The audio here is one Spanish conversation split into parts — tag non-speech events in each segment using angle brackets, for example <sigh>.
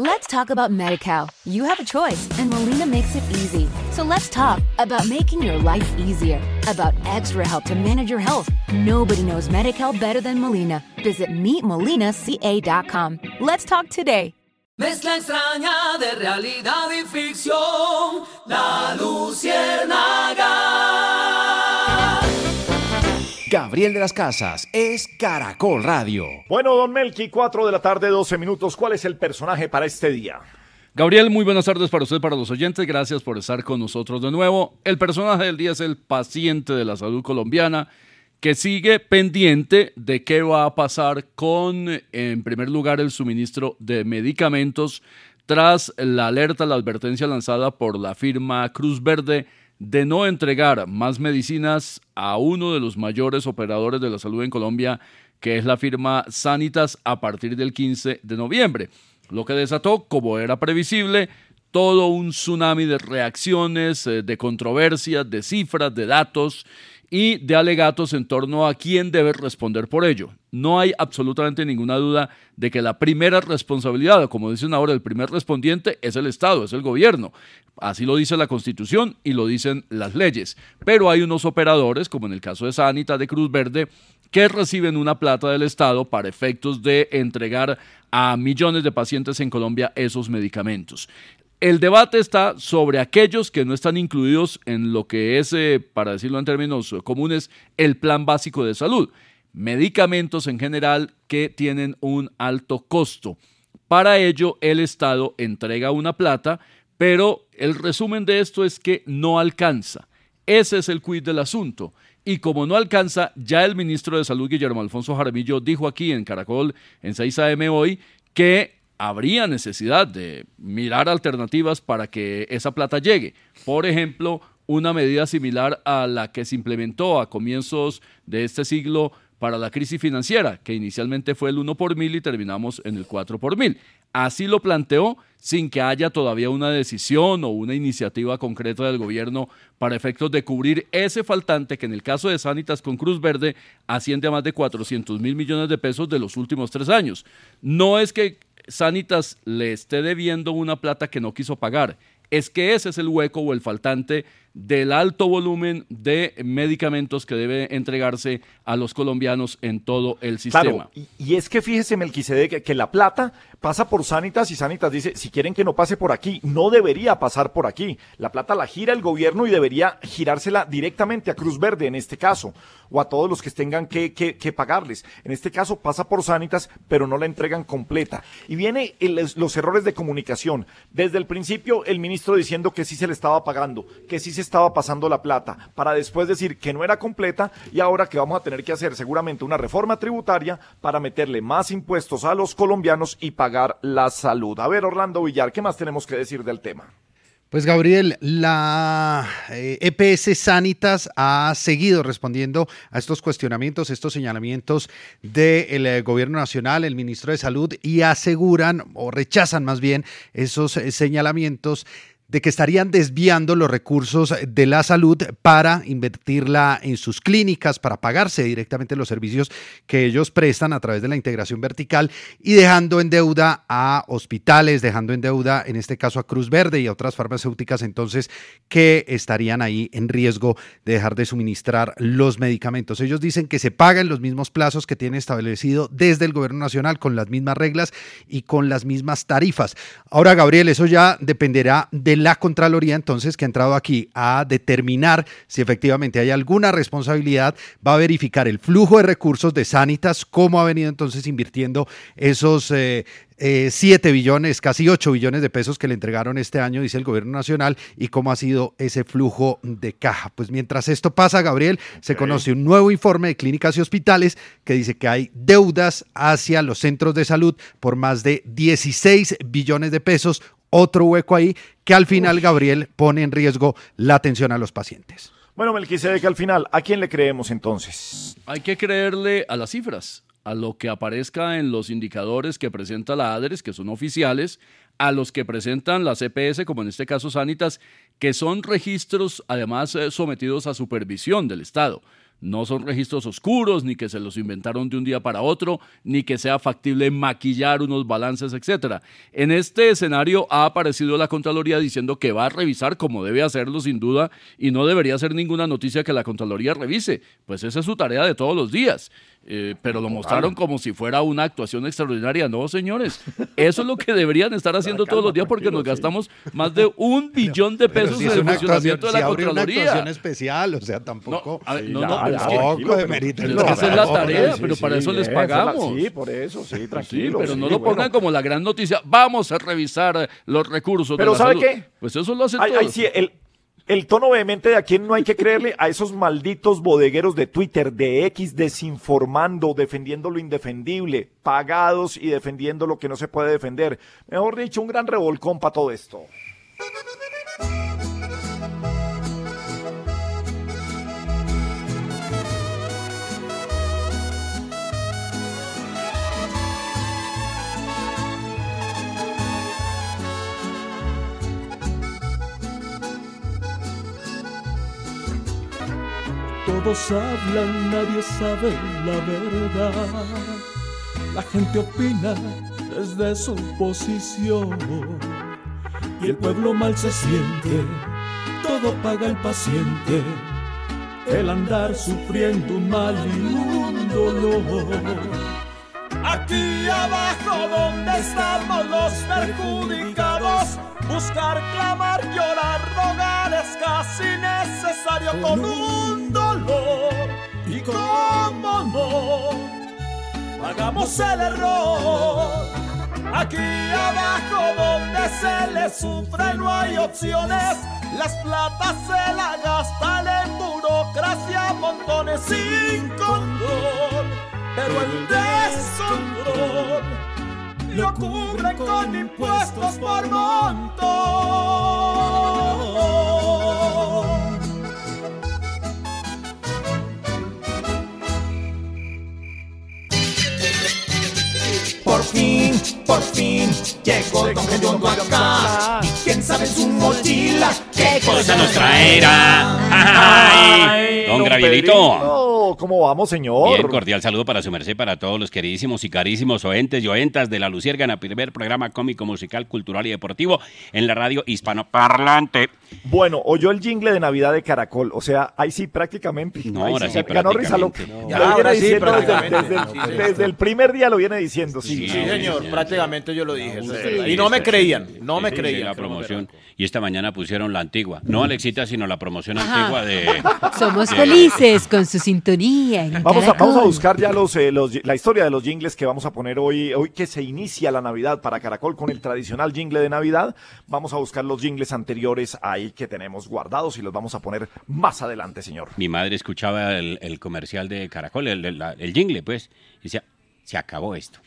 Let's talk about MediCal. You have a choice, and Molina makes it easy. So let's talk about making your life easier, about extra help to manage your health. Nobody knows MediCal better than Molina. Visit meetmolinaca.com. Let's talk today. Mezcla extraña de realidad y ficción, la luciérnaga. Gabriel de las Casas es Caracol Radio. Bueno, don Melqui, 4 de la tarde, 12 minutos. ¿Cuál es el personaje para este día? Gabriel, muy buenas tardes para usted, para los oyentes. Gracias por estar con nosotros de nuevo. El personaje del día es el paciente de la salud colombiana que sigue pendiente de qué va a pasar con, en primer lugar, el suministro de medicamentos tras la alerta, la advertencia lanzada por la firma Cruz Verde de no entregar más medicinas a uno de los mayores operadores de la salud en Colombia, que es la firma Sanitas, a partir del 15 de noviembre. Lo que desató, como era previsible, todo un tsunami de reacciones, eh, de controversias, de cifras, de datos y de alegatos en torno a quién debe responder por ello. No hay absolutamente ninguna duda de que la primera responsabilidad, como dicen ahora, el primer respondiente es el Estado, es el gobierno. Así lo dice la Constitución y lo dicen las leyes. Pero hay unos operadores, como en el caso de Sanita de Cruz Verde, que reciben una plata del Estado para efectos de entregar a millones de pacientes en Colombia esos medicamentos. El debate está sobre aquellos que no están incluidos en lo que es, eh, para decirlo en términos comunes, el plan básico de salud. Medicamentos en general que tienen un alto costo. Para ello, el Estado entrega una plata, pero el resumen de esto es que no alcanza. Ese es el quid del asunto. Y como no alcanza, ya el ministro de Salud, Guillermo Alfonso Jaramillo, dijo aquí en Caracol, en 6 AM hoy, que habría necesidad de mirar alternativas para que esa plata llegue. Por ejemplo, una medida similar a la que se implementó a comienzos de este siglo para la crisis financiera, que inicialmente fue el 1 por mil y terminamos en el 4 por mil. Así lo planteó sin que haya todavía una decisión o una iniciativa concreta del gobierno para efectos de cubrir ese faltante que en el caso de Sanitas con Cruz Verde asciende a más de 400 mil millones de pesos de los últimos tres años. No es que Sanitas le esté debiendo una plata que no quiso pagar. Es que ese es el hueco o el faltante del alto volumen de medicamentos que debe entregarse a los colombianos en todo el sistema. y, es que fíjese, Melquisedec, que la plata pasa por Sanitas y Sanitas dice, si quieren que no pase por aquí, no debería pasar por aquí. La plata la gira el gobierno y debería girársela directamente a Cruz Verde en este caso, o a todos los que tengan que, que, pagarles. En este caso pasa por Sanitas, pero no la entregan completa. Y viene los errores de comunicación. Desde el principio, el ministro diciendo que sí se le estaba pagando, que sí se estaba pasando la plata, para después decir que no era completa y ahora que vamos a tener que hacer seguramente una reforma tributaria para meterle más impuestos a los colombianos y pagar la salud. A ver, Orlando Villar, ¿qué más tenemos que decir del tema? Pues Gabriel, la EPS eh, e Sanitas ha seguido respondiendo a estos cuestionamientos, estos señalamientos del eh, gobierno nacional, el ministro de Salud, y aseguran o rechazan más bien esos eh, señalamientos de que estarían desviando los recursos de la salud para invertirla en sus clínicas, para pagarse directamente los servicios que ellos prestan a través de la integración vertical y dejando en deuda a hospitales, dejando en deuda en este caso a Cruz Verde y a otras farmacéuticas entonces que estarían ahí en riesgo de dejar de suministrar los medicamentos. Ellos dicen que se pagan los mismos plazos que tiene establecido desde el gobierno nacional con las mismas reglas y con las mismas tarifas. Ahora, Gabriel, eso ya dependerá de la Contraloría entonces que ha entrado aquí a determinar si efectivamente hay alguna responsabilidad, va a verificar el flujo de recursos de Sanitas, cómo ha venido entonces invirtiendo esos eh, 7 eh, billones, casi 8 billones de pesos que le entregaron este año, dice el gobierno nacional, y cómo ha sido ese flujo de caja. Pues mientras esto pasa, Gabriel, se conoce un nuevo informe de clínicas y hospitales que dice que hay deudas hacia los centros de salud por más de 16 billones de pesos, otro hueco ahí que al final, Gabriel, pone en riesgo la atención a los pacientes. Bueno, Melquisedec, al final, ¿a quién le creemos entonces? Hay que creerle a las cifras, a lo que aparezca en los indicadores que presenta la ADRES, que son oficiales, a los que presentan las EPS, como en este caso Sanitas, que son registros además eh, sometidos a supervisión del Estado. No son registros oscuros, ni que se los inventaron de un día para otro, ni que sea factible maquillar unos balances, etcétera. En este escenario ha aparecido la Contraloría diciendo que va a revisar como debe hacerlo sin duda y no debería ser ninguna noticia que la Contraloría revise, pues esa es su tarea de todos los días. Eh, pero lo mostraron como si fuera una actuación extraordinaria. No, señores, eso es lo que deberían estar haciendo todos los días porque nos gastamos más de un billón de pesos en el funcionamiento de la Contraloría. una actuación especial, o sea, tampoco. No, no, no, pero es que- de pero- esa es la tarea, pero para eso les es la- pagamos. Sí, por eso, sí, Sí, tranquilo. pero no sí, lo bueno. pongan como la gran noticia. Vamos a revisar los recursos. de Pero la ¿sabe salud. qué? Pues eso lo hacen todos. ay, sí, el, el tono vehemente de a quién no hay que creerle a esos malditos bodegueros de Twitter, de X, desinformando, defendiendo lo indefendible, pagados y defendiendo lo que no se puede defender. Mejor dicho, un gran revolcón para todo esto. Todos hablan, nadie sabe la verdad. La gente opina desde su posición. Y el pueblo mal se siente, todo paga el paciente. El andar sufriendo un mal y un dolor. Aquí abajo donde estamos los perjudicados, buscar, clamar, llorar, rogar es casi necesario con un dolor. Y cómo no, hagamos el error. Aquí abajo donde se le sufre no hay opciones. Las platas se la gastan en burocracia, montones sin control. Pero el descontrol lo cubren con impuestos por montón. Por fin, por fin, llegó Don Redondo acá. Y quién sabe en su mochila qué cosa nos traerá. Ay, don Gravielito. ¿Cómo vamos, señor? Bien, cordial saludo para su merced, para todos los queridísimos y carísimos oentes y oentas de La Luciérgana, primer programa cómico, musical, cultural y deportivo en la radio hispanoparlante. Bueno, oyó el jingle de Navidad de Caracol, o sea, ahí sí prácticamente. No, ahora sí, Ganó Rizalo. prácticamente. Lo Ya, viene ahora sí, diciendo desde, prácticamente. desde- Sí, sí. desde el primer día lo viene diciendo, sí. Sí, Sí, señor, sí. prácticamente yo lo dije. Y no me creían, no me Sí, creían. la no promoción. Y esta mañana pusieron la antigua. No Alexita, sino la promoción Ajá. antigua de. <laughs> Somos de- felices con su sintonía. En Vamos a, vamos a buscar ya los, eh, los- la historia de los jingles que vamos a poner hoy, hoy que se inicia la Navidad para Caracol con el tradicional jingle de Navidad. Vamos a buscar los jingles anteriores ahí que tenemos guardados y los vamos a poner más adelante, señor. Mi madre escuchaba el, el comercial de Caracol, el, el- el jingle, pues, y decía, se acabó esto.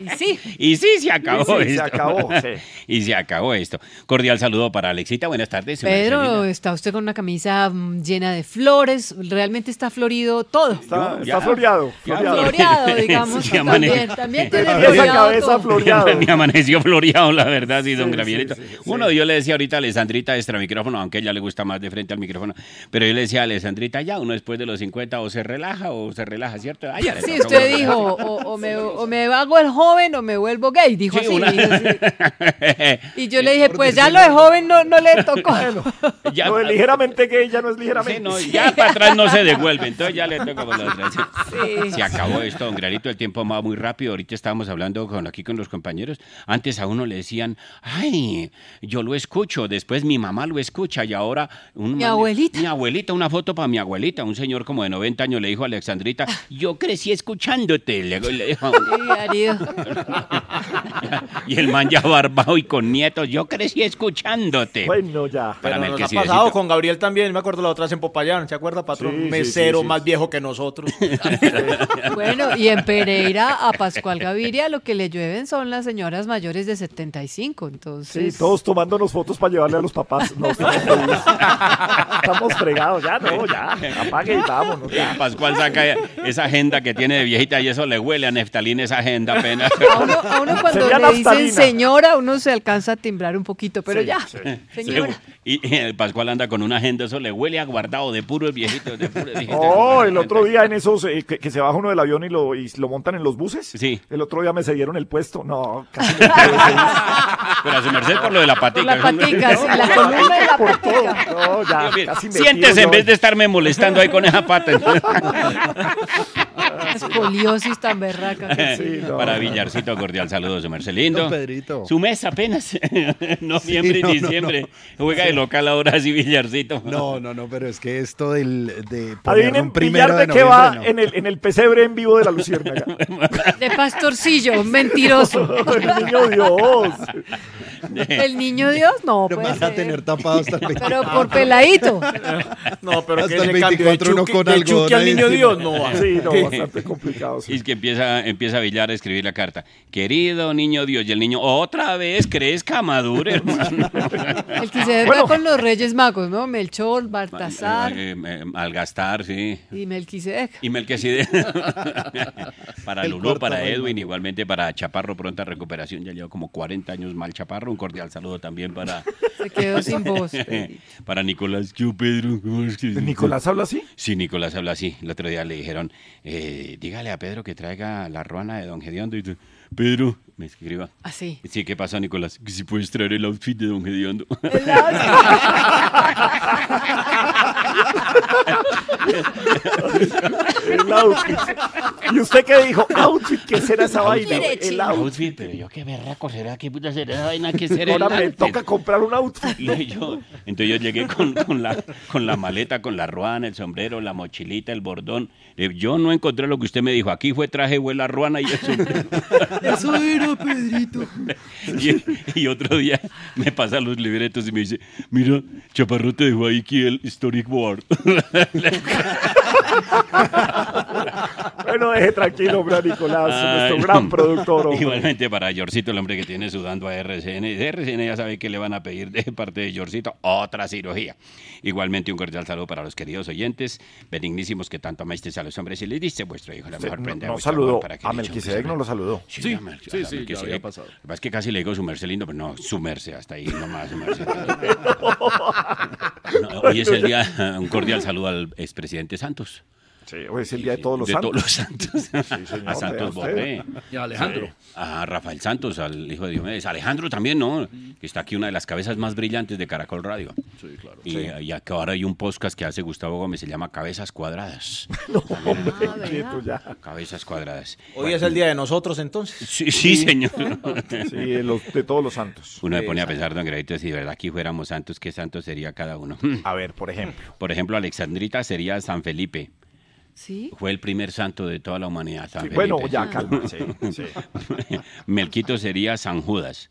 Y sí, Y sí, se acabó Y sí, esto. se acabó, sí. y se acabó esto. Cordial saludo para Alexita. Buenas tardes. Pedro, está usted con una camisa mm, llena de flores. Realmente está florido todo. Está, está floreado. Floreado. <laughs> Floreado, digamos. Sí, también, también tiene Esa floreado cabeza todo. floreado. <laughs> Me amaneció floreado, la verdad, sí, don Sí, Gravielito. sí, sí, sí. Uno, yo le decía ahorita a Alessandrita extra micrófono, aunque ella le gusta más de frente al micrófono, pero yo le decía a Alessandrita, ya, uno después de los 50 o se relaja o se relaja, ¿cierto? Ya le Sí, tocó usted dijo, o, o <laughs> me, o me hago el joven o me vuelvo gay, dijo Sí, así. una- dijo así. <laughs> Y yo le dije, pues ya lo de joven no, no le <laughs> tocó. Ya- Lo de ligeramente gay ya no es Sí, ligeramente. no, ya para atrás no se devuelve, entonces ya le toca por la otra. sí. Sí. Se acabó esto, don Granito, el tiempo va muy rápido. Ahorita estábamos hablando con, aquí con los compañeros. Antes a uno le decían, ay, yo lo escucho, después mi mamá lo escucha y ahora... Un Mi abuelita. Mi abuelita, una foto para mi abuelita. Un señor como de 90 años le dijo a Alexandrita, yo crecí escuchándote. Le. <laughs> Sí, Darío. <laughs> Y el man ya barbado y con nietos, yo crecí escuchándote. Bueno, ya. Para Pero nos ha pasado con Gabriel también, me acuerdo la otra vez en Popayán, ¿se acuerda, patrón? Sí, sí, Mesero sí, sí. más viejo que nosotros. <laughs> Bueno, y en Pereira a Pascual Gaviria lo que le llueven son las señoras mayores de 75, Sí, entonces... todos tomándonos fotos para llevarle a los papás. No. Estamos fregados, ya no, ya. Apague y vámonos. ya. Pascual saca esa agenda que tiene de viejita y eso le huele a neftalina esa agenda apenas. <laughs> A uno, a uno cuando Sería le dicen señora, uno se alcanza a timbrar un poquito, pero Sí, ya, sí. señora. Y, y el Pascual anda con una agenda, eso le huele a guardado de puros viejitos, de puros viejitos. Oh, el otro día en esos eh, que, que se baja uno del avión y lo, y lo montan en los buses. Sí. El otro día me cedieron el puesto. No, casi me. <laughs> Pero a su merced por lo de la Por patica. la patica, sí, la columna de la Por todo. No, ya, Dios casi me Siéntese tiro en vez de estarme molestando ahí con esa pata. <laughs> Escoliosis tan berraca. que- Sí, no. Para Villarcito, cordial saludo, su merced lindo. Don Pedrito. Su mes apenas, <laughs> noviembre Sí, no, y no, diciembre. Juega de local ahora sí, Villarcito. No, no, no, pero es que esto del, de Adivinen, un primero de de qué va no. en, el, en el pesebre en vivo de la Luciérnaga. <laughs> De pastorcillo, mentiroso. <laughs> el niño Dios. El niño Dios, no Lo puede van a tener tapado hasta el 24. Pero por peladito. No, pero Hasta que el le cambió de 24 uno con de Chucky al niño. Dios, no. Sí, no, bastante <laughs> complicado. sí. Y es que empieza, empieza Villar a escribir la carta. Querido niño Dios, y el niño, otra vez crezca madure, hermano. <laughs> El que se Bueno. con los Reyes Magos, ¿no? Melchor, Baltasar Eh, eh, al gastar, sí. y Melquisedec. Y Melquisedec. <laughs> para El Lulú, para Edwin, mano. igualmente para Chaparro, pronta recuperación. Ya lleva como 40 años mal Chaparro. Un cordial saludo también para, Se quedó sin voz. Para Nicolás. Yo, Pedro, ¿cómo es que- ¿Nicolás habla así? Sí, Nicolás habla así. El otro día le dijeron, eh, dígale a Pedro que traiga la ruana de Don Gediondo. Y tú, Pedro, me escriba. Así. Sí, ¿qué pasa, Nicolás? Que si puedes traer el outfit de Don Gediondo. <laughs> El outfit. ¿Y usted qué dijo? Outfit, ¿qué será esa vaina? El outfit. outfit, pero yo qué berraco será, qué puta será esa vaina, qué será Ahora me toca comprar un outfit. <laughs> Y yo- entonces yo llegué con, con la, con la maleta, con la ruana, el sombrero, la mochilita, el bordón. Eh, Yo no encontré lo que usted me dijo. Aquí fue traje, fue la ruana y el sombrero. Eso era, Pedrito. Y, y otro día me pasa los libretos y me dice, mira, Chaparro te dejó ahí aquí el storyboard. Bueno, deje tranquilo, a Nicolás, Ay, nuestro no. gran productor. hombre. Igualmente para Yorcito, el hombre que tiene sudando a RCN. De RCN ya sabe que le van a pedir de parte de Yorcito otra cirugía. Igualmente un cordial saludo para los queridos oyentes, benignísimos que tanto amáis a los hombres y les dice vuestro hijo la Sí, mejor no, prenda no vuestro saludó. A Melquisedec no lo saludó. Sí, a Mel- sí, sí, ya Melquisedec. había pasado. Lo que pasa es que casi le digo su merced lindo, pero no, su merced, hasta ahí nomás, su merced. <laughs> No, hoy es el día, un cordial saludo al expresidente Santos. Sí, hoy es el día de todos los de santos. todos los santos. señor, a Santos. Borré. Y a Alejandro. A Rafael Santos, al hijo de Diomedes. Alejandro también, ¿no? Que está aquí una de las cabezas más brillantes de Caracol Radio. Sí, claro. Y, y que ahora hay un podcast que hace Gustavo Gómez, se llama Cabezas Cuadradas. <laughs> Ah, Quieto ¿verdad? ya. Cabezas Cuadradas. Hoy es el día de nosotros, entonces. Sí, sí, señor. <laughs> Sí, de, los- de todos los santos. Uno me pone a pensar, don Gravito, si de verdad aquí fuéramos santos, ¿qué santo sería cada uno? A ver, por ejemplo. <laughs> Por ejemplo, Alexandrita sería San Felipe. Sí. Fue el primer santo de toda la humanidad, San Sí, bueno, ya, calma. Sí, sí. <laughs> Melquito sería San Judas.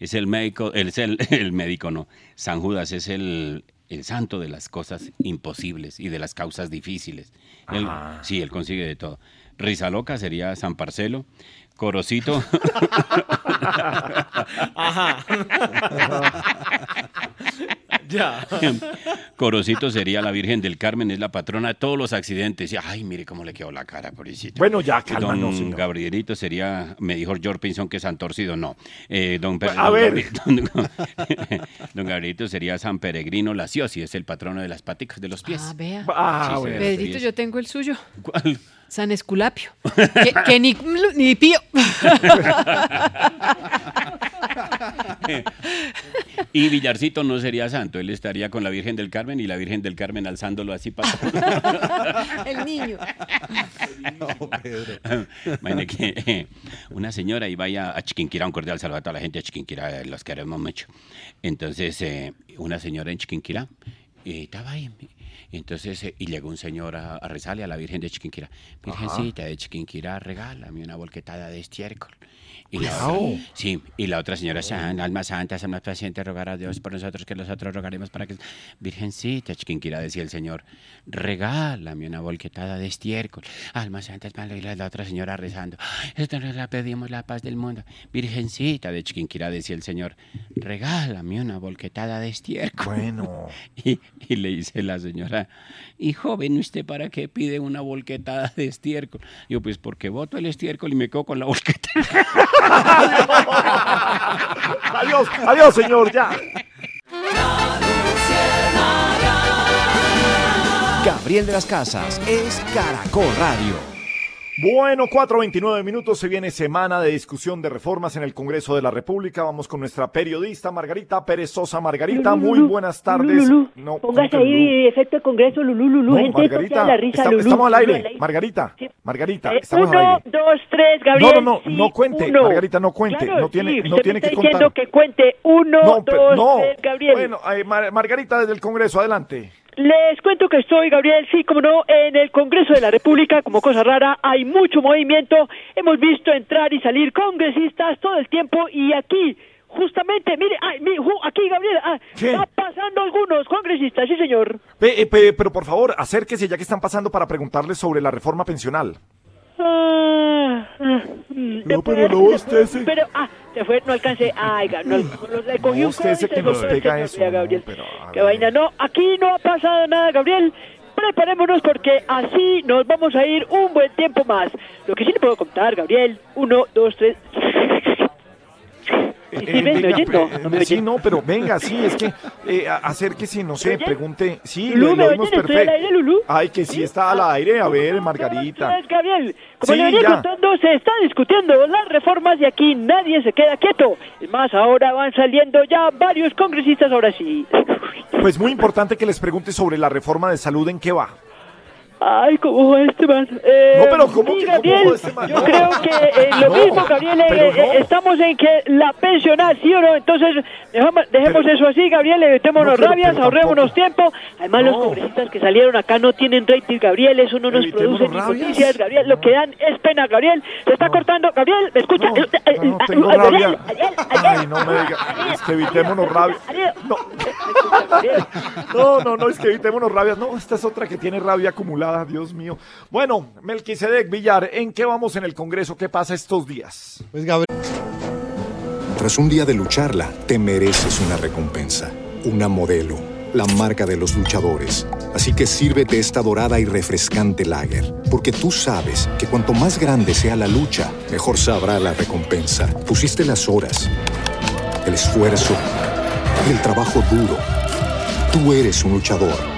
Es el médico, él es el, <laughs> el médico, no. San Judas es el, el santo de las cosas imposibles y de las causas difíciles. Él- sí, él consigue de todo. Risa loca sería San Parcelo. Corocito. <laughs> <laughs> Ajá. <laughs> ya. Corocito sería la Virgen del Carmen, es la patrona de todos los accidentes. Y, Ay, mire cómo le quedó la cara, pobrecito. Bueno, ya, calma, Don señor. Gabrielito sería, me dijo George Pinson que San Torcido, no. Eh, don, Per- A don ver. <laughs> Don, don Gabrielito sería San Peregrino Laciosi, es el patrono de las paticas de los pies. Ah, vea. Ah, Sí, bueno. sí. Pedrito, yo tengo el suyo. ¿Cuál? San Esculapio. que, que ni, ni pío. Y Villarcito no sería santo, él estaría con la Virgen del Carmen y la Virgen del Carmen alzándolo así para... <laughs> el niño. Imagine que eh, una señora y vaya a Chiquinquirá, un cordial saludo a toda la gente de Chiquinquirá, eh, los queremos mucho. Entonces, eh, una señora en Chiquinquirá eh, estaba ahí Y entonces, eh, y llegó un señor a, a rezarle a la Virgen de Chiquinquirá. Virgencita de Chiquinquirá, regálame una volquetada de estiércol. Y la, otra, sí, y la otra señora, San, alma santa, San más paciente, rogar a Dios por nosotros, que nosotros rogaremos para que... Virgencita, Chiquinquirá, decía el señor, regálame una volquetada de estiércol. Alma santa, es malo, y la, otra señora rezando, esto nos la pedimos la paz del mundo. Virgencita de Chiquinquirá, decía el señor, regálame una volquetada de estiércol. Bueno. <laughs> Y, y le dice la señora, y joven, ¿usted para qué pide una volquetada de estiércol? Yo, pues porque voto el estiércol y me quedo con la volquetada. <laughs> adiós, adiós, señor, ya. Gabriel de las Casas es Caracol Radio. Bueno, 4.29 minutos, se viene semana de discusión de reformas en el Congreso de la República. Vamos con nuestra periodista Margarita Pérez Sosa. Margarita, Lulú, muy buenas tardes. Lulú, No, ¿cómo Póngase ahí Lulú? efecto de congreso, Lulú, Lulú, No, gente Margarita, la risa, está- estamos al aire. Margarita, Margarita, Eh, estamos uno, al aire. dos, tres, Gabriel. No, no, no, sí, no cuente, uno. Margarita, no cuente, Claro, no tiene- sí, no tiene está que contar. diciendo que cuente uno, No, dos, tres, Gabriel. Bueno, eh, Mar- Margarita desde el Congreso, adelante. Les cuento que estoy, Gabriel, sí, como no, en el Congreso de la República, como cosa rara, hay mucho movimiento. Hemos visto entrar y salir congresistas todo el tiempo y aquí, justamente, mire, ay, mi- ju- aquí, Gabriel, ah, ¿Qué? está pasando algunos congresistas, sí, señor. Pe- eh, pe- pero por favor, acérquese ya que están pasando para preguntarles sobre la reforma pensional. Ah, ah, mm, No, pero no. Pero, ah, se fue, no alcancé. Ay, no, no, le cogí No, un codo que nos pega eso, vea, no, Gabriel. pero, a Qué vaina, no, aquí no ha pasado nada, Gabriel. Preparémonos porque así nos vamos a ir un buen tiempo más. Lo que sí le puedo contar, Gabriel. Uno, dos, tres. ¿Sí, Eh, me venga, oyendo? pe- ¿No me sí, no, pero venga, sí, es que eh, acérquese, no sé, pregunte. Sí, Lulú, lo, ¿me lo oímos perfecto. aire, Lulú? Ay, que sí está al aire. A ver, Margarita. Gabriel, como Sí, le venía ya. contando, se está discutiendo las reformas y aquí nadie se queda quieto. Es más, ahora van saliendo ya varios congresistas, ahora sí. Pues muy importante que les pregunte sobre la reforma de salud, ¿en qué va? Ay, ¿cómo va este man? Eh, No, pero ¿cómo sí, que- Gabriel, cómo va este yo creo que eh, <laughs> lo No, mismo, Gabriel, eh, eh, no. estamos en que la pensional, ¿sí o no? Entonces, dejamos, dejemos Pero- eso así, Gabriel, evitémonos No, rabias, pero ahorrémonos tiempo. Además, los congresistas que salieron acá no tienen rating, Gabriel, eso no nos produce ni rabias. noticias, Gabriel, lo que dan es pena, Gabriel. Se está cortando, Gabriel, ¿me escucha? No, Eh, eh, tengo rabia. Gabriel, Gabriel, Ay, no me diga, es que evitémonos rabia. Gabriel, No. <laughs> No, no, no, es que evitémonos rabias. No, esta es otra que tiene rabia acumulada, Dios mío. Bueno, Melquisedec Villar, ¿en qué vamos en el Congreso? ¿Qué pasa estos días? Pues Gabriel. Tras un día de lucharla, te mereces una recompensa, una modelo, la marca de los luchadores. Así que sírvete esta dorada y refrescante lager, porque tú sabes que cuanto más grande sea la lucha, mejor sabrá la recompensa. Pusiste las horas, el esfuerzo, el trabajo duro. Tú eres un luchador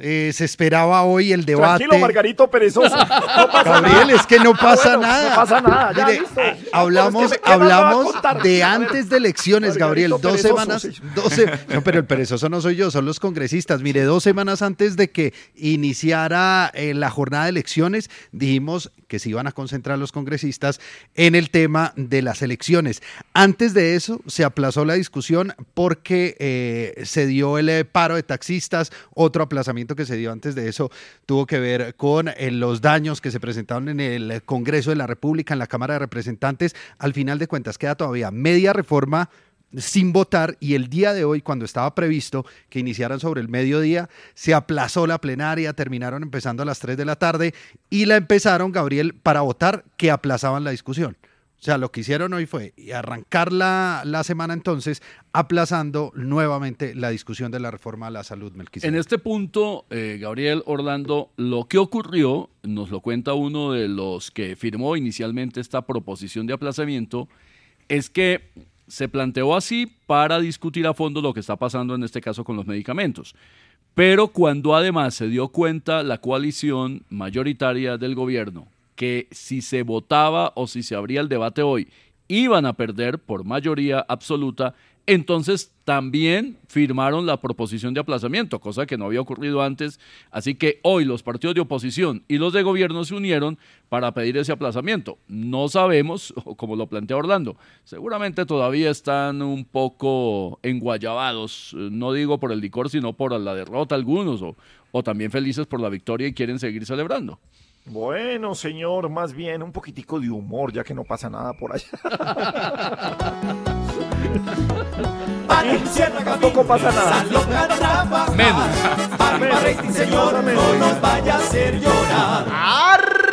Eh, se esperaba hoy el debate. Tranquilo, Margarito Perezoso. No pasa <laughs> Gabriel, nada. es que no Ah, pasa bueno, nada. No pasa nada, ya Mire, listo. a- hablamos, No, es que, ¿qué más me va a hablamos de antes de elecciones, Gabriel. Margarito Dos semanas, sí. 12, no, pero el perezoso no soy yo, son los congresistas. Mire, dos semanas antes de que iniciara eh, la jornada de elecciones, dijimos que se iban a concentrar los congresistas en el tema de las elecciones. Antes de eso, se aplazó la discusión porque eh, se dio el paro de taxistas, otro aplazamiento que se dio antes de eso tuvo que ver con eh, los daños que se presentaron en el Congreso de la República, en la Cámara de Representantes. Al final de cuentas, queda todavía media reforma sin votar y el día de hoy, cuando estaba previsto que iniciaran sobre el mediodía, se aplazó la plenaria, terminaron empezando a las 3 de la tarde y la empezaron, Gabriel, para votar que aplazaban la discusión. O sea, lo que hicieron hoy fue arrancar la, la semana entonces, aplazando nuevamente la discusión de la reforma a la salud, Melquisedec. En este punto, eh, Gabriel Orlando, lo que ocurrió, nos lo cuenta uno de los que firmó inicialmente esta proposición de aplazamiento, es que se planteó así para discutir a fondo lo que está pasando en este caso con los medicamentos. Pero cuando además se dio cuenta la coalición mayoritaria del gobierno que si se votaba o si se abría el debate hoy iban a perder por mayoría absoluta, entonces también firmaron la proposición de aplazamiento, cosa que no había ocurrido antes. Así que hoy los partidos de oposición y los de gobierno se unieron para pedir ese aplazamiento. No sabemos, <laughs> como lo plantea Orlando, seguramente todavía están un poco enguayabados, eh, no digo por el licor, sino por la derrota algunos, o, o también felices por la victoria y quieren seguir celebrando. Bueno, señor, más bien un poquitico de humor, ya que no pasa nada por allá. <laughs> Tampoco pasa nada. Menos. Señor, no nos vaya a hacer llorar.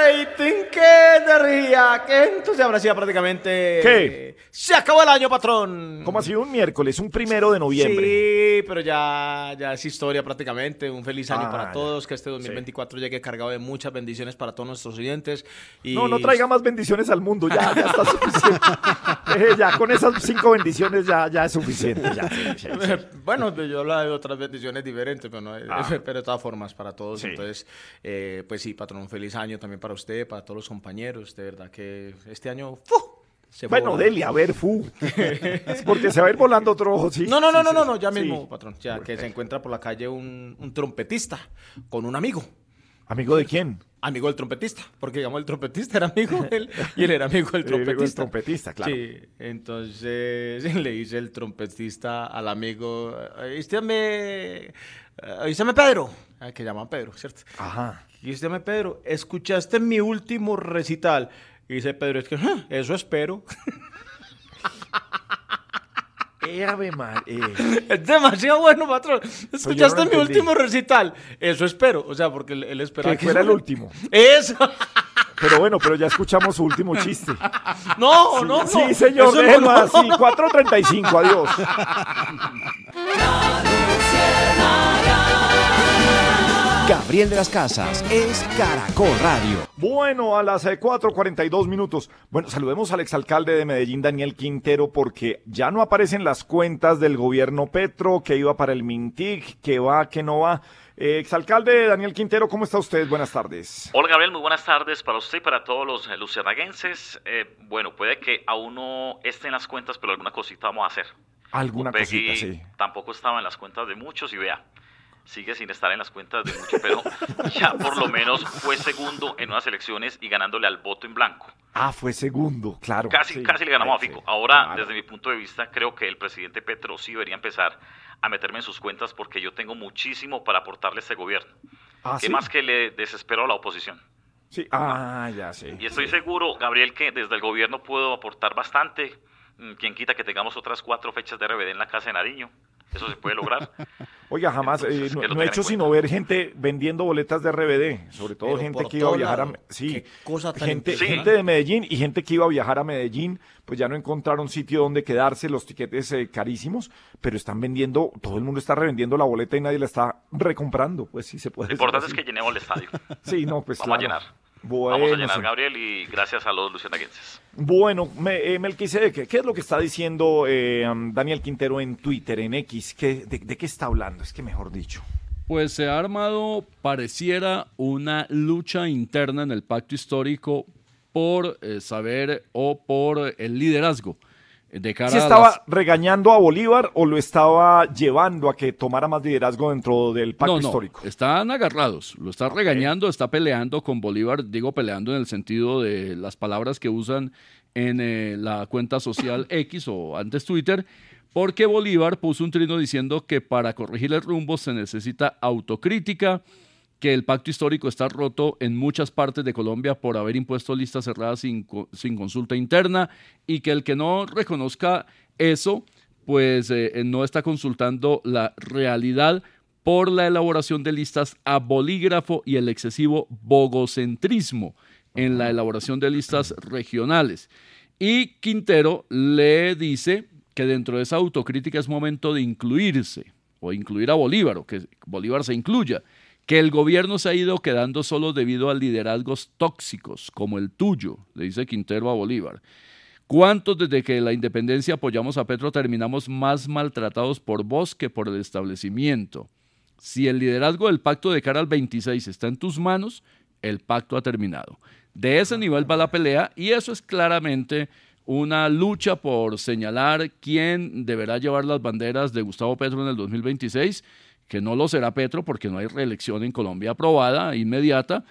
Rating, qué energía, qué entonces ahora sí prácticamente. ¿Qué? Se acabó el año, patrón. ¿Cómo ha sido un miércoles? Un primero de noviembre. Sí, pero ya, ya es historia prácticamente. Un feliz año Ah, para ya. todos. Que este 2024 llegue cargado de muchas bendiciones para todos nuestros oyentes. Y... No, no traiga más bendiciones al mundo, ya, ya está suficiente. <laughs> Eh, ya con esas cinco bendiciones ya, ya es suficiente. ya, sí, sí, sí. bueno, yo hablaba de otras bendiciones diferentes, pero, no, Ah. <laughs> pero de todas formas para todos. Sí. Entonces, eh, pues sí, patrón, un feliz año también para usted, para todos los compañeros. De verdad que este año ¡fu! se fue Bueno, volando. Delia, a ver, fu. <laughs> Porque se va a ir volando otro ojo, sí. No, no, no, sí, no, no, no, ya sí. mismo, patrón. Ya que se encuentra por la calle un, un trompetista con un amigo. ¿Amigo de quién? Amigo del trompetista, porque digamos el trompetista era amigo de él <laughs> y él era amigo del Era <laughs> amigo del trompetista. trompetista, claro. Sí, entonces <laughs> le dice el trompetista al amigo, me, me Pedro, ah, que llaman Pedro, ¿cierto? Ajá. me Pedro, ¿escuchaste mi último recital? Y dice Pedro, es que "Ah, eso espero. Ave Mar- eh. Es demasiado bueno, patrón. ¿Escuchaste mi entendí. último recital? Eso espero. O sea, porque él, él esperaba Que fuera el último. Eso. Pero bueno, pero ya escuchamos su último chiste. No, Sí, no, no. Sí, señor, no, déjelo no, así. <laughs> no. 4.35, adiós. Gabriel de las Casas es Caracol Radio. Bueno, a las eh, 4.42 minutos. Bueno, saludemos al exalcalde de Medellín, Daniel Quintero, porque ya no aparecen las cuentas del gobierno Petro, que iba para el Mintic, que va, que no va. Eh, exalcalde Daniel Quintero, ¿cómo está usted? Buenas tardes. Hola Gabriel, muy buenas tardes para usted y para todos los eh, luciérnaguenses. Eh, bueno, puede que aún no esté en las cuentas, pero alguna cosita vamos a hacer. Alguna Upegui cosita, sí. Tampoco estaba en las cuentas de muchos y vea, sigue sin estar en las cuentas de muchos, pero <laughs> ya por lo menos fue segundo en unas elecciones y ganándole al voto en blanco. Ah, fue segundo, claro. Casi, sí. casi le ganamos a Sí, Fico. Ahora, claro. desde mi punto de vista, creo que el presidente Petro sí debería empezar a meterme en sus cuentas porque yo tengo muchísimo para aportarle a este gobierno. Ah, ¿Qué ¿sí? más que le desespero a la oposición? Sí, ah, ya sé. Y estoy seguro, Gabriel, que desde el gobierno puedo aportar bastante. Mm, Quien quita que tengamos otras cuatro fechas de RBD en la casa de Nariño. Eso se puede lograr. <laughs> Oiga, jamás, Entonces, eh, no, he hecho sino ver gente vendiendo boletas de RBD, sobre todo Pero gente que iba a viajar a... lado. Sí, Qué cosa tan gente, impresionante. gente de Medellín y gente que iba a viajar a Medellín, pues ya no encontraron sitio donde quedarse, los tiquetes eh, carísimos, pero están vendiendo, todo el mundo está revendiendo la boleta y nadie la está recomprando, pues sí se puede Lo importante es que llenemos el estadio. <laughs> Sí, no, pues Vamos a claro. llenar. Bueno, Vamos a llenar, sí. Gabriel, y gracias a los lucianaguenses. Bueno, me, eh, Melquisedec, ¿qué es lo que está diciendo eh, um, Daniel Quintero en Twitter, en X? ¿Qué, de, de qué está hablando? Es que mejor dicho. Pues se ha armado, pareciera, una lucha interna en el pacto histórico por eh, saber o por el liderazgo de cara ¿Si a estaba las- regañando a Bolívar o lo estaba llevando a que tomara más liderazgo dentro del pacto no, no, histórico? están agarrados, lo está regañando, está peleando con Bolívar, digo peleando en el sentido de las palabras que usan en eh, la cuenta social <coughs> X o antes Twitter, porque Bolívar puso un trino diciendo que para corregir el rumbo se necesita autocrítica, que el pacto histórico está roto en muchas partes de Colombia por haber impuesto listas cerradas sin, sin consulta interna y que el que no reconozca eso, pues eh, no está consultando la realidad por la elaboración de listas a bolígrafo y el excesivo bogocentrismo en la elaboración de listas regionales. Y Quintero le dice que dentro de esa autocrítica es momento de incluirse o incluir a Bolívar o que Bolívar se incluya, que el gobierno se ha ido quedando solo debido a liderazgos tóxicos como el tuyo, le dice Quintero a Bolívar. ¿Cuántos desde que la independencia apoyamos a Petro terminamos más maltratados por vos que por el establecimiento? Si el liderazgo del pacto de cara al 26 está en tus manos, el pacto ha terminado. De ese nivel va la pelea y eso es claramente una lucha por señalar quién deberá llevar las banderas de Gustavo Petro en el 2026, que no lo será Petro porque no hay reelección en Colombia aprobada, inmediata,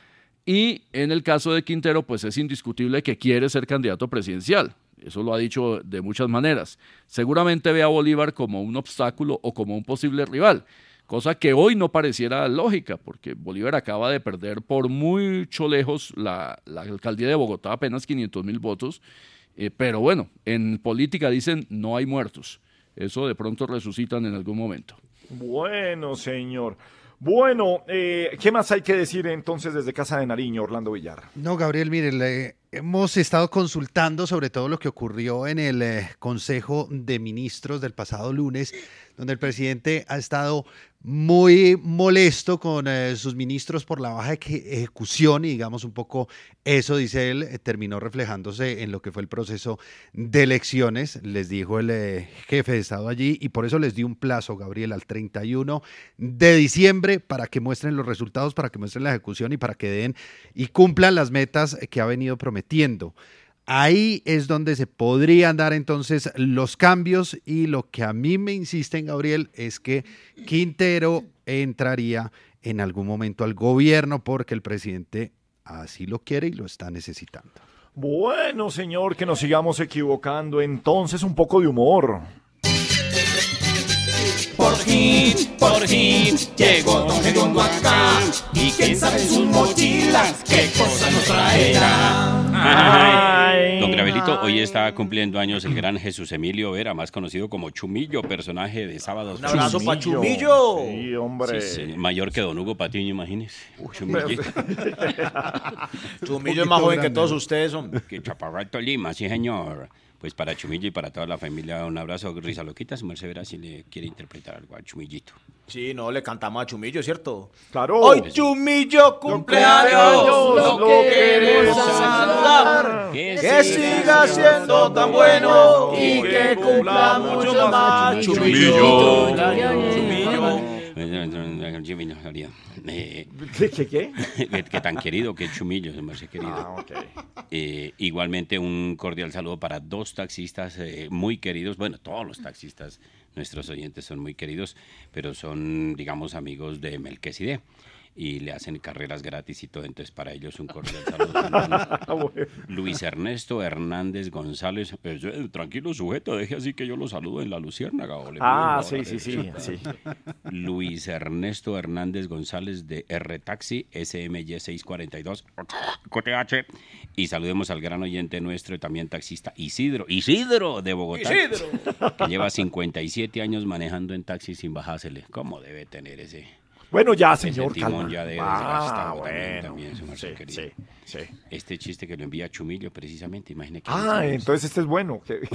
y en el caso de Quintero, pues es indiscutible que quiere ser candidato presidencial. Eso lo ha dicho de muchas maneras. Seguramente ve a Bolívar como un obstáculo o como un posible rival, cosa que hoy no pareciera lógica, porque Bolívar acaba de perder por mucho lejos la, alcaldía de Bogotá, apenas 500 mil votos. Eh, pero bueno, en política dicen no hay muertos. Eso de pronto resucitan en algún momento. Bueno, señor. Bueno, eh, ¿qué más hay que decir entonces desde Casa de Nariño, Orlando Villar? No, Gabriel, mire, hemos estado consultando sobre todo lo que ocurrió en el eh, Consejo de Ministros del pasado lunes, donde el presidente ha estado muy molesto con eh, sus ministros por la baja eje- ejecución y digamos un poco eso, dice él, eh, terminó reflejándose en lo que fue el proceso de elecciones, les dijo el eh, jefe de Estado allí y por eso les dio un plazo, Gabriel, al 31 de diciembre para que muestren los resultados, para que muestren la ejecución y para que den y cumplan las metas que ha venido prometiendo. Ahí es donde se podrían dar entonces los cambios y lo que a mí me insiste, Gabriel, es que Quintero entraría en algún momento al gobierno porque el presidente así lo quiere y lo está necesitando. Bueno, señor, que nos sigamos equivocando. Entonces, un poco de humor. Por fin, por fin, llegó Don Gediondo acá. Y quién sabe en sus mochilas qué cosa nos traerá. Ay. Don Gravelito, hoy está cumpliendo años el gran Jesús Emilio Vera, más conocido como Chumillo, personaje de Sábados. Un abrazo pa' Chumillo. Sí, hombre. Sí, sí, mayor que Don Hugo Patiño, imagínese. Chumillito. <laughs> Chumillo es más joven que todos ustedes, hombre. Que Chaparrato Lima, sí, señor. Pues para Chumillo y para toda la familia, un abrazo. Risa Loquita, su merced verá si le quiere interpretar algo a Chumillito. Sí, no, le cantamos a Chumillo, ¿cierto? Claro. Hoy Chumillo cumpleaños, lo queremos saludar. Que Que siga siendo tan bueno y que cumpla mucho más. Chumillo. Chumillo, Javier. Eh, ¿Qué, qué, qué? <laughs> que, que tan querido que Chumillo, merced querido. Ah, ok. Eh, igualmente un cordial saludo para dos taxistas eh, muy queridos, bueno, todos los taxistas, nuestros oyentes son muy queridos, pero son, digamos, amigos de Melquisede y le hacen carreras gratis y todo, entonces para ellos un cordial saludo. también. <laughs> Luis Ernesto Hernández González, pues, eh, tranquilo sujeto, deje así que yo lo saludo en la Luciérnaga. Ah, sí, sí, sí, sí. Luis Ernesto Hernández González de R Taxi SMY 642 QTH y saludemos al gran oyente nuestro y también taxista Isidro Isidro de Bogotá Isidro. que lleva 57 años manejando en taxi sin bajársele ¿cómo debe tener ese Bueno, ya, ese señor, timón calma. ya Ah, también, bueno. también, su merced Sí, querido. sí, sí. este chiste que lo envía Chumillo precisamente imagine que Ah, entonces este es bueno. Qué- <laughs>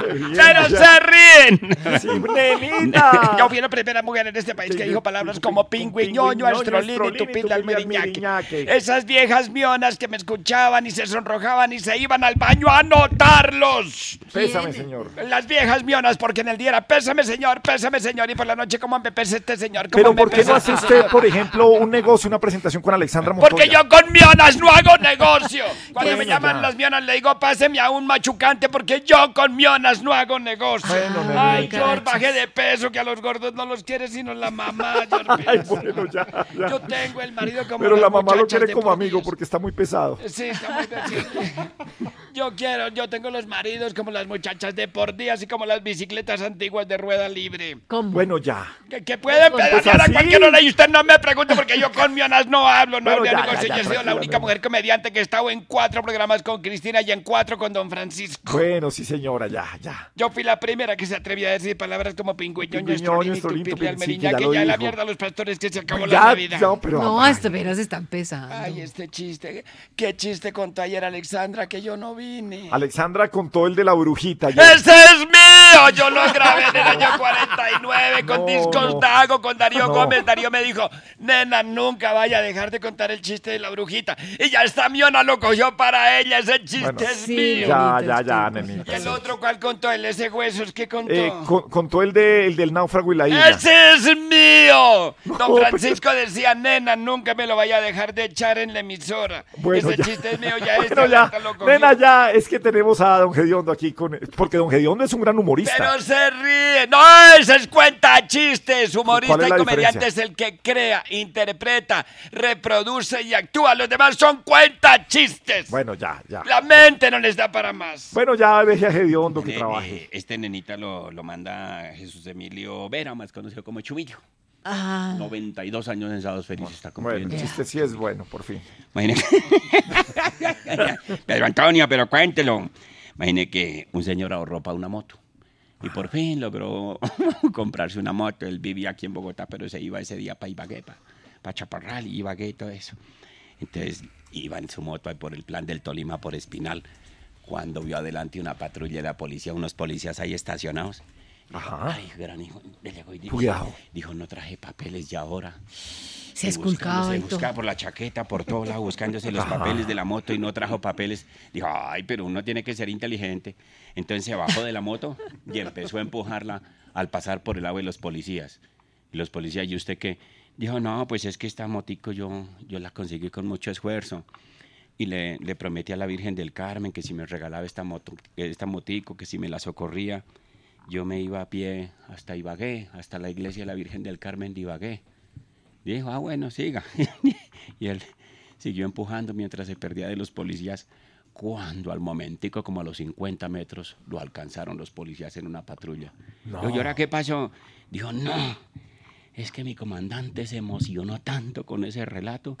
Qué bien, ¡Pero ya. se ríen! Sí, nenita. <laughs> Yo fui la primera mujer en este país que dijo palabras como pingüiñoño, astrolín y tupil al miriñaque. Esas viejas mionas que me escuchaban y se sonrojaban y se iban al baño a anotarlos. Pésame, señor. Las viejas mionas, porque en el día era pésame señor, pésame señor, y por la noche cómo me pesa este señor. ¿Cómo Pero me ¿por qué pesa no hace este usted, señor? por ejemplo, un negocio, una presentación con Alexandra Montoya? Porque yo con mionas no hago negocio. <laughs> Cuando me llaman ya. las mionas le digo, páseme a un machucante porque yo con mionas no hago negocio. Bueno, Ay. George, bajé de peso, que a los gordos no los quiere sino la mamá. <laughs> George. Ay, bueno, ya, ya. Yo tengo el marido como Pero la mamá lo quiere como amigo Dios. porque está muy pesado. Sí, está muy bien. <laughs> Yo quiero, yo tengo los maridos como las muchachas de por día, así como las bicicletas antiguas de rueda libre. ¿Cómo? Bueno, ya. Que, que pueden Pues pedalear a cualquier hora y usted no me pregunte porque yo con mionas no hablo, no Bueno, hablo ya, negocio. ya, Yo he ya, sido la única mujer comediante que he estado en cuatro programas con Cristina y en cuatro con Don Francisco. Bueno, sí, señora, ya, ya. Yo fui la primera que se atrevía a decir palabras como tupirle, sí, almeriña, ya que ya la mierda a los pastores que se acabó la Ya, Navidad. ya, pero... No, hasta veras están pesando. Ay, este chiste. ¿Qué chiste contó ayer Alexandra que yo no vine? Alexandra contó el de la brujita. ¡Ese es mío! Yo lo grabé en el año <laughs> 99 con No, Discos no. Dago, con Darío No. Gómez. Darío me dijo, nena, nunca vaya a dejar de contar el chiste de la brujita. Y ya esta miona lo cogió para ella, ese chiste Bueno, es Sí, mío. Ya, ya, ya, tiempos. ¿Y nenita. el otro cuál contó? ¿El ese huesos que contó? Eh, con- contó el, de, el del náufrago y la isla. ¡Ese es mío! Don Francisco decía, nena, nunca me lo vaya a dejar de echar en la emisora. Bueno, Ese ya. chiste es mío, ya <laughs> este Bueno, ya, alerta lo cogió. nena, ya, es que tenemos a Don Gediondo aquí con... Porque Don Gediondo es un gran humorista. Pero se ríe. No, ese es cuenta chistes. Humorista ¿Cuál es y comediante diferencia? es el que crea, interpreta, reproduce y actúa. Los demás son cuenta chistes. Bueno, ya, ya. La mente no les da para más. Bueno, ya deje a Gediondo que Eh, trabaje. este nenita lo, lo manda Jesús Emilio Vera, más conocido como Chumillo. Ah, 92 años en Sábados Felices está Bueno, cumpliendo. el chiste sí es bueno, por fin. Imagine- <laughs> Pedro Antonio, pero cuéntelo. Imagine que un señor ahorró para una moto. Y por fin logró <laughs> comprarse una moto. Él vivía aquí en Bogotá, pero se iba ese día para Ibagué, para Chaparral, y Ibagué y todo eso. Entonces iba en su moto por el plan del Tolima, por Espinal, cuando vio adelante una patrulla de la policía, unos policías ahí estacionados. Ajá. Ay, gran hijo. le llegó y dijo, Cuidado. dijo, no traje papeles ya ahora. se Y esculcaba y todo. buscaba por la chaqueta, por todo lado, buscándose los papeles de la moto y no trajo papeles. Dijo, ay, pero uno tiene que ser inteligente. Entonces se bajó de la moto y empezó a empujarla al pasar por el lado de los policías. Y los policías, ¿y usted qué? Dijo, no, pues es que esta motico yo, yo la conseguí con mucho esfuerzo. Y le, le prometí a la Virgen del Carmen que si me regalaba esta, moto, esta motico, que si me la socorría, yo me iba a pie hasta Ibagué, hasta la iglesia de la Virgen del Carmen de Ibagué. Dijo, ah, bueno, siga. <laughs> y él siguió empujando mientras se perdía de los policías. Cuando al momentico, como a los 50 metros, lo alcanzaron los policías en una patrulla. Dijo, ¿y ahora qué pasó? Dijo, no, es que mi comandante se emocionó tanto con ese relato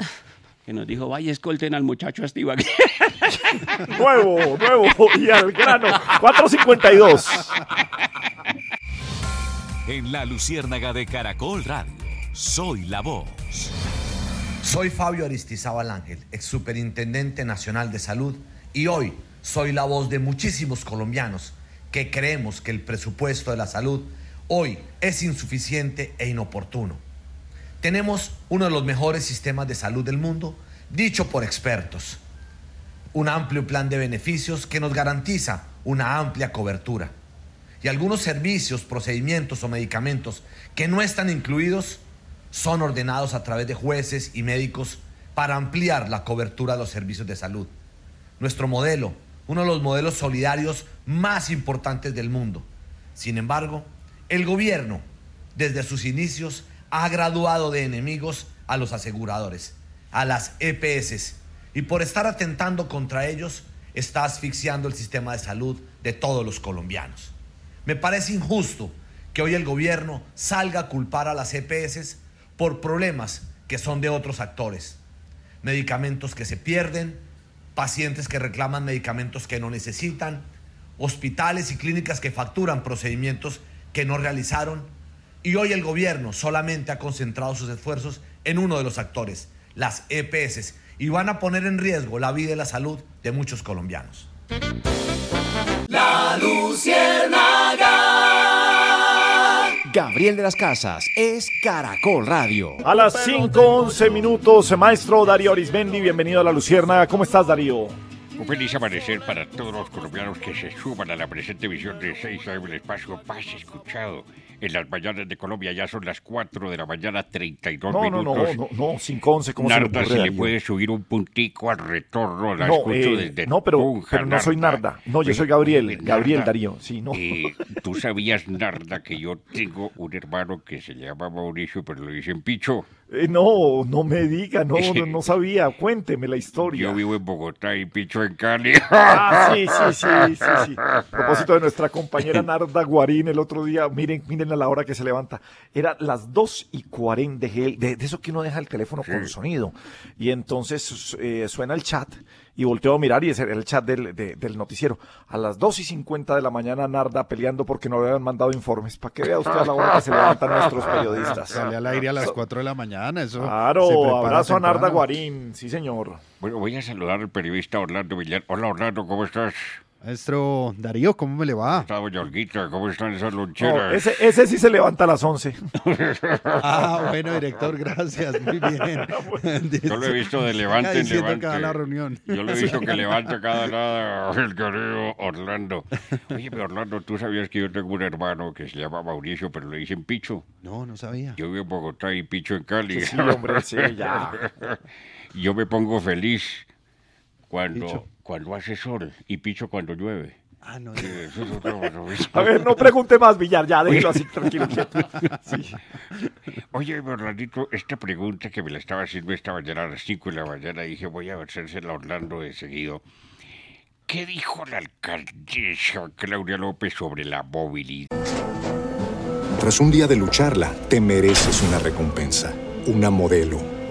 que nos dijo, vaya, escolten al muchacho hasta Ibagué. <laughs> <laughs> Nuevo, nuevo y al grano. 452. En la Luciérnaga de Caracol Radio, soy la voz. Soy Fabio Aristizábal Ángel, ex superintendente nacional de salud, y hoy soy la voz de muchísimos colombianos que creemos que el presupuesto de la salud hoy es insuficiente e inoportuno. Tenemos uno de los mejores sistemas de salud del mundo, dicho por expertos. Un amplio plan de beneficios que nos garantiza una amplia cobertura. Y algunos servicios, procedimientos o medicamentos que no están incluidos son ordenados a través de jueces y médicos para ampliar la cobertura de los servicios de salud. Nuestro modelo, uno de los modelos solidarios más importantes del mundo. Sin embargo, el gobierno, desde sus inicios, ha graduado de enemigos a los aseguradores, a las EPS, y por estar atentando contra ellos, está asfixiando el sistema de salud de todos los colombianos. Me parece injusto que hoy el gobierno salga a culpar a las EPS por problemas que son de otros actores. Medicamentos que se pierden, pacientes que reclaman medicamentos que no necesitan, hospitales y clínicas que facturan procedimientos que no realizaron. Y hoy el gobierno solamente ha concentrado sus esfuerzos en uno de los actores, las EPS, y van a poner en riesgo la vida y la salud de muchos colombianos. La Luciérnaga. Gabriel de las Casas es Caracol Radio. A las 5.11 minutos, maestro Darío Arismendi, bienvenido a la Luciérnaga. ¿Cómo estás, Darío? Un feliz amanecer para todos los colombianos que se suman a la presente emisión de 6 AM, el espacio más escuchado en las mañanas de Colombia. Ya son las 4 de la mañana, 32 No, no, no, minutos. no, no, 5.11, ¿cómo se le Narda, si le puede subir un puntico al retorno, la No, escucho eh, desde no, pero, Tunja, pero no soy Narda. No, yo soy Gabriel, Narda, Gabriel Darío, sí, no. eh, Tú sabías, Narda, que yo tengo un hermano que se llama Mauricio, pero lo dicen Picho. Eh, no, no me diga, no, no, no <laughs> sabía. Cuénteme la historia. Yo vivo en Bogotá y Picho en Cali. Ah, sí, sí, sí, sí, sí. <laughs> A propósito de nuestra compañera <laughs> Narda Guarín el otro día, miren, miren a la hora que se levanta. Era las 2 y 40 de, de, de eso que uno deja el teléfono con sonido. Y entonces eh, suena el chat y volteo a mirar y es el chat del, de- del noticiero. A las 2 y 50 de la mañana Narda peleando porque no le habían mandado informes. Para que vea usted a la hora que se levantan nuestros <laughs> periodistas. Sale al aire a las 4 de la mañana, eso. se Claro, prepara abrazo a Narda temprano. Guarín, sí señor. Bueno, voy a saludar al periodista Orlando Villar. Hola Orlando, ¿cómo estás? Maestro Darío, ¿cómo me le va? Está doña Olguita, ¿cómo están esas loncheras? ese, ese sí se levanta a las 11. <laughs> Ah, bueno, director, gracias. Muy bien. <laughs> <laughs> Yo lo he visto de levante en levante. la reunión. Yo lo he visto que levanta cada nada el querido Orlando. Oye, pero Orlando, ¿tú sabías que yo tengo un hermano que se llama Mauricio, pero le dicen Picho? No, no sabía. Yo vivo en Bogotá y Picho en Cali. Sí, hombre, sí, ya. Yo me pongo feliz cuando, Picho. Cuando hace sol y Picho cuando llueve. Ah, no. Eso es maravilla. A ver, no pregunte más, Villar, ya, déjelo así, tranquilo. Sí. Oye, Orlandito, esta pregunta que me la estaba haciendo esta mañana a las 5 de la mañana, dije, voy a hacérsela a Orlando de seguido. ¿Qué dijo la alcaldesa Claudia López sobre la movilidad? Tras un día de lucharla, te mereces una recompensa, una modelo,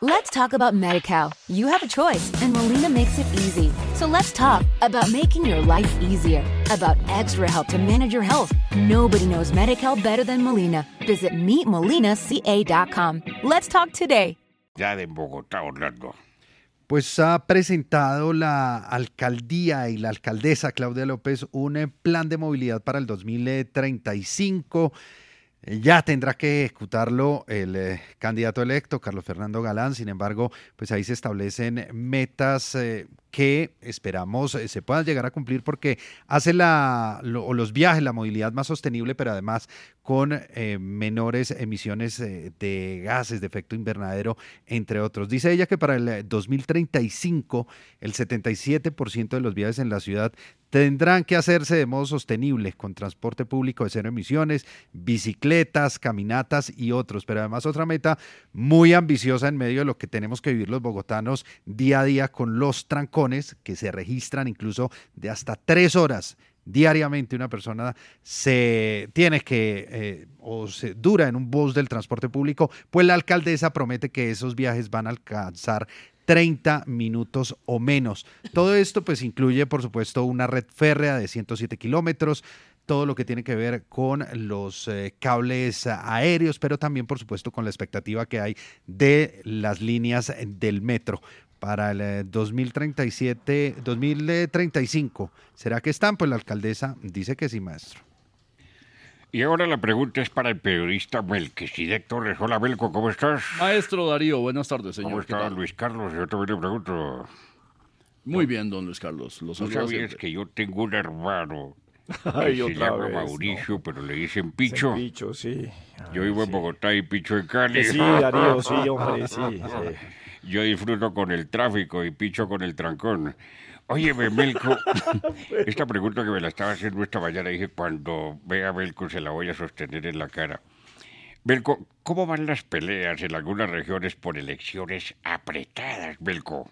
Let's talk about MediCal. You have a choice, and Molina makes it easy. So let's talk about making your life easier, about extra help to manage your health. Nobody knows MediCal better than Molina. Visit meetmolinaca.com. Let's talk today. Ya de Bogotá, Orlando. Pues ha presentado la alcaldía y la alcaldesa Claudia López un eh, plan de movilidad para el 2035. Eh, Ya tendrá que ejecutarlo el eh, candidato electo, Carlos Fernando Galán. Sin embargo, pues ahí se establecen metas eh, que esperamos eh, se puedan llegar a cumplir porque hace la, lo- los viajes, la movilidad más sostenible, pero además con eh, menores emisiones eh, de gases de efecto invernadero, entre otros. Dice ella que para el eh, 2035 el 77% de los viajes en la ciudad tendrán que hacerse de modo sostenible, con transporte público de cero emisiones, bicicletas, caminatas y otros. Pero además otra meta muy ambiciosa en medio de lo que tenemos que vivir los bogotanos día a día con los que se registran incluso de hasta tres horas diariamente una persona se tiene que eh, o se dura en un bus del transporte público, pues la alcaldesa promete que esos viajes van a alcanzar 30 minutos o menos. Todo esto pues incluye por supuesto una red férrea de 107 kilómetros, todo lo que tiene que ver con los eh, cables aéreos, pero también por supuesto con la expectativa que hay de las líneas del metro para el eh, 2037, 2035. ¿Será que están? Pues la alcaldesa dice que sí, maestro. Y ahora la pregunta es para el periodista Melquisedec Torres. Hola, Belco, ¿cómo estás? Maestro Darío, buenas tardes, señor. ¿Cómo ¿Qué está tal? Luis Carlos? Yo también le pregunto. Muy bien, don Luis Carlos. Lo ¿Tú saludo sabías siempre. que yo tengo un hermano <laughs> Ay, se otra llama vez, Mauricio, pero le dicen Picho? Picho, sí. Yo vivo en Bogotá y Picho en Cali. Que sí, Darío, sí, <laughs> hombre, sí, sí. Yo disfruto con el tráfico y Picho con el trancón. Oye, Melco, <laughs> esta pregunta que me la estaba haciendo esta mañana, dije, cuando vea a Melco se la voy a sostener en la cara. Belco, ¿cómo van las peleas en algunas regiones por elecciones apretadas, Belco?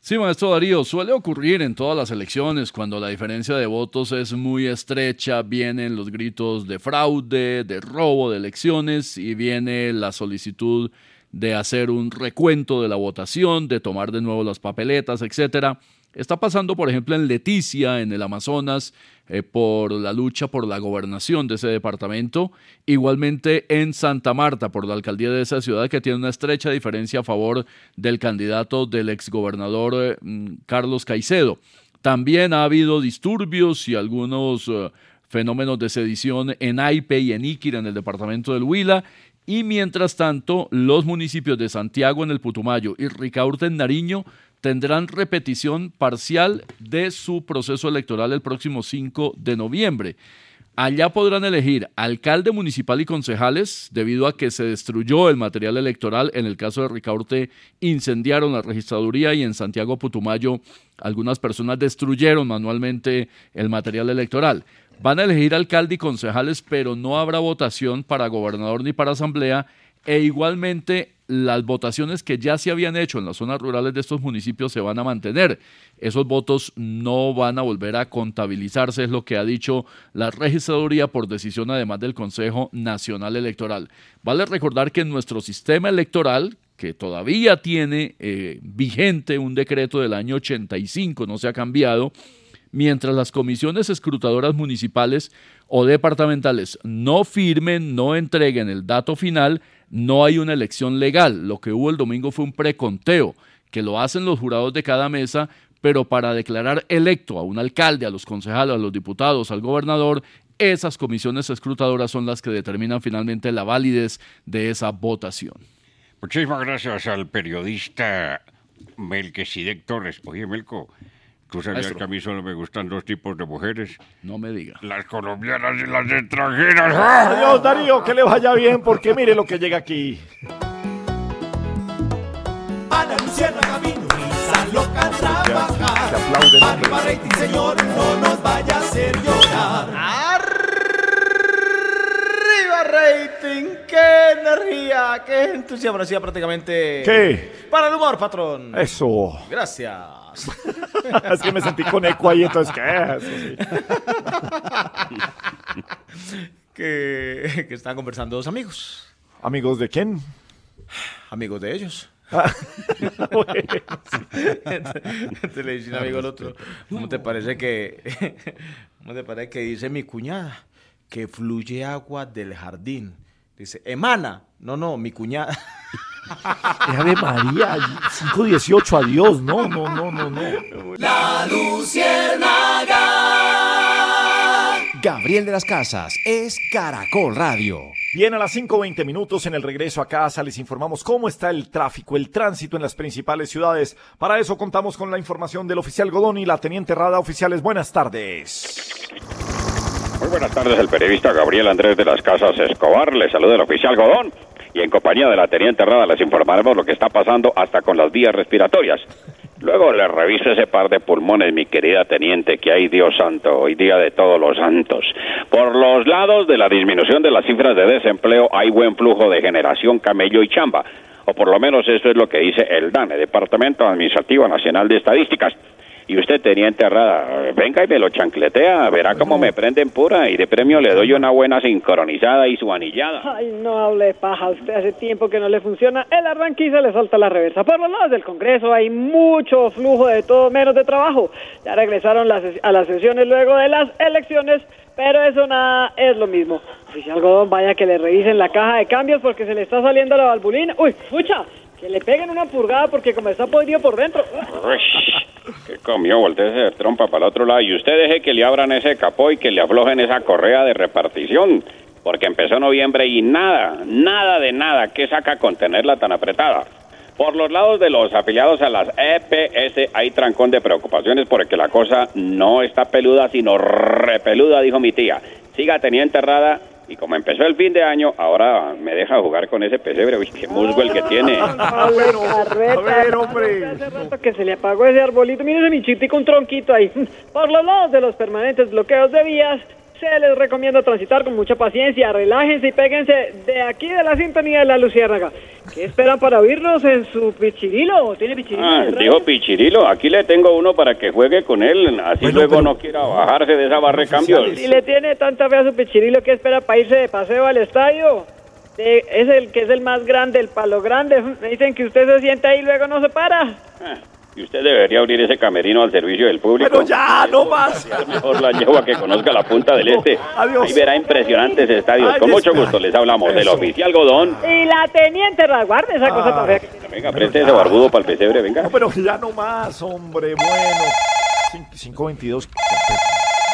Sí, maestro Darío, suele ocurrir en todas las elecciones cuando la diferencia de votos es muy estrecha, vienen los gritos de fraude, de robo de elecciones y viene la solicitud de hacer un recuento de la votación, de tomar de nuevo las papeletas, etcétera. Está pasando, por ejemplo, en Leticia, en el Amazonas, eh, por la lucha por la gobernación de ese departamento. Igualmente en Santa Marta, por la alcaldía de esa ciudad, que tiene una estrecha diferencia a favor del candidato del exgobernador eh, mm, Carlos Caicedo. También ha habido disturbios y algunos eh, fenómenos de sedición en Aipe y en Iquira, en el departamento del Huila. Y mientras tanto, los municipios de Santiago en el Putumayo y Ricaurte en Nariño tendrán repetición parcial de su proceso electoral el próximo 5 de noviembre. Allá podrán elegir alcalde municipal y concejales debido a que se destruyó el material electoral. En el caso de Ricaurte incendiaron la registraduría y en Santiago Putumayo algunas personas destruyeron manualmente el material electoral. Van a elegir alcalde y concejales, pero no habrá votación para gobernador ni para asamblea e igualmente las votaciones que ya se habían hecho en las zonas rurales de estos municipios se van a mantener. Esos votos no van a volver a contabilizarse, es lo que ha dicho la registraduría por decisión además del Consejo Nacional Electoral. Vale recordar que en nuestro sistema electoral, que todavía tiene eh, vigente un decreto del año 85, no se ha cambiado, mientras las comisiones escrutadoras municipales o departamentales no firmen, no entreguen el dato final, no hay una elección legal. Lo que hubo el domingo fue un preconteo, que lo hacen los jurados de cada mesa, pero para declarar electo a un alcalde, a los concejales, a los diputados, al gobernador, esas comisiones escrutadoras son las que determinan finalmente la validez de esa votación. Muchísimas gracias al periodista Melquisedec Torres. Oye, Melco, ¿tú sabías Maestro. que a mí solo me gustan dos tipos de mujeres? No me diga. Las colombianas y las extranjeras. ¡Ah! Adiós, Darío, que le vaya bien, porque mire lo que llega aquí. Ana Luciérnaga vino risa loca a trabajar. Se aplauden, hombre. Arriba rating, señor, no nos vaya a hacer llorar. ¡Arriba rating! ¡Qué energía! ¡Qué entusiasmo! Hacía prácticamente... ¿Qué? Para el humor, patrón. Eso. Gracias. <laughs> es que me sentí con eco ahí, entonces, ¿qué? Que, que están conversando dos amigos. ¿Amigos de quién? Amigos de ellos. Ah, <laughs> Entonces le dice un amigo al otro, ¿cómo te parece que, <laughs> cómo te parece que dice mi cuñada que fluye agua del jardín? Dice, emana. No, no, mi cuñada. <laughs> Ave María, 518, adiós. No, no, no, no, no. La Luciérnaga. Gabriel de las Casas es Caracol Radio. Bien, a las 5.20 minutos en el regreso a casa les informamos cómo está el tráfico, el tránsito en las principales ciudades. Para eso contamos con la información del oficial Godón y la teniente Rada. Oficiales, buenas tardes. Muy buenas tardes, el periodista Gabriel Andrés de las Casas Escobar. Le saluda el oficial Godón y en compañía de la teniente Rada les informaremos lo que está pasando hasta con las vías respiratorias. Luego le reviso ese par de pulmones, mi querida teniente, que hay Dios santo, hoy día de todos los santos. Por los lados de la disminución de las cifras de desempleo hay buen flujo de generación camello y chamba, o por lo menos eso es lo que dice el DANE, Departamento Administrativo Nacional de Estadísticas. Y usted, teniente Rada, venga y me lo chancletea, verá cómo me prenden pura y de premio le doy una buena sincronizada y su anillada. Ay, no hable paja, usted hace tiempo que no le funciona el arranque le salta la reversa. Por los lados del Congreso hay mucho flujo de todo menos de trabajo. Ya regresaron las a las sesiones luego de las elecciones, pero eso nada es lo mismo. Oficial Godón, vaya que le revisen la caja de cambios porque se le está saliendo la valvulina. Uy, fucha, que le peguen una purgada porque como está podrido por dentro. ¿Qué comió? Voltese de trompa para el otro lado. Y usted deje que le abran ese capó y que le aflojen esa correa de repartición. Porque empezó noviembre y nada, nada de nada. ¿Qué saca con tenerla tan apretada? Por los lados de los afiliados a las EPS hay trancón de preocupaciones porque la cosa no está peluda, sino repeluda, dijo mi tía. Siga teniente Rada y como empezó el fin de año, ahora me deja jugar con ese pesebre. Uy, qué musgo el que tiene. <laughs> A ver, a ver, hombre. Hace rato que se le apagó ese arbolito. Mire ese michitico, un tronquito ahí. Por los lados de los permanentes bloqueos de vías, se les recomienda transitar con mucha paciencia. Relájense y péguense de aquí de la sintonía de la Luciérnaga. ¿Qué esperan para oírnos en su pichirilo? ¿Tiene pichirilo? Ah, dijo Pichirilo, aquí le tengo uno para que juegue con él, así luego no quiera bajarse de esa barra de cambios. Si le tiene tanta fe a su pichirilo, ¿qué espera para irse de paseo al estadio? De- es el que es el más grande, el palo grande. Me dicen que usted se sienta ahí y luego no se para. Ah, Y usted debería abrir ese camerino al servicio del público. Pero ya, no más. Mejor la llevo a que conozca la punta del este. Adiós. Ahí verá impresionantes estadios. Ay, Con mucho gusto les hablamos del oficial Godón. Y la teniente Rasguarde, esa cosa tan fea. que tiene. Venga, preste ese barbudo para el pesebre, venga. No, pero ya no más, hombre, bueno. Cin- 522.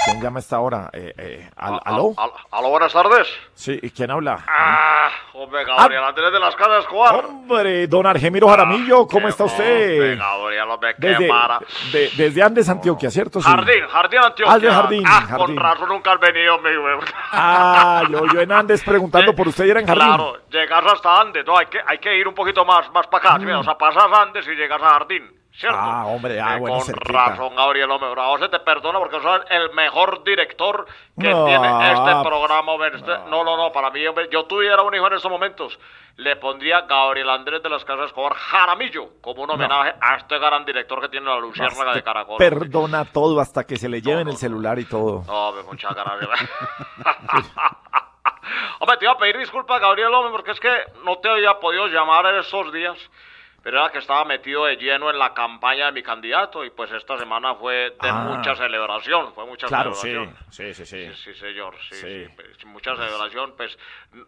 ¿Quién llama a esta hora? Eh, eh, ¿al- ¿Aló? Al- Aló, buenas tardes. Sí, ¿y ¿quién habla? Ah, hombre, Gabriel Andrés de las Casas Escobar. Hombre, don Argemiro Jaramillo, ¿cómo está usted? Hombre, Gabriel, hombre, qué Desde, mara. de- desde Andes, Antioquia, ¿cierto? Sí. Jardín, Jardín Antioquia. Ah, de Jardín, Ah, Jardín. con razón nunca has venido, mi güey. Ah, yo, yo en Andes preguntando por usted y era en Jardín. Claro, llegas hasta Andes, no, hay que, hay que ir un poquito más, más para acá, o sea, pasas Andes y llegas a Jardín. ¿Cierto? Ah, hombre, ah, Eh, bueno, con cerquita. razón, Gabriel, hombre, pero a vos se te perdona porque sos el mejor director que No. tiene este programa, hombre. Este- no, no, no, para mí, hombre, yo tuviera un hijo en estos momentos, le pondría Gabriel Andrés de las Casas Escobar Jaramillo como un homenaje a este gran director que tiene la Luciérnaga de Caracol. Perdona todo hasta que se le lleven el celular y todo. No, hombre, muchas gracias. <laughs> <laughs> hombre, te iba a pedir disculpas, Gabriel, hombre, porque es que no te había podido llamar en estos días. Pero era que estaba metido de lleno en la campaña de mi candidato y pues esta semana fue de Ah. mucha celebración, fue mucha Claro, celebración. Sí, sí, sí. Sí, sí, señor, sí, Sí. sí, pues, mucha celebración, pues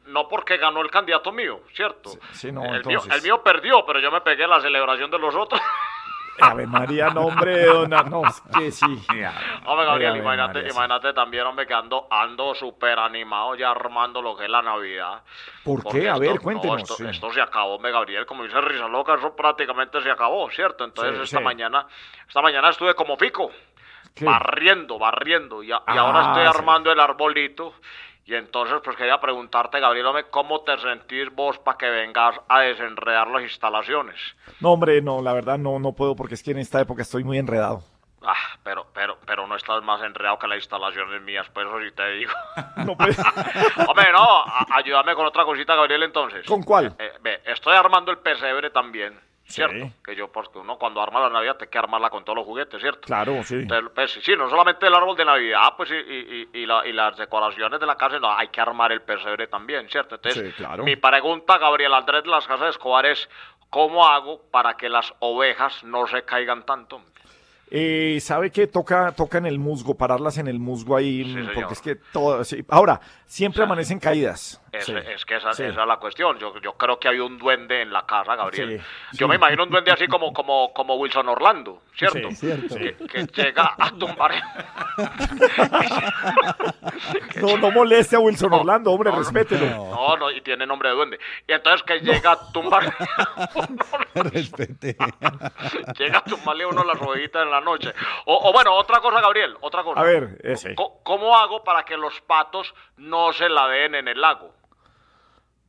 no porque ganó el candidato mío, ¿cierto? sí, no, el, entonces. mío, el mío perdió, pero yo me pegué la celebración de los otros. <laughs> Ave María, no, hombre, dona, no, es que sí. Hombre, Gabriel, Ave imagínate, María, sí. imagínate también, hombre, que ando, ando súper animado ya armando lo que es la Navidad. ¿Por Porque qué? A esto- ver, no, cuéntenos. esto, sí. esto se acabó, hombre, Gabriel, como dice Risa Loca, eso prácticamente se acabó, ¿cierto? Entonces Sí, esta mañana, esta mañana estuve como ¿Qué? barriendo, barriendo, y, a- y Ah, ahora estoy sí. armando el arbolito. Y entonces, pues quería preguntarte, Gabriel, hombre, ¿cómo te sentís vos para que vengas a desenredar las instalaciones? No, hombre, no, la verdad no, no puedo porque es que en esta época estoy muy enredado. Ah, pero, pero, pero no estás más enredado que las instalaciones mías, pues eso sí te digo. <laughs> No, pues, <laughs> Hombre, no, ayúdame con otra cosita, Gabriel, entonces. ¿Con cuál? Eh, ve, estoy armando el pesebre también, Sí. ¿cierto? Que yo, porque uno cuando arma la Navidad te que armarla con todos los juguetes, ¿cierto? Claro, sí. Entonces, pues, sí, no solamente el árbol de Navidad, pues, y, y, y, y la- y las decoraciones de la casa, no, hay que armar el pesebre también, ¿cierto? Entonces, Sí, claro. mi pregunta, Gabriel Andrés de las Casas de Escobar, es, ¿cómo hago para que las ovejas no se caigan tanto? Eh, ¿Sabe qué? Toca, toca en el musgo, pararlas en el musgo ahí, porque es que todo... sí. Ahora, siempre amanecen caídas. Es, Sí. es que esa, Sí. esa es la cuestión. Yo, yo creo que hay un duende en la casa, Gabriel. Sí, Yo sí. me imagino un duende así como, como, como Wilson Orlando, ¿cierto? Sí, cierto. Que, que llega a tumbar. <laughs> No, no moleste a Wilson Orlando, hombre, respételo. No, no, y tiene nombre de duende. Y entonces que llega a tumbar. <laughs> Respete. <laughs> llega a tumbarle a uno las ovejitas en la noche. O, o bueno, otra cosa, Gabriel, otra cosa. A ver, ese. ¿Cómo hago para que los patos no se la den en el lago?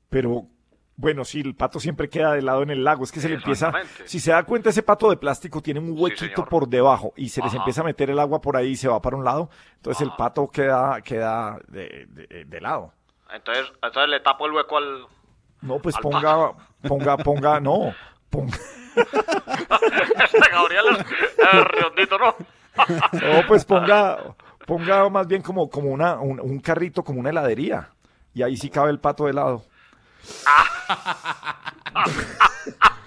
Pero, bueno, sí, el pato siempre queda de lado en el lago. Es que se le empieza. Si se da cuenta, ese pato de plástico tiene un huequito por debajo y se les Ajá. empieza a meter el agua por ahí y se va para un lado. Entonces el pato queda, queda de, de- de lado. Entonces, entonces le tapo el hueco al... No, pues Al ponga, ponga, ponga, no. Ponga, Este Gabriel es redondito, ¿no? <laughs> no, pues ponga, ponga más bien como, como una, un, un carrito, como una heladería. Y ahí sí cabe el pato de lado. ah. <laughs> <laughs>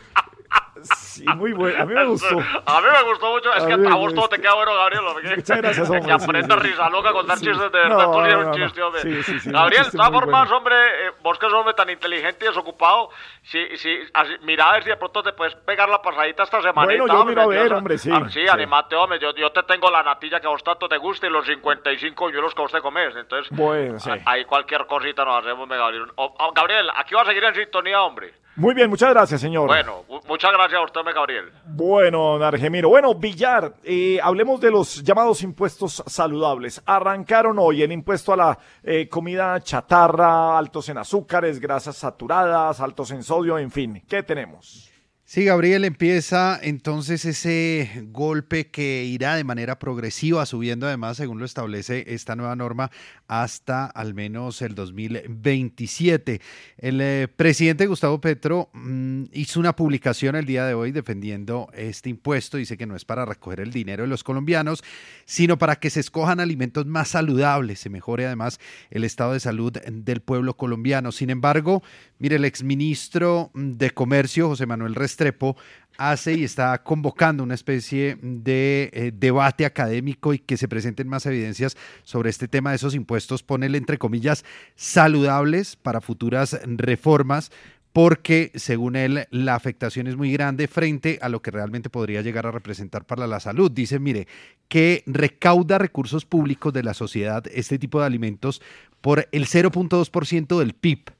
Sí, muy bueno. A mí me gustó. A mí me gustó mucho. Es A que a vos todo te queda bueno, Gabriel. porque- Muchas gracias, hombre, <laughs> Que aprenda sí, risa loca con dar Sí. chistes de verdad. No, no, un no. chiste, hombre. Sí, Gabriel, de todas formas, bueno. hombre, eh, vos que sos hombre tan inteligente y desocupado, si, si, así, mira a ver si de pronto te puedes pegar la pasadita esta semanita. Bueno, yo miro a ver, hombre, sí, Ah, Sí, animate, hombre. Yo, yo te tengo la natilla que a vos tanto te gusta y los 55 yuros que a vos te comes. Entonces, Bueno, sí. a- ahí cualquier cosita nos hacemos, Gabriel. O- o, Gabriel, aquí va a seguir en sintonía, hombre. Muy bien, muchas gracias, señor. Bueno, mu- muchas gracias me, Gabriel. Bueno, Argemiro. Bueno, Villar, eh, hablemos de los llamados impuestos saludables. Arrancaron hoy el impuesto a la eh, comida chatarra, altos en azúcares, grasas saturadas, altos en sodio, en fin. ¿Qué tenemos? Sí, Gabriel, empieza entonces ese golpe que irá de manera progresiva, subiendo además, según lo establece esta nueva norma, hasta al menos el 2027. El eh, presidente Gustavo Petro mm, hizo una publicación el día de hoy defendiendo este impuesto. Dice que no es para recoger el dinero de los colombianos, sino para que se escojan alimentos más saludables, se mejore además el estado de salud del pueblo colombiano. Sin embargo, mire, el exministro de Comercio, José Manuel Restrepo, hace y está convocando una especie de eh, debate académico y que se presenten más evidencias sobre este tema de esos impuestos, ponele entre comillas, saludables para futuras reformas, porque según él la afectación es muy grande frente a lo que realmente podría llegar a representar para la salud. Dice, mire, que recauda recursos públicos de la sociedad este tipo de alimentos por el 0.2% del PIB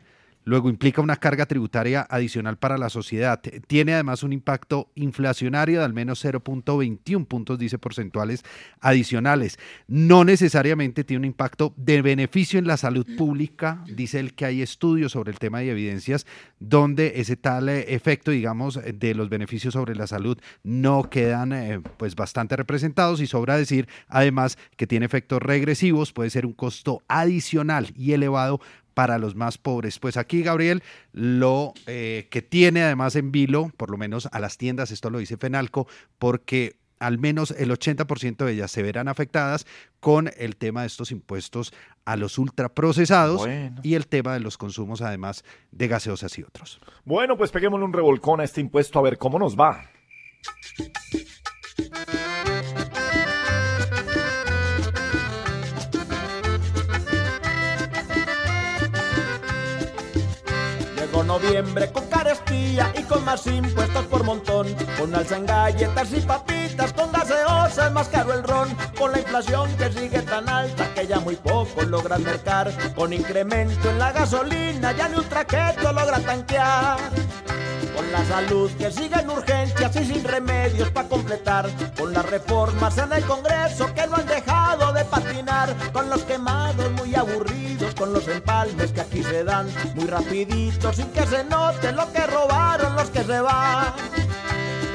luego implica una carga tributaria adicional para la sociedad. Tiene además un impacto inflacionario de al menos 0.21 puntos, dice, porcentuales adicionales. No necesariamente tiene un impacto de beneficio en la salud pública, dice él que hay estudios sobre el tema y evidencias donde ese tal eh, efecto, digamos, de los beneficios sobre la salud no quedan eh, pues bastante representados y sobra decir además que tiene efectos regresivos, puede ser un costo adicional y elevado para los más pobres. Pues aquí, Gabriel, lo eh, que tiene además en vilo, por lo menos a las tiendas, esto lo dice Fenalco, porque al menos el 80% de ellas se verán afectadas con el tema de estos impuestos a los ultraprocesados Bueno. y el tema de los consumos además de gaseosas y otros. Bueno, pues peguémosle un revolcón a este impuesto a ver cómo nos va. Noviembre con carestía y con más impuestos por montón. Con alza en galletas y papitas, con gaseosas más caro el ron. Con la inflación que sigue tan alta que ya muy poco logran mercar. Con incremento en la gasolina, ya ni un traqueto logra tanquear. Con la salud que sigue en urgencias y sin remedios para completar. Con las reformas en el Congreso que no han dejado de patinar. Con los quemados muy aburridos, los empalmes que aquí se dan muy rapiditos sin que se note lo que robaron los que se van.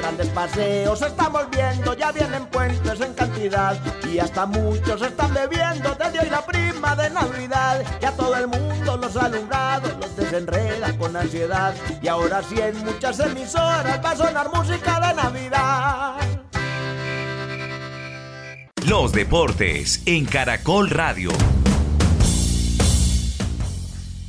Grandes paseos estamos viendo, ya vienen puentes en cantidad y hasta muchos están bebiendo desde hoy la prima de Navidad. Ya todo el mundo los alumbrados los desenreda con ansiedad y ahora sí en muchas emisoras va a sonar música de Navidad. Los deportes en Caracol Radio.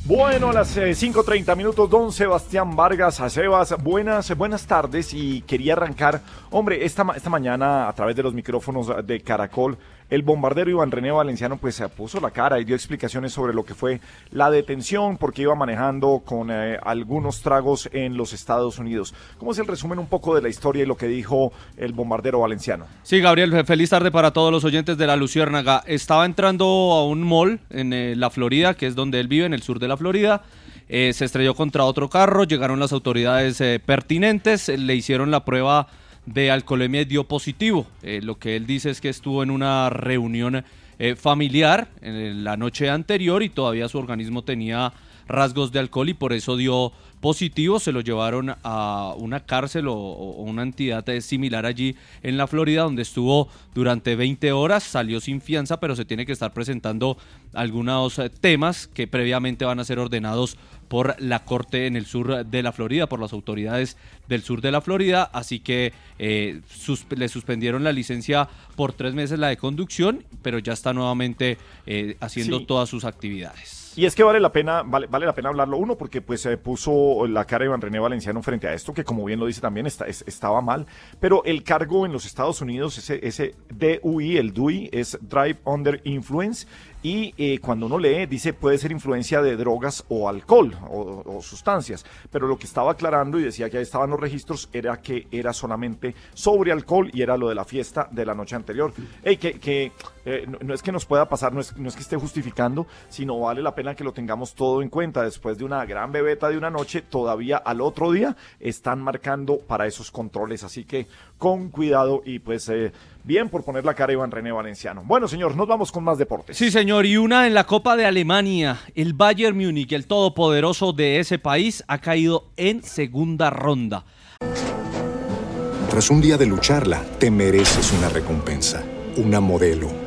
Bueno, a las eh, 5.30 minutos, don Sebastián Vargas, a Sebas, buenas, buenas tardes y quería arrancar, hombre, esta, esta mañana a través de los micrófonos de Caracol, el bombardero Iván René Valenciano pues se puso la cara y dio explicaciones sobre lo que fue la detención, porque iba manejando con eh, algunos tragos en los Estados Unidos. ¿Cómo es el resumen un poco de la historia y lo que dijo el bombardero valenciano? Sí, Gabriel, fe- feliz tarde para todos los oyentes de la Luciérnaga. Estaba entrando a un mall en eh, la Florida, que es donde él vive, en el sur de la Florida. Eh, se estrelló contra otro carro, llegaron las autoridades pertinentes, le hicieron la prueba de alcoholemia dio positivo. Eh, lo que él dice es que estuvo en una reunión eh, familiar en la noche anterior y todavía su organismo tenía rasgos de alcohol y por eso dio positivo. Se lo llevaron a una cárcel o, o una entidad eh, similar allí en la Florida donde estuvo durante 20 horas. Salió sin fianza, pero se tiene que estar presentando algunos temas que previamente van a ser ordenados por la corte en el sur de la Florida, por las autoridades del sur de la Florida, así que eh, sus- le suspendieron la licencia por tres meses la de conducción, pero ya está nuevamente eh, haciendo Sí. todas sus actividades. Y es que vale la pena, vale, vale la pena hablarlo uno, porque pues se puso la cara de Iván René Valenciano frente a esto, que como bien lo dice también, está, es- estaba mal. Pero el cargo en los Estados Unidos, ese, ese DUI, el DUI, es Drive Under Influence. Y eh, cuando uno lee, dice puede ser influencia de drogas o alcohol o, sustancias. Pero lo que estaba aclarando y decía que ahí estaban los registros era que era solamente sobre alcohol y era lo de la fiesta de la noche anterior. Que eh, no, no es que nos pueda pasar, no es, no es que esté justificando, sino vale la pena que lo tengamos todo en cuenta. Después de una gran bebeta de una noche, todavía al otro día están marcando para esos controles. Así que con cuidado y pues eh, bien por poner la cara Iván René Valenciano. Bueno, señor, nos vamos con más deportes. Sí, señor, y una en la Copa de Alemania. El Bayern Múnich, el todopoderoso de ese país, ha caído en segunda ronda. Tras un día de lucharla, te mereces una recompensa, una modelo,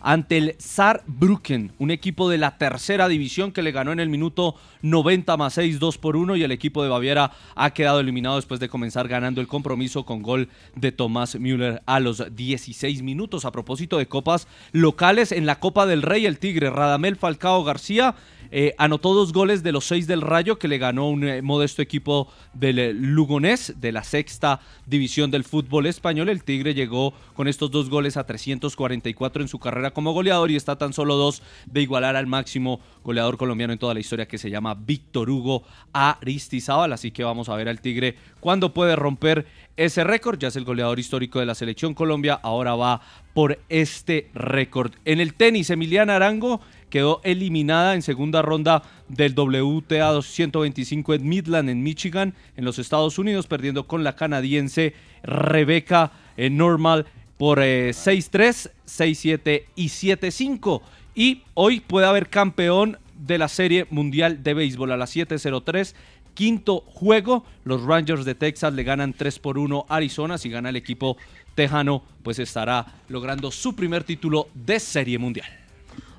Ante el Saarbrücken, un equipo de la tercera división que le ganó en el minuto 90 más 6, 2 por 1 y el equipo de Baviera ha quedado eliminado después de comenzar ganando el compromiso con gol de Tomás Müller a los 16 minutos. A propósito de copas locales, en la Copa del Rey el Tigre Radamel Falcao García eh, anotó dos goles de los seis del Rayo que le ganó un eh, modesto equipo del eh, Lugonés de la sexta división del fútbol español. El Tigre llegó con estos dos goles a 344 en su carrera como goleador y está tan solo dos de igualar al máximo goleador colombiano en toda la historia que se llama Víctor Hugo Aristizábal. Así que vamos a ver al Tigre cuándo puede romper ese récord. Ya es el goleador histórico de la selección Colombia. Ahora va por este récord. En el tenis, Emiliana Arango quedó eliminada en segunda ronda del WTA 225 en Midland, en Michigan, en los Estados Unidos, perdiendo con la canadiense Rebecca eh, Normal por 6-3, 6-7 y 7-5. Y hoy puede haber campeón de la Serie Mundial de Béisbol a las 7.03. Quinto juego, los Rangers de Texas le ganan 3 por 1 a Arizona. Si gana el equipo tejano, pues estará logrando su primer título de Serie Mundial.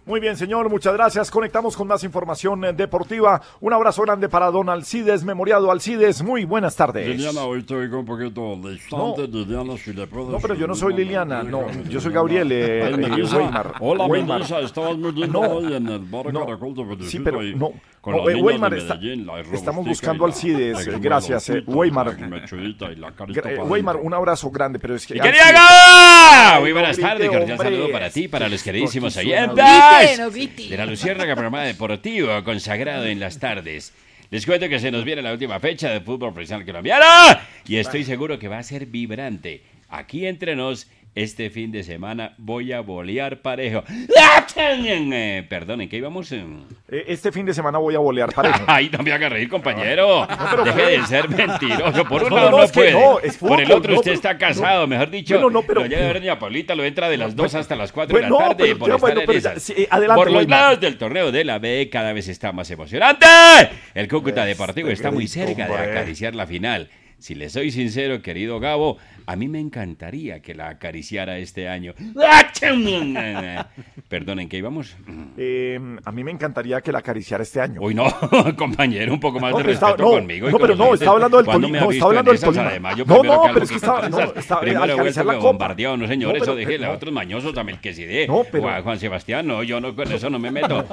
Muy bien, señor, muchas gracias. Conectamos con más información eh, deportiva. Un abrazo grande para don Alcides, memoriado Alcides. Muy buenas tardes. Liliana, hoy te oigo un poquito distante, Liliana, si le puedes... No, pero yo no soy Liliana, no, yo soy Gabriel eh. <laughs> Weimar. Hola, Weimar. Estabas muy linda No, hoy en el bar no, Caracol, felicito Sí, pero ahí no. con no, las eh, Weimar, de está- estamos buscando y Alcides. la Gracias, eh, Weimar. la mechudita y la carita Gra- eh, para Weimar, un abrazo grande, pero es que. Ay, Muy no buenas tardes, cordial saludo para ti, para los queridísimos oyentes De la Luciérnaga, programa deportivo consagrado en las tardes. Les cuento que se nos viene la última fecha de fútbol profesional colombiano y estoy seguro que va a ser vibrante. Aquí entre nos, este fin de semana voy a bolear parejo. Eh, <laughs> Perdonen, ¿qué íbamos? Eh, Este fin de semana voy a bolear parejo. <laughs> Ay, no me haga reír, compañero. pero Deje de ser mentiroso. Por un No, lado no, no, puede. no, es Por el fútbol, otro no, usted pero- está casado, mejor dicho. Bueno, no, pero- lo llega a ver doña Paulita, lo entra de las 2 hasta las 4 Bueno, de la no, tarde pero por estar bueno, en pero esas. sí, eh, adelante, Por los lados del torneo de la B cada vez está más emocionante. El Cúcuta Deportivo está muy cerca de acariciar la final. Si le soy sincero, querido Gabo, a mí me encantaría que la acariciara este año. <laughs> Perdonen, ¿qué íbamos? Eh, a mí me encantaría que la acariciara este año. Uy, no, <laughs> compañero, un poco más No, de respeto no, conmigo. no, pero no, estaba hablando del ¿Cuándo Tolima, no, estaba hablando del Tolima. además? Yo No, no, pero es que estaba- no, estaba- Primero la copa. bombardeado, no señor, No, pero- eso déjele a no. otros mañosos también que sí de. No, pero- Juan Sebastián, no, yo no con eso no me meto.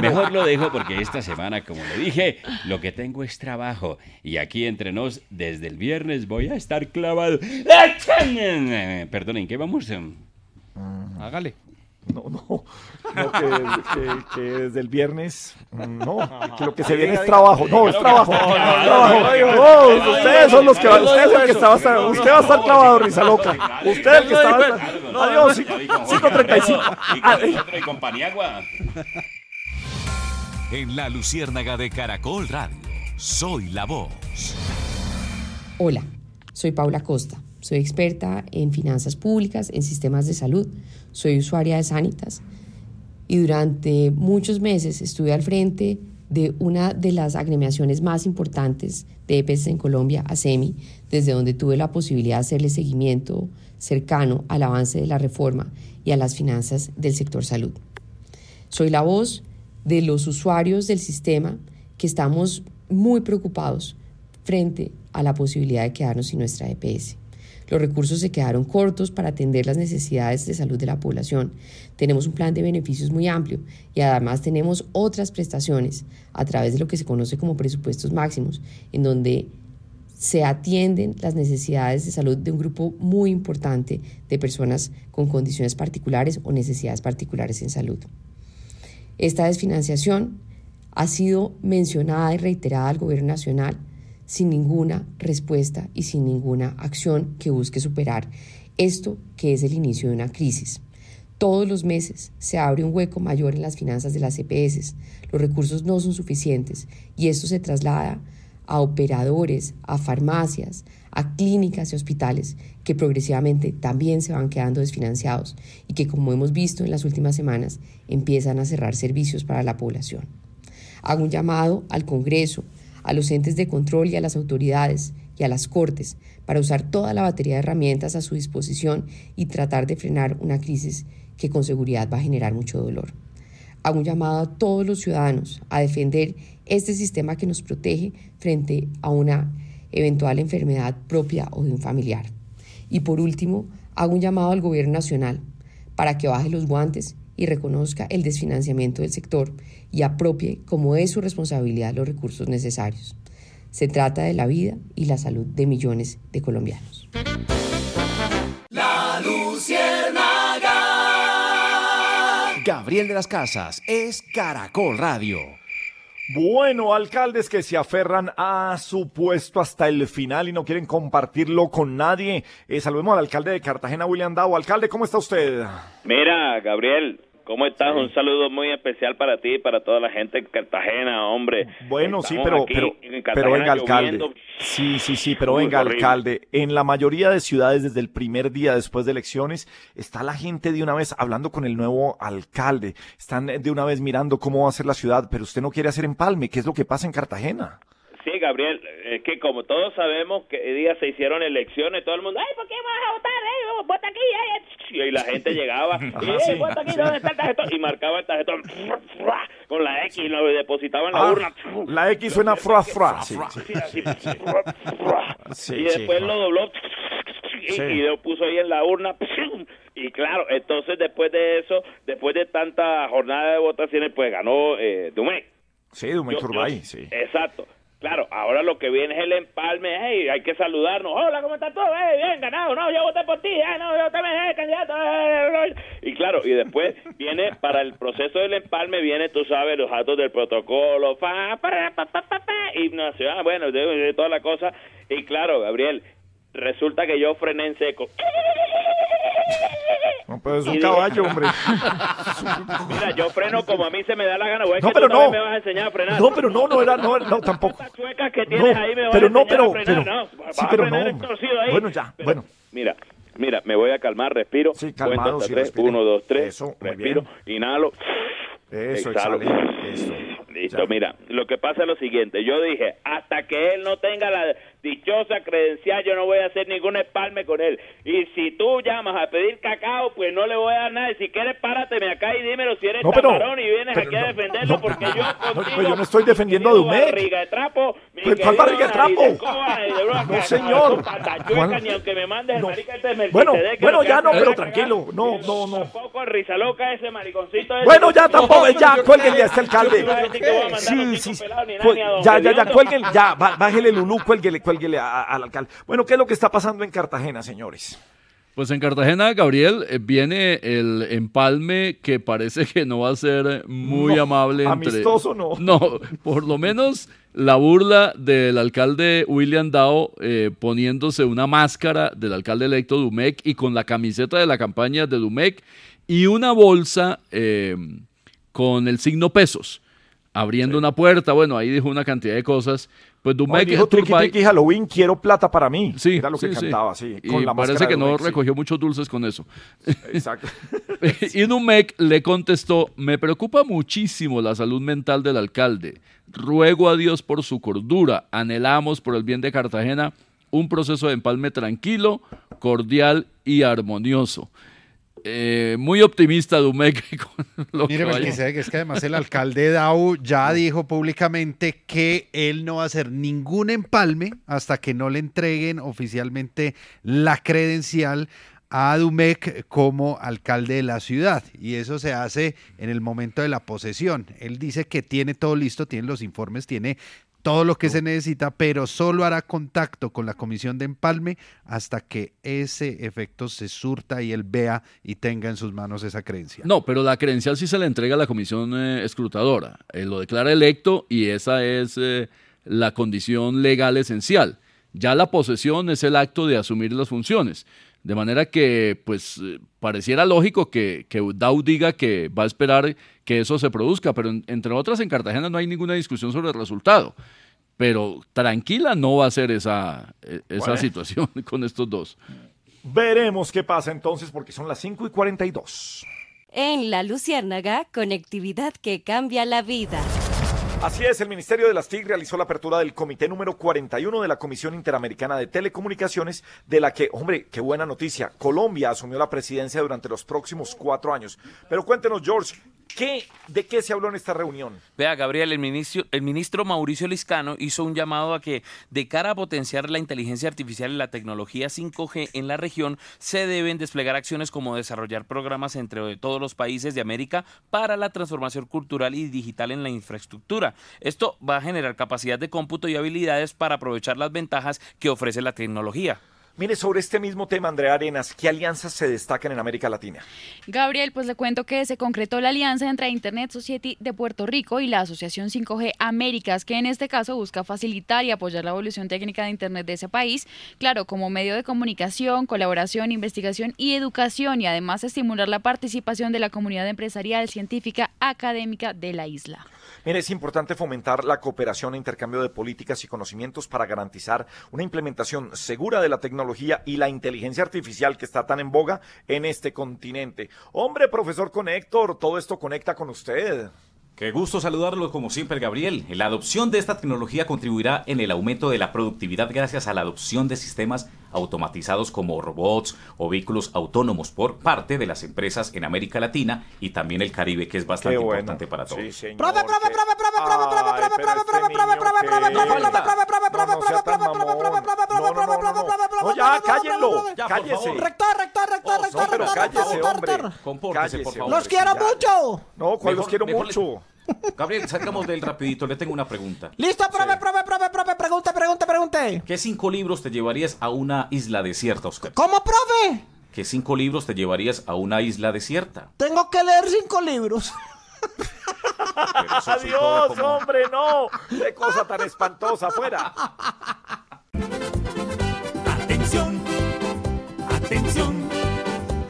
Mejor lo dejo porque esta semana, como le dije, lo que tengo es trabajo. Y aquí entre nos, desde el viernes voy a estar clavado. Perdonen, ¿qué vamos? Hágale. No, no, no que, que- que desde el viernes, mm, no, que lo que se viene es trabajo, no, es trabajo, es trabajo. ustedes son los que, usted es el que está, usted va a estar clavado, risa loca. Usted el que está, adiós, 5.35. Ah, eh. Otro y compañía, agua. En la Luciérnaga de Caracol Radio. Soy la voz. Hola, soy Paula Costa. Soy experta en finanzas públicas, en sistemas de salud. Soy usuaria de Sanitas. Y durante muchos meses estuve al frente de una de las agremiaciones más importantes de EPS en Colombia, ASEMI, desde donde tuve la posibilidad de hacerle seguimiento cercano al avance de la reforma y a las finanzas del sector salud. Soy la voz de los usuarios del sistema que estamos muy preocupados frente a la posibilidad de quedarnos sin nuestra EPS. Los recursos se quedaron cortos para atender las necesidades de salud de la población. Tenemos un plan de beneficios muy amplio y además tenemos otras prestaciones a través de lo que se conoce como presupuestos máximos, en donde se atienden las necesidades de salud de un grupo muy importante de personas con condiciones particulares o necesidades particulares en salud. Esta desfinanciación ha sido mencionada y reiterada al Gobierno Nacional sin ninguna respuesta y sin ninguna acción que busque superar esto que es el inicio de una crisis. Todos los meses se abre un hueco mayor en las finanzas de las EPS. Los recursos no son suficientes y esto se traslada a operadores, a farmacias, a clínicas y hospitales que progresivamente también se van quedando desfinanciados y que, como hemos visto en las últimas semanas, empiezan a cerrar servicios para la población. Hago un llamado al Congreso, a los entes de control y a las autoridades y a las Cortes para usar toda la batería de herramientas a su disposición y tratar de frenar una crisis que con seguridad va a generar mucho dolor. Hago un llamado a todos los ciudadanos a defender este sistema que nos protege frente a una eventual enfermedad propia o de un familiar. Y por último, hago un llamado al Gobierno Nacional para que baje los guantes y reconozca el desfinanciamiento del sector y apropie como es su responsabilidad los recursos necesarios. Se trata de la vida y la salud de millones de colombianos. La Luciérnaga. Gabriel de las Casas es Caracol Radio. Bueno, alcaldes que se aferran a su puesto hasta el final y no quieren compartirlo con nadie. Eh, saludemos al alcalde de Cartagena, William Dao. Alcalde, ¿cómo está usted? Mira, Gabriel, ¿Cómo estás? Un saludo muy especial para ti y para toda la gente en Cartagena, hombre. Bueno, sí, pero, pero, en pero venga, alcalde. Sí, sí, sí, pero venga, horrible. alcalde. En la mayoría de ciudades, desde el primer día después de elecciones, está la gente de una vez hablando con el nuevo alcalde. Están de una vez mirando cómo va a ser la ciudad, pero usted no quiere hacer empalme. ¿Qué es lo que pasa en Cartagena? Sí, Gabriel, es que como todos sabemos que día se hicieron elecciones, todo el mundo, ¡ay, ¿por qué vas a votar? Eh, vota aquí, eh". Y la gente llegaba, <laughs> y, "Eh, vota aquí, ¿dónde está el tarjetón? Y marcaba el tarjetón con la X y lo depositaba en la Ah, urna. la X suena fra fra. Sí, <laughs> y después lo dobló y, lo puso ahí en la urna. Y claro, entonces después de eso, después de tanta jornada de votaciones, pues ganó eh, Dumé. Sí, Dumé Turbay, sí. Exacto. Claro, ahora lo que viene es el empalme, hey, hay que saludarnos. Hola, ¿cómo estás tú? Hey, bien, ganado, no, yo voté por ti, eh, no, yo también, candidato. eh, eh". Y claro, y después viene, para el proceso del empalme, viene, tú sabes, los actos del protocolo, fa, pa, pa, pa, pa, toda la cosa. Y claro, Gabriel, resulta que yo frené en seco. <laughs> No, pero es un caballo, <laughs> hombre. Mira, yo freno como a mí se me da la gana, güey. No, que pero tú no. me vas a enseñar a frenar. No, pero no, no era, no, no, tampoco. chuecas que tienes No, ahí me vas pero a no, pero, a frenar, pero, no, vas sí, a pero frenar no. ahí. Bueno, ya, Pero, bueno. Mira, mira, me voy a calmar, respiro. Sí, calmado, hasta sí, tres. respire. Uno, dos, tres. Eso, respiro, inhalo. Eso, exhalo. exhale, Listo, mira, lo que pasa es lo siguiente. Yo dije, hasta que él no tenga la dichosa credencial, yo no voy a hacer ningún espalme con él. Y si tú llamas a pedir cacao, pues no le voy a dar nada. Y si quieres, párateme acá y dímelo si eres No, pero- y vienes aquí a no, defenderlo, porque yo contigo... pues yo no estoy defendiendo a Dumec. barriga de trapo, Pues, ¿cuál barriga de trapo? de broma, No, señor. ni aunque me mandes el marica este Bueno, que bueno, ya no, pero tranquilo. No, no, no. Tampoco el ese mariconcito. ese. Bueno, ya tampoco, ya, cuélguenle a este alcalde. Sí, sí, Ya, ya, ya, Gediondo. cuélguenle, ya, bá- bájele Lulú, cuélguele, cuélguele al alcalde. Bueno, ¿qué es lo que está pasando en Cartagena, señores? Pues en Cartagena, Gabriel, eh, viene el empalme que parece que no va a ser muy No, amable. entre- amistoso no. No, por lo menos la burla del alcalde William Dao eh, poniéndose una máscara del alcalde electo Dumec y con la camiseta de la campaña de Dumec y una bolsa eh, con el signo pesos. Abriendo una puerta, bueno, ahí dijo una cantidad de cosas. Pues Ay, Dumec dijo Halloween, quiero plata para mí. Sí, Era lo que sí, cantaba, sí. Con la parece que no recogió muchos dulces con eso. Exacto. <laughs> y Dumec le contestó, me preocupa muchísimo la salud mental del alcalde. Ruego a Dios por su cordura. Anhelamos por el bien de Cartagena un proceso de empalme tranquilo, cordial y armonioso. Eh, muy optimista Dumec <laughs> con lo que Mire, vaya. Melquisedec, es que además el alcalde Dau ya dijo públicamente que él no va a hacer ningún empalme hasta que no le entreguen oficialmente la credencial a Dumec como alcalde de la ciudad. Y eso se hace en el momento de la posesión. Él dice que tiene todo listo, tiene los informes, tiene todo lo que se necesita, pero solo hará contacto con la comisión de empalme hasta que ese efecto se surta y él vea y tenga en sus manos esa creencia. No, pero la credencial sí se le entrega a la comisión eh, escrutadora. Eh, lo declara electo y esa es eh, la condición legal esencial. Ya la posesión es el acto de asumir las funciones. De manera que, pues, eh, pareciera lógico que, que Dow diga que va a esperar que eso se produzca, pero en- entre otras en Cartagena no hay ninguna discusión sobre el resultado. Pero tranquila no va a ser esa, eh, esa Bueno. situación <laughs> con estos dos. Veremos qué pasa entonces, porque son las 5 y 42. En La Luciérnaga, conectividad que cambia la vida. Así es, el Ministerio de las TIC realizó la apertura del comité número 41 de la Comisión Interamericana de Telecomunicaciones, de la que, hombre, qué buena noticia, Colombia asumió la presidencia durante los próximos cuatro años. Pero cuéntenos, George, ¿qué, ¿de qué se habló en esta reunión? Vea, Gabriel, el ministro, el ministro Mauricio Liscano hizo un llamado a que, de cara a potenciar la inteligencia artificial y la tecnología 5G en la región, se deben desplegar acciones como desarrollar programas entre todos los países de América para la transformación cultural y digital en la infraestructura. Esto va a generar capacidad de cómputo y habilidades para aprovechar las ventajas que ofrece la tecnología. Mire, sobre este mismo tema, Andrea Arenas, ¿qué alianzas se destacan en América Latina? Gabriel, pues le cuento que se concretó la alianza entre Internet Society de Puerto Rico y la Asociación 5G Américas, que en este caso busca facilitar y apoyar la evolución técnica de Internet de ese país, claro, como medio de comunicación, colaboración, investigación y educación, y además estimular la participación de la comunidad empresarial, científica, académica de la isla. Mire, es importante fomentar la cooperación e intercambio de políticas y conocimientos para garantizar una implementación segura de la tecnología y la inteligencia artificial que está tan en boga en este continente. Hombre, profesor Conector, todo esto conecta con usted. Qué gusto saludarlo como siempre, Gabriel. La adopción de esta tecnología contribuirá en el aumento de la productividad gracias a la adopción de sistemas automatizados como robots o vehículos autónomos por parte de las empresas en América Latina y también el Caribe, que es bastante bueno. importante para todos. Sí, señor. Profe, profe, que- profe, profe, profe, profe, profe, profe, profe, profe, profe, profe, profe, profe, profe, profe, profe, Gabriel, salgamos del rapidito, le tengo una pregunta. Listo, profe, sí. profe, profe, profe, pregunte, pregunte, pregunte. ¿Qué cinco libros te llevarías a una isla desierta, Oscar? ¿Cómo, profe? ¿Qué cinco libros te llevarías a una isla desierta? Tengo que leer cinco libros. <laughs> Adiós, hombre, no. Qué cosa tan espantosa afuera. Atención, atención,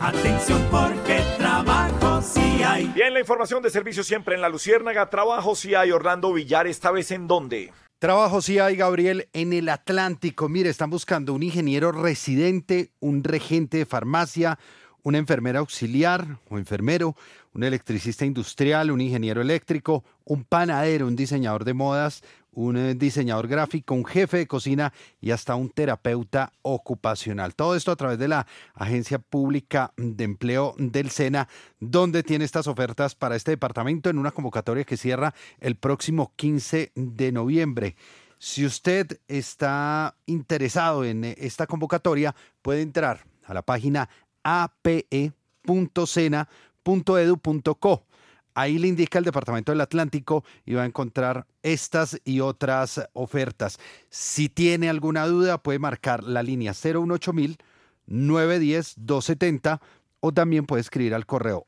atención porque trabaja sí hay. Bien, la información de servicio siempre en la Luciérnaga. Trabajo si hay Orlando Villar, esta vez en dónde? Trabajo sí hay, Gabriel, en el Atlántico. Mire, están buscando un ingeniero residente, un regente de farmacia, una enfermera auxiliar o enfermero, un electricista industrial, un ingeniero eléctrico, un panadero, un diseñador de modas, un eh, diseñador gráfico, un jefe de cocina y hasta un terapeuta ocupacional. Todo esto a través de la Agencia Pública de Empleo del SENA, donde tiene estas ofertas para este departamento en una convocatoria que cierra el próximo 15 de noviembre. Si usted está interesado en eh, esta convocatoria, puede entrar a la página ape.sena.edu.co. Ahí le indica el Departamento del Atlántico y va a encontrar estas y otras ofertas. Si tiene alguna duda, puede marcar la línea 018000 910 270 o también puede escribir al correo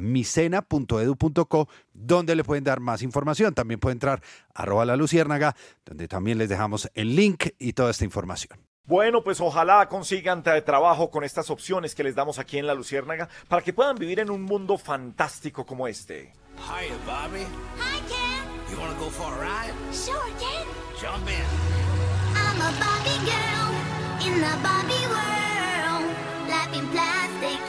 micena.edu.co donde le pueden dar más información. También puede entrar arroba la luciérnaga donde también les dejamos el link y toda esta información. Bueno, pues ojalá consigan tra- trabajo con estas opciones que les damos aquí en la Luciérnaga para que puedan vivir en un mundo fantástico como este. Hiya, Bobby. Hi, Ken. You wanna go for a ride? Sure, Ken. Jump in. I'm a Barbie girl in the Barbie world. Life in plastic,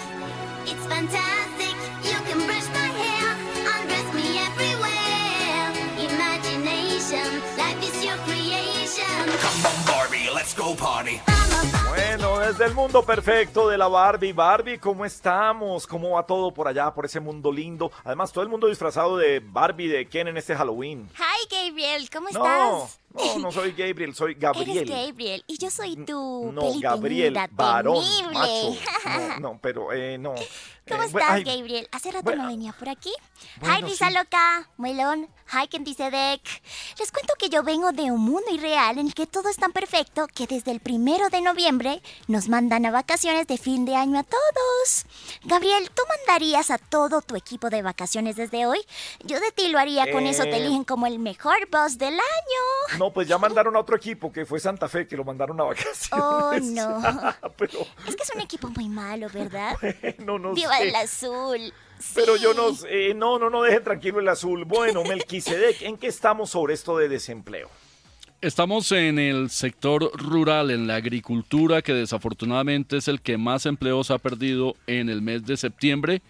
it's fantastic. You can brush my hair, undress me everywhere. Imagination, life is your creation. Come on, Barbie, let's go party. Bueno, desde el mundo perfecto de la Barbie. Barbie, ¿cómo estamos? ¿Cómo va todo por allá, por ese mundo lindo? Además, todo el mundo disfrazado de Barbie, de Ken en este Halloween. Hi, Gabriel, ¿cómo No, estás? No, <laughs> no soy Gabriel, soy Gabriel. Eres Gabriel y yo soy tu No, Gabriel, varón, temible. macho. <laughs> No, no, pero eh, no. ¿Cómo Eh, estás, ay, Gabriel? Hace rato bueno, no venía por aquí. bueno, Hi, Risa sí. Loca, Melón. Hi, Ken dice Deck. Les cuento que yo vengo de un mundo irreal en el que todo es tan perfecto que desde el primero de noviembre nos mandan a vacaciones de fin de año a todos. Gabriel, ¿tú mandarías a todo tu equipo de vacaciones desde hoy? Yo de ti lo haría, con eso te Eh. eligen como el mejor boss del año. No, pues ya mandaron a otro equipo que fue Santa Fe, que lo mandaron a vacaciones. Oh, no. <laughs> pero Es que es un equipo muy malo, ¿verdad? no, no Viva sé. el azul. Pero yo no sé, no, no, no dejen tranquilo el azul. Bueno, <laughs> Melquisedec, ¿en qué estamos sobre esto de desempleo? Estamos en el sector rural, en la agricultura, que desafortunadamente es el que más empleos ha perdido en el mes de septiembre,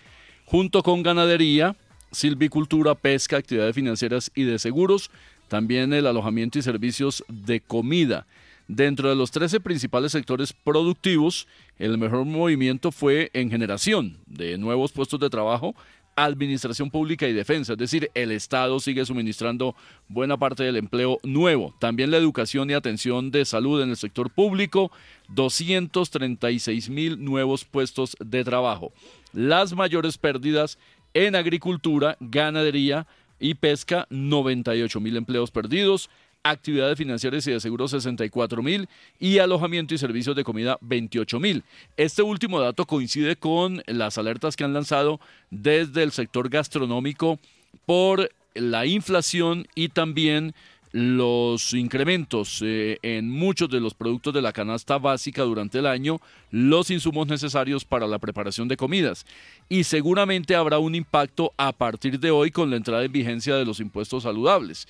junto con ganadería silvicultura, pesca, actividades financieras y de seguros, también el alojamiento y servicios de comida. Dentro de los 13 principales sectores productivos, el mejor movimiento fue en generación de nuevos puestos de trabajo, administración pública y defensa, es decir, el Estado sigue suministrando buena parte del empleo nuevo. También la educación y atención de salud en el sector público, 236 mil nuevos puestos de trabajo. Las mayores pérdidas en agricultura, ganadería y pesca, 98 mil empleos perdidos actividades financieras y de seguros 64 mil y alojamiento y servicios de comida 28 mil. Este último dato coincide con las alertas que han lanzado desde el sector gastronómico por la inflación y también los incrementos eh, en muchos de los productos de la canasta básica durante el año, los insumos necesarios para la preparación de comidas. Y seguramente habrá un impacto a partir de hoy con la entrada en vigencia de los impuestos saludables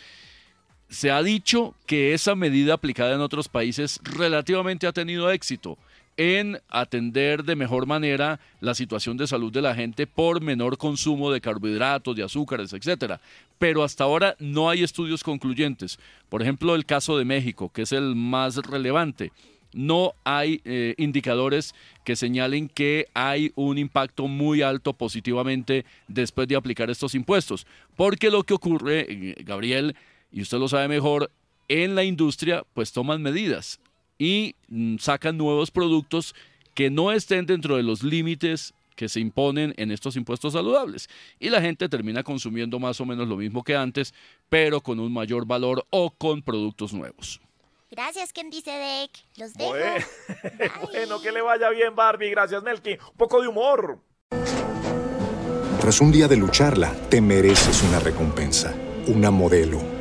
se ha dicho que esa medida aplicada en otros países relativamente ha tenido éxito en atender de mejor manera la situación de salud de la gente por menor consumo de carbohidratos, de azúcares, etcétera. Pero hasta ahora no hay estudios concluyentes. Por ejemplo, el caso de México, que es el más relevante. No hay eh, indicadores que señalen que hay un impacto muy alto positivamente después de aplicar estos impuestos. Porque lo que ocurre, eh, Gabriel, y usted lo sabe mejor, en la industria pues toman medidas y mm, sacan nuevos productos que no estén dentro de los límites que se imponen en estos impuestos saludables. Y la gente termina consumiendo más o menos lo mismo que antes, pero con un mayor valor o con productos nuevos. Gracias, Ken dice Deck. Los dejo. Bueno, <laughs> bueno, que le vaya bien, Barbie. Gracias, Melky. Un poco de humor. Tras un día de lucharla, te mereces una recompensa, una modelo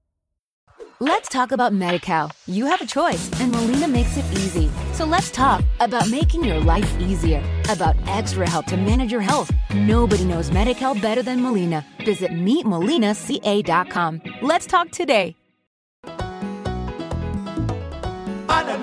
Let's talk about MediCal. You have a choice, and Molina makes it easy. So let's talk about making your life easier, about extra help to manage your health. Nobody knows MediCal better than Molina. Visit meetmolinaca.com. Let's talk today. Ana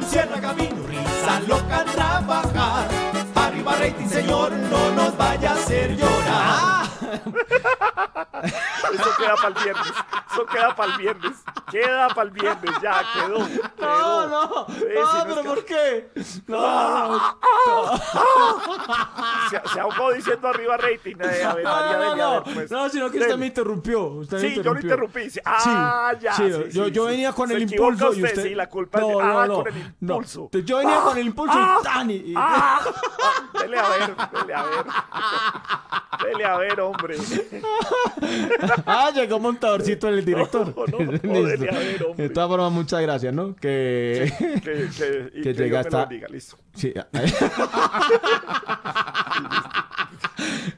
vino, risa loca trabajar. Arriba rating, señor, no nos vaya a hacer llorar. <laughs> Eso queda para el viernes. Eso queda para el viernes. Queda para el viernes. Ya, quedó. No, no. Sí, no, pero ¿por qué? No, no. Se, se ahogó diciendo arriba rating. Eh, a ver, María No, no, a no, ver, pues. no, sino que usted me interrumpió. Usted me Sí, yo lo interrumpí. Sí. Ah, ya. sí, yo, yo venía con Se el impulso y usted, usted. Sí, la culpa es no, de- ah, no, con el impulso. Yo venía Ah, con el impulso ah, y tan y- y- ah, ah, dele a ver, dele a ver. Dele a ver, hombre. <laughs> Ah, llegó montadorcito el director. No, no, <laughs> hombre. De todas formas, muchas gracias, ¿no? Que, Que, que, <laughs> y que que llega hasta. listo. Sí.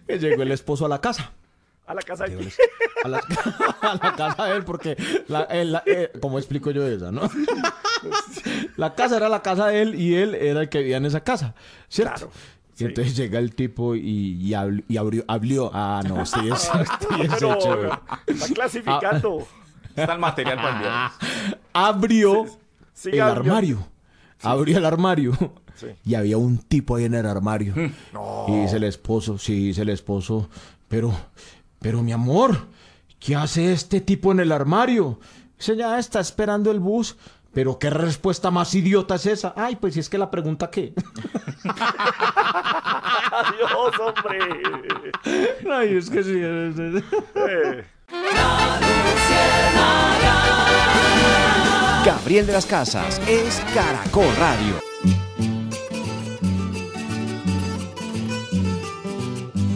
que llegó el esposo a la casa. A la casa de A la, a la casa de él, porque, la, él- la- eh, ¿cómo explico yo esa, no? La casa era la casa de él y él era el que vivía en esa casa, ¿cierto? Y entonces llega el tipo y, y, habl- y abrió, habló. Ah, no, sí, <laughs> es, sí, es No, hecho. está clasificando. Está el material para el viernes. Abrió Sí, el abrió. armario. Abrió el armario. Sí. Y había un tipo ahí en el armario. No. Y dice el esposo, sí, dice el esposo, pero, pero mi amor, ¿qué hace este tipo en el armario? Dice, ya está esperando el bus. Pero qué respuesta más idiota es esa. Ay, pues si es que la pregunta qué. Adiós, hombre. Ay, es que sí. es- es- Eh. Gabriel de las Casas es Caracol Radio.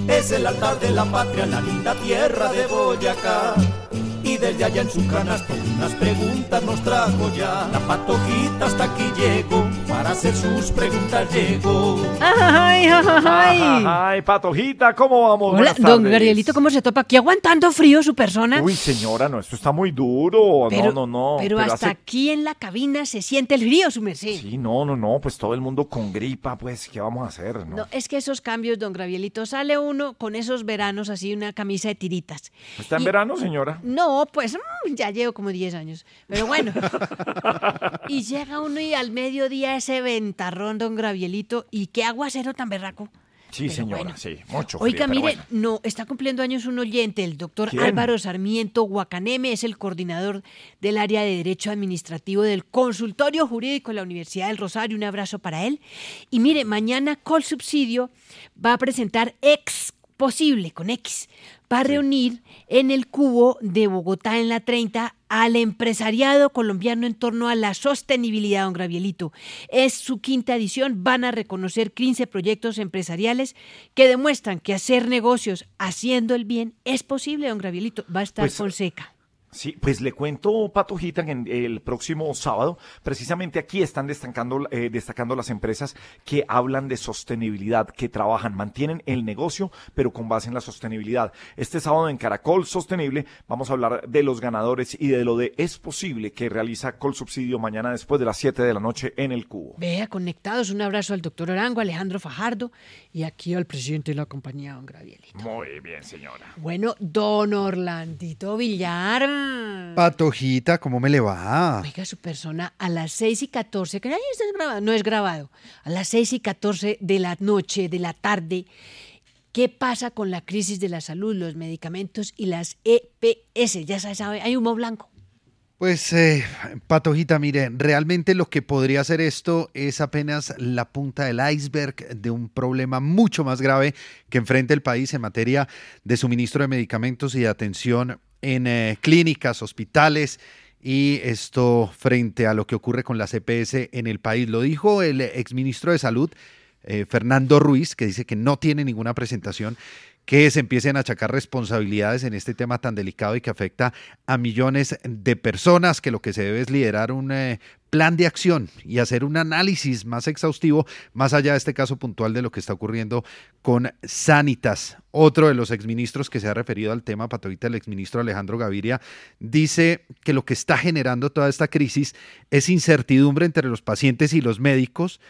Es el altar de la patria, la linda tierra de Boyacá. Y desde allá en su canasto, un unas preguntas nos trajo ya. La patojita hasta aquí llegó, para hacer sus preguntas llegó. Ay, ay, ay. Ay, patojita, ¿cómo vamos? Hola, don. Gabrielito, ¿cómo se topa aquí aguantando frío su persona? Uy, señora, no, esto está muy duro. Pero- no, no, no. Pero hasta hace- aquí en la cabina se siente el frío, su merced. Sí, no, no, no, pues todo el mundo con gripa, pues, ¿qué vamos a hacer? No? No, es que esos cambios, don Gravielito, sale uno con esos veranos así, una camisa de tiritas. ¿Está en Y- verano, señora? No, pues mm, ya llevo como 10 años. Pero bueno. <laughs> y llega uno y al mediodía ese ventarrón, don Gravielito, y qué aguacero tan berraco. Sí, señora, sí, mucho frío, Oiga, mire, bueno. no, está cumpliendo años un oyente, el doctor ¿Quién? Álvaro Sarmiento Guacaneme, es el coordinador del área de Derecho Administrativo del Consultorio Jurídico de la Universidad del Rosario. Un abrazo para él. Y mire, mañana Colsubsidio va a presentar ex posible con X. Va a reunir en el cubo de Bogotá en la 30 al empresariado colombiano en torno a la sostenibilidad, don Gravielito. Es su quinta edición. Van a reconocer 15 proyectos empresariales que demuestran que hacer negocios haciendo el bien es posible, don Gravielito. Va a estar Pues, Fonseca. Sí, pues le cuento, Patojita, que en- el próximo sábado, precisamente aquí están destacando, eh, destacando las empresas que hablan de sostenibilidad, que trabajan, mantienen el negocio, pero con base en la sostenibilidad. Este sábado en Caracol Sostenible vamos a hablar de los ganadores y de lo de Es Posible que realiza Col Subsidio mañana después de las 7 de la noche en el Cubo. Vea, conectados. Un abrazo al doctor Orango, Alejandro Fajardo y aquí al presidente de la compañía, don Gravielito. Muy bien, señora. Bueno, don Orlandito Villar. Patojita, ¿cómo me le va? Oiga, su persona a las 6 y 14, que ahí está grabado, no es grabado, a las 6 y 14 de la noche, de la tarde, ¿qué pasa con la crisis de la salud, los medicamentos y las EPS? Ya se sabe, hay humo blanco. Pues, eh, Patojita, mire, realmente lo que podría hacer esto es apenas la punta del iceberg de un problema mucho más grave que enfrenta el país en materia de suministro de medicamentos y de atención en eh, clínicas, hospitales y esto frente a lo que ocurre con las EPS en el país. Lo dijo el exministro de Salud, eh, Fernando Ruiz, que dice que no tiene ninguna presentación que se empiecen a achacar responsabilidades en este tema tan delicado y que afecta a millones de personas, que lo que se debe es liderar un eh, plan de acción y hacer un análisis más exhaustivo, más allá de este caso puntual de lo que está ocurriendo con Sanitas. Otro de los exministros que se ha referido al tema, Patovita, el exministro Alejandro Gaviria, dice que lo que está generando toda esta crisis es incertidumbre entre los pacientes y los médicos,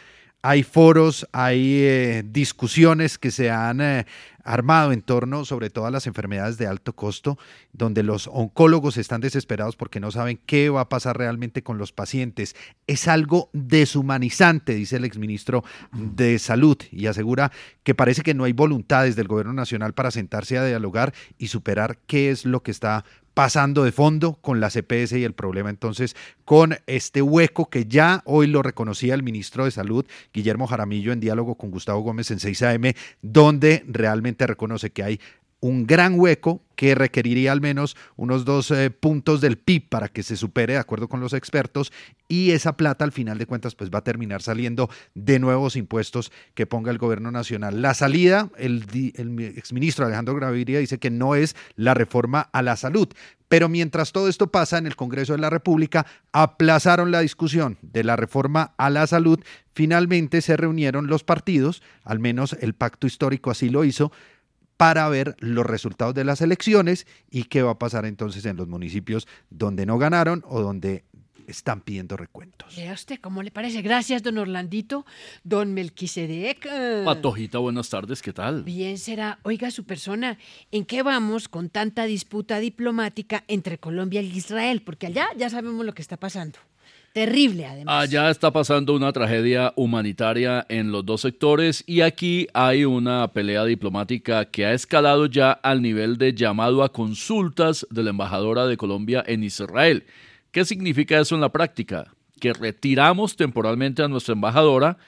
hay foros, hay eh, discusiones que se han eh, armado en torno sobre todo a las enfermedades de alto costo, donde los oncólogos están desesperados porque no saben qué va a pasar realmente con los pacientes. Es algo deshumanizante, dice el exministro de Salud, y asegura que parece que no hay voluntades del gobierno nacional para sentarse a dialogar y superar qué es lo que está pasando de fondo con la CPS y el problema entonces con este hueco que ya hoy lo reconocía el ministro de Salud, Guillermo Jaramillo, en diálogo con Gustavo Gómez en 6am, donde realmente reconoce que hay un gran hueco que requeriría al menos unos dos eh, puntos del PIB para que se supere de acuerdo con los expertos y esa plata al final de cuentas pues va a terminar saliendo de nuevos impuestos que ponga el gobierno nacional. La salida, el, exministro Alejandro Gaviria dice que no es la reforma a la salud, pero mientras todo esto pasa en el Congreso de la República, aplazaron la discusión de la reforma a la salud. Finalmente se reunieron los partidos, al menos el pacto histórico así lo hizo, para ver los resultados de las elecciones y qué va a pasar entonces en los municipios donde no ganaron o donde están pidiendo recuentos. Vea usted, ¿cómo le parece? Gracias, don Orlandito. Don Melquisedec. eh, Patojita, buenas tardes, ¿qué tal? Bien será. Oiga, su persona, ¿en qué vamos con tanta disputa diplomática entre Colombia y Israel? Porque allá ya sabemos lo que está pasando. Terrible, además. Allá está pasando una tragedia humanitaria en los dos sectores y aquí hay una pelea diplomática que ha escalado ya al nivel de llamado a consultas de la embajadora de Colombia en Israel. ¿Qué significa eso en la práctica? Que retiramos temporalmente a nuestra embajadora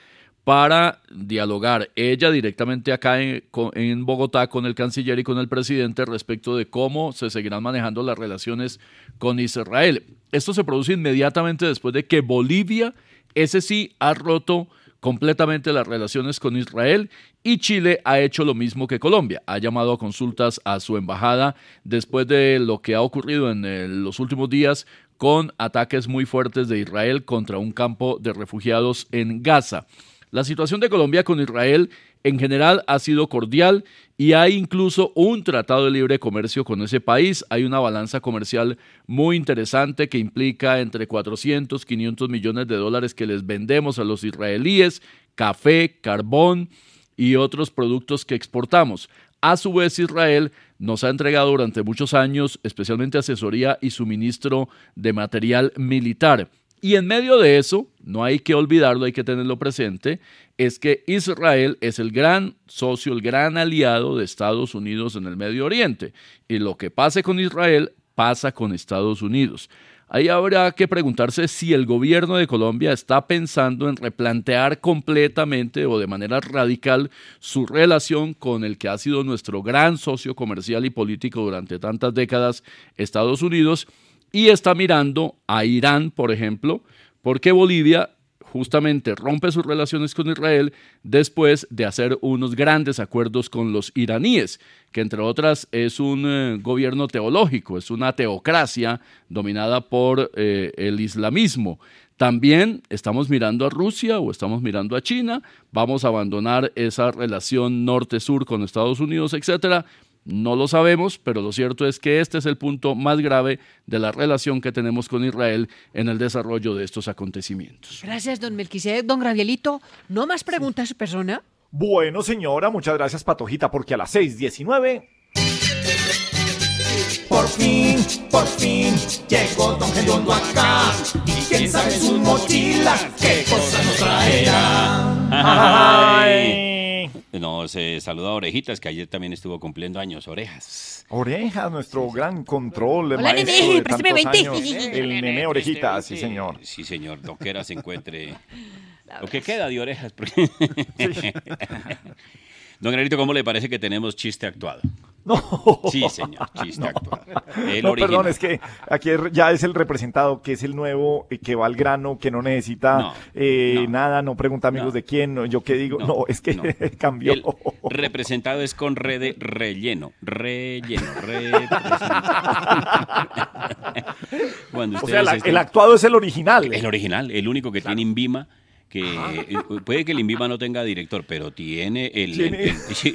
para dialogar ella directamente acá en, Bogotá con el canciller y con el presidente respecto de cómo se seguirán manejando las relaciones con Israel. Esto se produce inmediatamente después de que Bolivia, ese sí, ha roto completamente las relaciones con Israel y Chile ha hecho lo mismo que Colombia. Ha llamado a consultas a su embajada después de lo que ha ocurrido en eh, los últimos días con ataques muy fuertes de Israel contra un campo de refugiados en Gaza. La situación de Colombia con Israel en general ha sido cordial y hay incluso un tratado de libre comercio con ese país. Hay una balanza comercial muy interesante que implica entre 400, 500 millones de dólares que les vendemos a los israelíes, café, carbón y otros productos que exportamos. A su vez, Israel nos ha entregado durante muchos años especialmente asesoría y suministro de material militar. Y en medio de eso, no hay que olvidarlo, hay que tenerlo presente, es que Israel es el gran socio, el gran aliado de Estados Unidos en el Medio Oriente. Y lo que pase con Israel pasa con Estados Unidos. Ahí habrá que preguntarse si el gobierno de Colombia está pensando en replantear completamente o de manera radical su relación con el que ha sido nuestro gran socio comercial y político durante tantas décadas, Estados Unidos, y está mirando a Irán, por ejemplo, porque Bolivia justamente rompe sus relaciones con Israel después de hacer unos grandes acuerdos con los iraníes, que entre otras es un eh, gobierno teológico, es una teocracia dominada por eh, el islamismo. También estamos mirando a Rusia o estamos mirando a China, vamos a abandonar esa relación norte-sur con Estados Unidos, etcétera, no lo sabemos, pero lo cierto es que este es el punto más grave de la relación que tenemos con Israel en el desarrollo de estos acontecimientos. Gracias, don Melquisedec. Don Gravielito, ¿no más preguntas, persona? Bueno, señora, muchas gracias, Patojita, porque a las 6.19... Por fin, por fin, llegó Don Gediondo acá. Y quién sabe sus mochilas, qué cosa nos traerá. Ay. Nos eh, saluda a Orejitas, que ayer también estuvo cumpliendo años. Orejas. Orejas, nuestro gran control, el Hola, maestro nene, de tantos 20. años, el nene Orejitas, sí, señor. Sí, señor. Doquiera se encuentre. <laughs> Lo que queda de orejas. porque- <laughs> Don Granito, ¿cómo le parece que tenemos chiste actuado? No. Sí, señor, chiste No. actuado. El no, original. perdón, es que aquí ya es el representado, que es el nuevo, eh, que va al grano, que no necesita No, eh, nada, no pregunta amigos de quién, no, yo qué digo, no, es que <laughs> cambió. El representado es con re de relleno. Relleno. re- <laughs> Cuando O sea, la- estén- el actuado es el original. El original, el único que tiene Invima. Que eh, puede que el Invima no tenga director, pero tiene el. El- <laughs> <laughs> sí.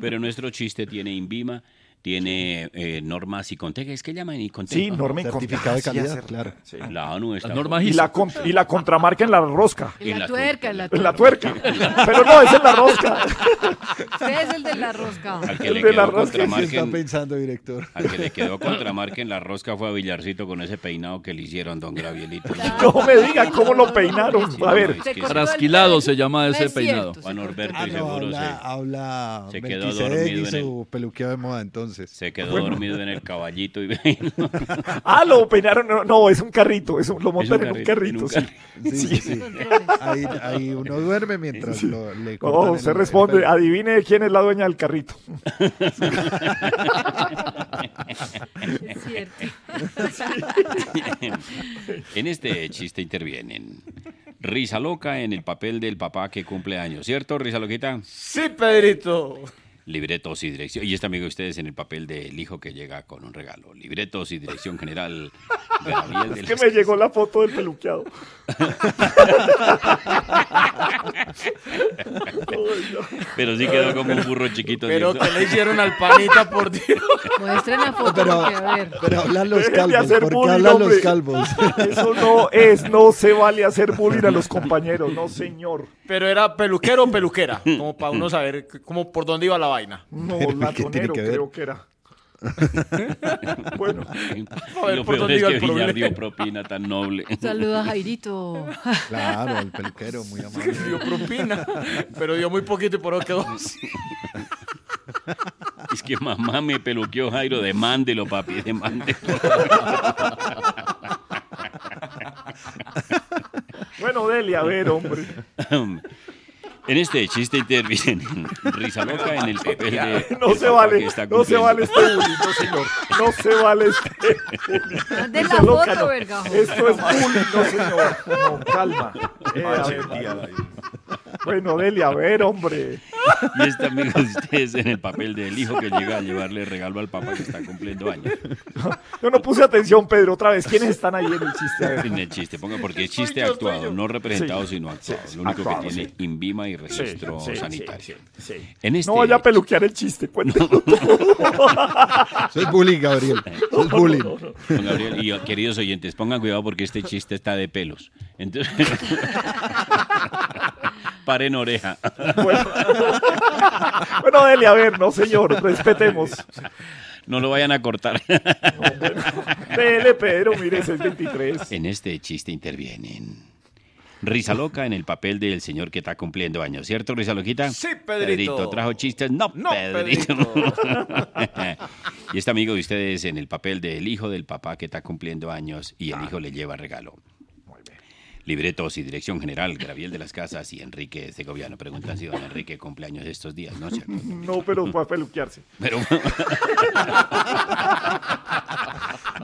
pero nuestro chiste tiene Invima, tiene eh, normas y Conteca. ¿Es que llaman y Conteca? Sí, norma y Certificado de calidad, claro. Sí. La ONU está. y, la con- y la contramarca en la rosca. En la tuerca, en la En la tuerca. <laughs> Pero no, es en la rosca. Usted es el de la rosca. Al que El le de la rosca. ¿Qué está en- pensando, director? Al que le quedó contramarca en la rosca fue a Villarcito con ese peinado que le hicieron, don Gravielito. No <laughs> me digan cómo lo peinaron. A ver. Trasquilado se llama ese peinado. se Juan Norberto Ah, no, seguro habla, se, habla se quedó dormido y en el- su peluqueo de moda entonces. Se quedó dormido en el caballito y <laughs> Ah, lo peinaron. No, no, es un carrito. Es un- lo montan un en un carrito, carrito. en un sí. Sí, sí, sí. Ahí, ahí uno duerme mientras lo, le cortan No, el responde. Adivine quién es la dueña del carrito. Es <laughs> cierto. en este chiste intervienen Risa Loca en el papel del papá que cumple años, ¿cierto, Risa Loquita? Sí, Pedrito. Libretos y dirección. Y está amigo de ustedes en el papel del hijo que llega con un regalo. Libretos y dirección general. <laughs> Gabriel de Es que me llegó la foto del peluqueado. <laughs> Pero sí quedó como un burro chiquito. Pero que le hicieron al panita, por Dios. Muestren la foto. Pero, porque, a ver. pero hablan los calvos. ¿Por qué hablan los calvos? <laughs> Eso no es, no se vale hacer bullying a los compañeros, no señor. Pero era peluquero o peluquera, como para uno saber c- como por dónde iba la vaina. No, <laughs> latonero que creo que era. <laughs> bueno, A ver, Lo peor es que el Villar dio propina tan noble. <laughs> Saluda a Jairito. Claro, el peluquero, muy amable. Dio propina, pero dio muy poquito y por eso quedó así. Es que mamá me peluqueó Jairo, demándelo, papi, demándelo. bueno, Delia, a ver, hombre. En este chiste intervienen Risa Loca en el papel de. No se vale, no se vale este bullying, no señor. No se vale este bullying. Mande la Esa loca, foto, no. Esto es bullying, no señor. No, calma. <laughs> Eh, a ver, Bueno, Delia, a ver, hombre. Y este amigo de ustedes en el papel del hijo que llega a llevarle regalo al papá que está cumpliendo años. Yo no puse atención, Pedro, otra vez. ¿Quiénes están ahí en el chiste? En el chiste, ponga porque es chiste actuado, no representado, Sí. sino actuado. Sí, Lo único actuado, que tiene sí. INVIMA y registro Sí, sí, sanitario. sí, sí. En este, No vaya a peluquear el chiste, cuéntelo. Eso es bullying, Gabriel. Eso es bullying. Don Gabriel, y queridos oyentes, pongan cuidado porque este chiste está de pelos. Entonces, <laughs> paren oreja. Bueno. Bueno, Delia, a ver, no, señor, respetemos. No lo vayan a cortar. Dele, Pedro, mire, es el 23. En este chiste intervienen. Risa loca en el papel del señor que está cumpliendo años, ¿cierto, Risa Loquita? Sí, Pedrito. ¿trajo chistes? No, No, Pedrito. <laughs> y este amigo de ustedes en el papel del hijo del papá que está cumpliendo años y el hijo le lleva regalo. Libretos y dirección general, Gabriel de las Casas y Enrique Segoviano. Preguntan si don Enrique cumpleaños estos días, ¿no? ¿Cierto? <laughs> No, pero fue a peluquearse. Pero... <laughs>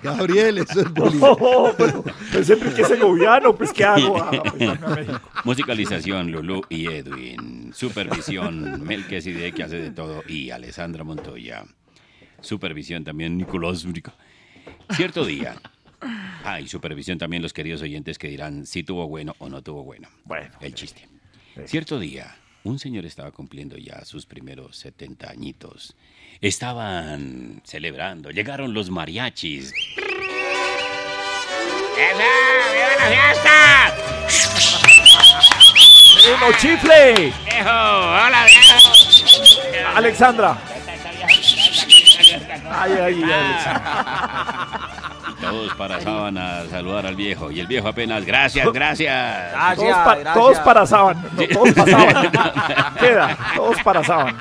Gabriel, eso es bullying. No, pero es Enrique Segoviano, pues ¿qué hago? Ah, pues, dame a México. Musicalización, Lulú y Edwin. Supervisión, Melquisedec, que hace de todo, y Alessandra Montoya. Supervisión también, Nicolás. Cierto día. Ah, y supervisión también los queridos oyentes que dirán si tuvo bueno o no tuvo bueno. Bueno. El chiste. Cierto día, un señor estaba cumpliendo ya sus primeros 70 añitos. Estaban celebrando. Llegaron los mariachis. ¡Uno chifle! ¡Viejo! ¡Hola, viejo! Alexandra. Ay, ay, ay, Alexandra. Todos paraban a saludar al viejo. Y el viejo apenas, gracias, gracias. Todos, pa- todos parazaban. No, todos pasaban. <laughs> Queda, todos parazaban.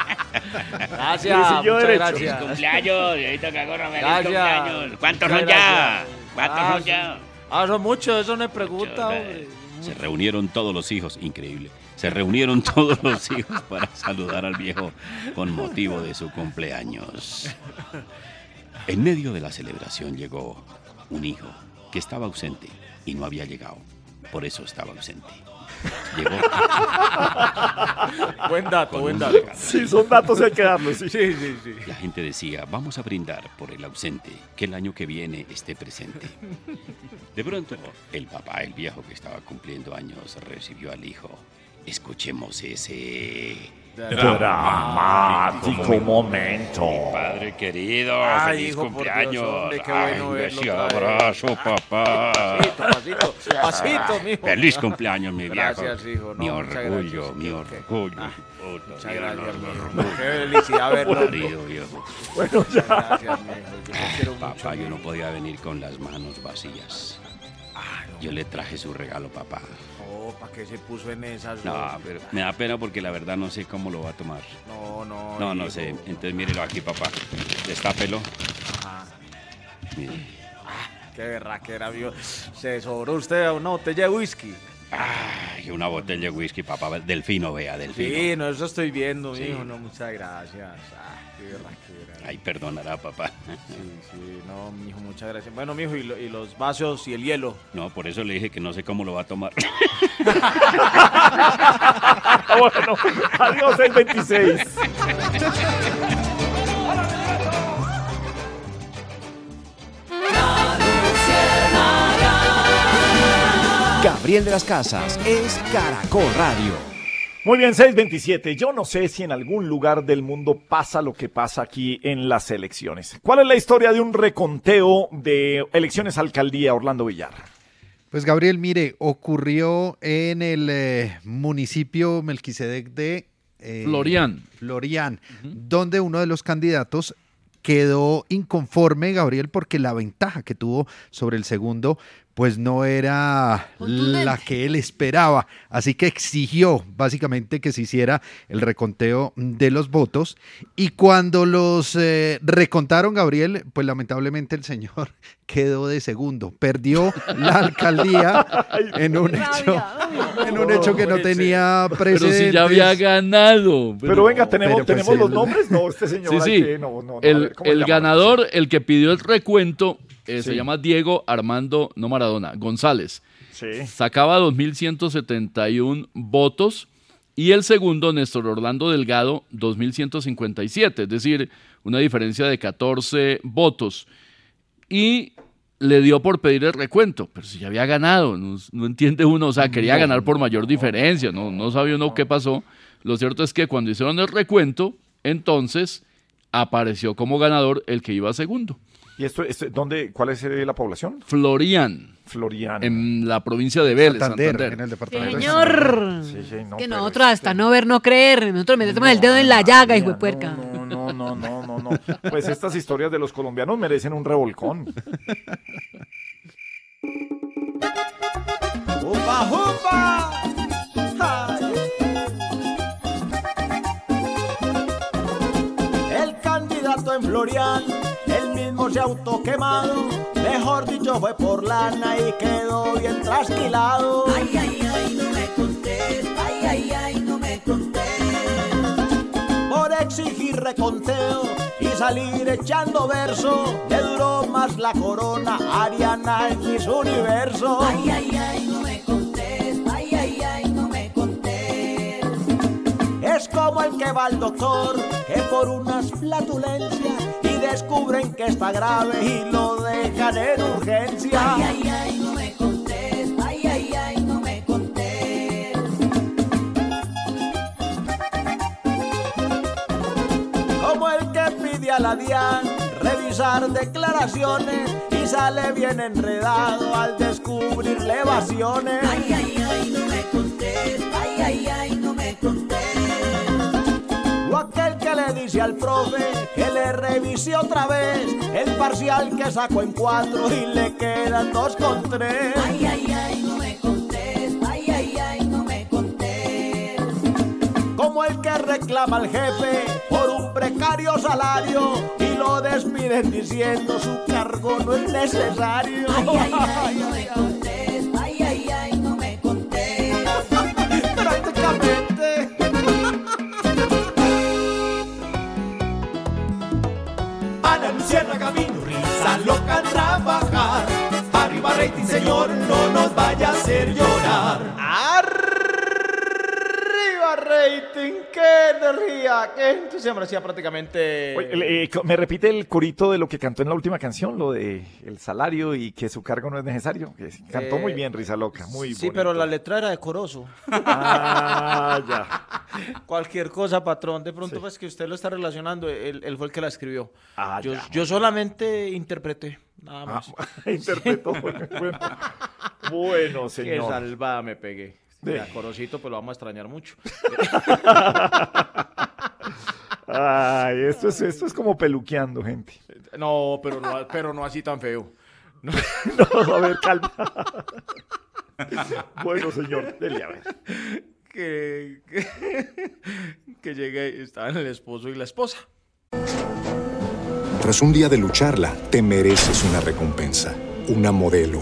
Gracias, Sí, siguió muchas derecho. gracias. ¡Feliz cumpleaños! Viejito Cagorro, feliz Gracias. cumpleaños. ¿Cuántos Muchas son ya? gracias. ¿Cuántos Ah, son ya? Ah, son muchos, eso no es pregunta, hombre. Se reunieron todos los hijos, increíble. Se reunieron todos los hijos para saludar al viejo con motivo de su cumpleaños. En medio de la celebración llegó un hijo que estaba ausente y no había llegado. Por eso estaba ausente. Llegó. <laughs> Buen dato, buen dato. regalo. Sí, son datos y hay que darlos. Sí, sí, sí. sí. La gente decía, vamos a brindar por el ausente, que el año que viene esté presente. De pronto, el papá, el viejo que estaba cumpliendo años, recibió al hijo. Escuchemos ese... Dramático momento. Mi padre querido, Ay, feliz hijo, por Dios, cumpleaños. hombre, qué Ay, bueno verlo abrazo, papá. Pasito, pasito, pasito, mijo. Feliz cumpleaños, mi viejo. Gracias, hijo. No, mi muchas orgullo, gracias. mi orgullo. Ah, Muchas mi gracias, orgullo. mijo. Qué felicidad verlo. Querido viejo. Bueno, ya. Gracias, mijo. Yo te quiero mucho. Papá, yo no podía venir con las manos vacías. Yo le traje su regalo, papá. ¿Para qué se puso en esas? No, pero me da pena porque la verdad no sé cómo lo va a tomar. No, no. No, no sé. Entonces mírelo aquí, papá. Destápelo. Ajá. Mire. Qué berraquera, vio. Se sobró usted una botella de whisky. Ay, una botella de whisky, papá. Delfino, vea, delfino. Sí, no, eso estoy viendo, Sí. mijo. No, muchas gracias. Ah, qué berraquera. Ay, perdonará, papá. Sí, sí, no, mijo, muchas gracias. Bueno, mijo, y, lo- y los vasos y el hielo. No, por eso le dije que no sé cómo lo va a tomar. <laughs> bueno, adiós el 26. Gabriel de las Casas es Caracol Radio. Muy bien, 627. Yo no sé si en algún lugar del mundo pasa lo que pasa aquí en las elecciones. ¿Cuál es la historia de un reconteo de elecciones a alcaldía Orlando Villar? Pues Gabriel, mire, ocurrió en el eh, municipio Melquisedec de eh, Florian. Florian, donde uno de los candidatos quedó inconforme, Gabriel, porque la ventaja que tuvo sobre el segundo, pues no era la que él esperaba. Así que exigió básicamente que se hiciera el reconteo de los votos. Y cuando los eh, recontaron, Gabriel, pues lamentablemente el señor <laughs> quedó de segundo. Perdió la alcaldía <laughs> en un hecho, <laughs> en un hecho que no tenía Pero precedentes. si ya había ganado. Pero, venga, tenemos, pero pues tenemos los el- nombres. No, este señor. Sí, sí. que- no, no, no, el ganador, el que pidió el recuento, eh, se llama Diego Armando, no Maradona, González. Sí. Sacaba 2.171 votos Y el segundo, Néstor Orlando Delgado, 2157, es decir, una diferencia de 14 votos. Y le dio por pedir el recuento, pero si ya había ganado, no, no entiende uno, o sea, quería No. ganar por mayor diferencia, no, no sabía uno qué pasó. Lo cierto es que cuando hicieron el recuento, entonces apareció como ganador el que iba segundo. ¿Y esto, esto- dónde, cuál es eh, la población? Florian. Florian. En la provincia de Vélez, Santander, Santander. en el departamento de Señor. Sí, sí, no, que nosotros hasta no ver, no creer. Nosotros metemos el dedo en la llaga, hijo de puerca. No, no, no, no, no, no. Pues estas historias de los colombianos merecen un revolcón. ¡Jupa, jupa! Ay. El candidato en Florian, él mismo se autoquemado. Mejor dicho, fue por lana y quedó bien trasquilado. Ay, ay, ay, no me contés. Ay, ay, ay, no me contés. Por exigir reconteo y salir echando verso, le duró más la corona Ariana en mis universo. Ay, ay, ay, no me contés. Ay, ay, ay, no me contés. Es como el que va al doctor, que por unas flatulencias y descubren que está grave y lo dejan en urgencia. Ay, ay, ay, no me contés. Ay, ay, ay, no me contés. Como el que pide a la DIAN revisar declaraciones y sale bien enredado al descubrirle evasiones. Ay, ay, ay, no me contés. Ay, ay, ay, no me contés. O aquel que le dice al profe que le revise otra vez el parcial que sacó en cuatro y le quedan dos con tres. Ay, ay, ay, no me contés. Ay, ay, ay, no me contés. Como el que reclama al jefe por un precario salario y lo despiden diciendo su cargo no es necesario. Ay, ay, ay, <laughs> no me contés. Luciana vino, risa loca trabajar. Arriba rating, señor, no nos vaya a hacer llorar. Rating, qué energía, qué entusiasmo. Prácticamente. Oye, eh, ¿Me repite el corito de lo que cantó en la última canción? Lo de el salario y que su cargo no es necesario. Que sí, cantó Eh, muy bien, Risa Loca. Muy Sí, bonito. pero la letra era decoroso. Ah, ya. <laughs> Cualquier cosa, patrón. De pronto, pues que usted lo está relacionando, él, él fue el que la escribió. Ah, yo, ya. yo solamente interpreté, nada más. <laughs> interpretó. <laughs> bueno, bueno, Qué señor. salvada me pegué. Sí. Mira, Corocito, pues lo vamos a extrañar mucho. Ay, esto es, esto es como peluqueando, gente. No, pero no, pero no así tan feo. No, No, a ver, calma. Bueno, señor, dele a ver. que, que, que llegué y estaban el esposo y la esposa. Tras un día de lucharla, te mereces una recompensa, una modelo,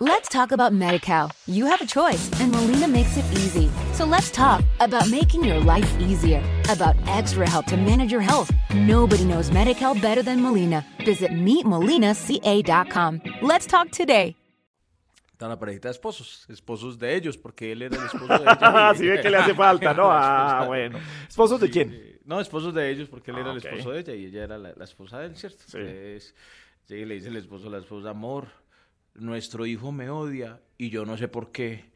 Let's talk about MediCal. You have a choice, and Molina makes it easy. So let's talk about making your life easier, about extra help to manage your health. Nobody knows MediCal better than Molina. Visit meetmolinaca.com. Let's talk today. Están la parejita de esposos, esposos de ellos, porque él era el esposo de <laughs> ella. Así ve que le hace falta, ¿no? Ah, <laughs> bueno. ¿Esposos de Sí, quién? No, esposos de ellos, porque él Ah, era el ok. esposo de ella y ella era la, la esposa de él, ¿cierto? Entonces, llega y le dice el esposo a la esposa, amor, nuestro hijo me odia y yo no sé por qué.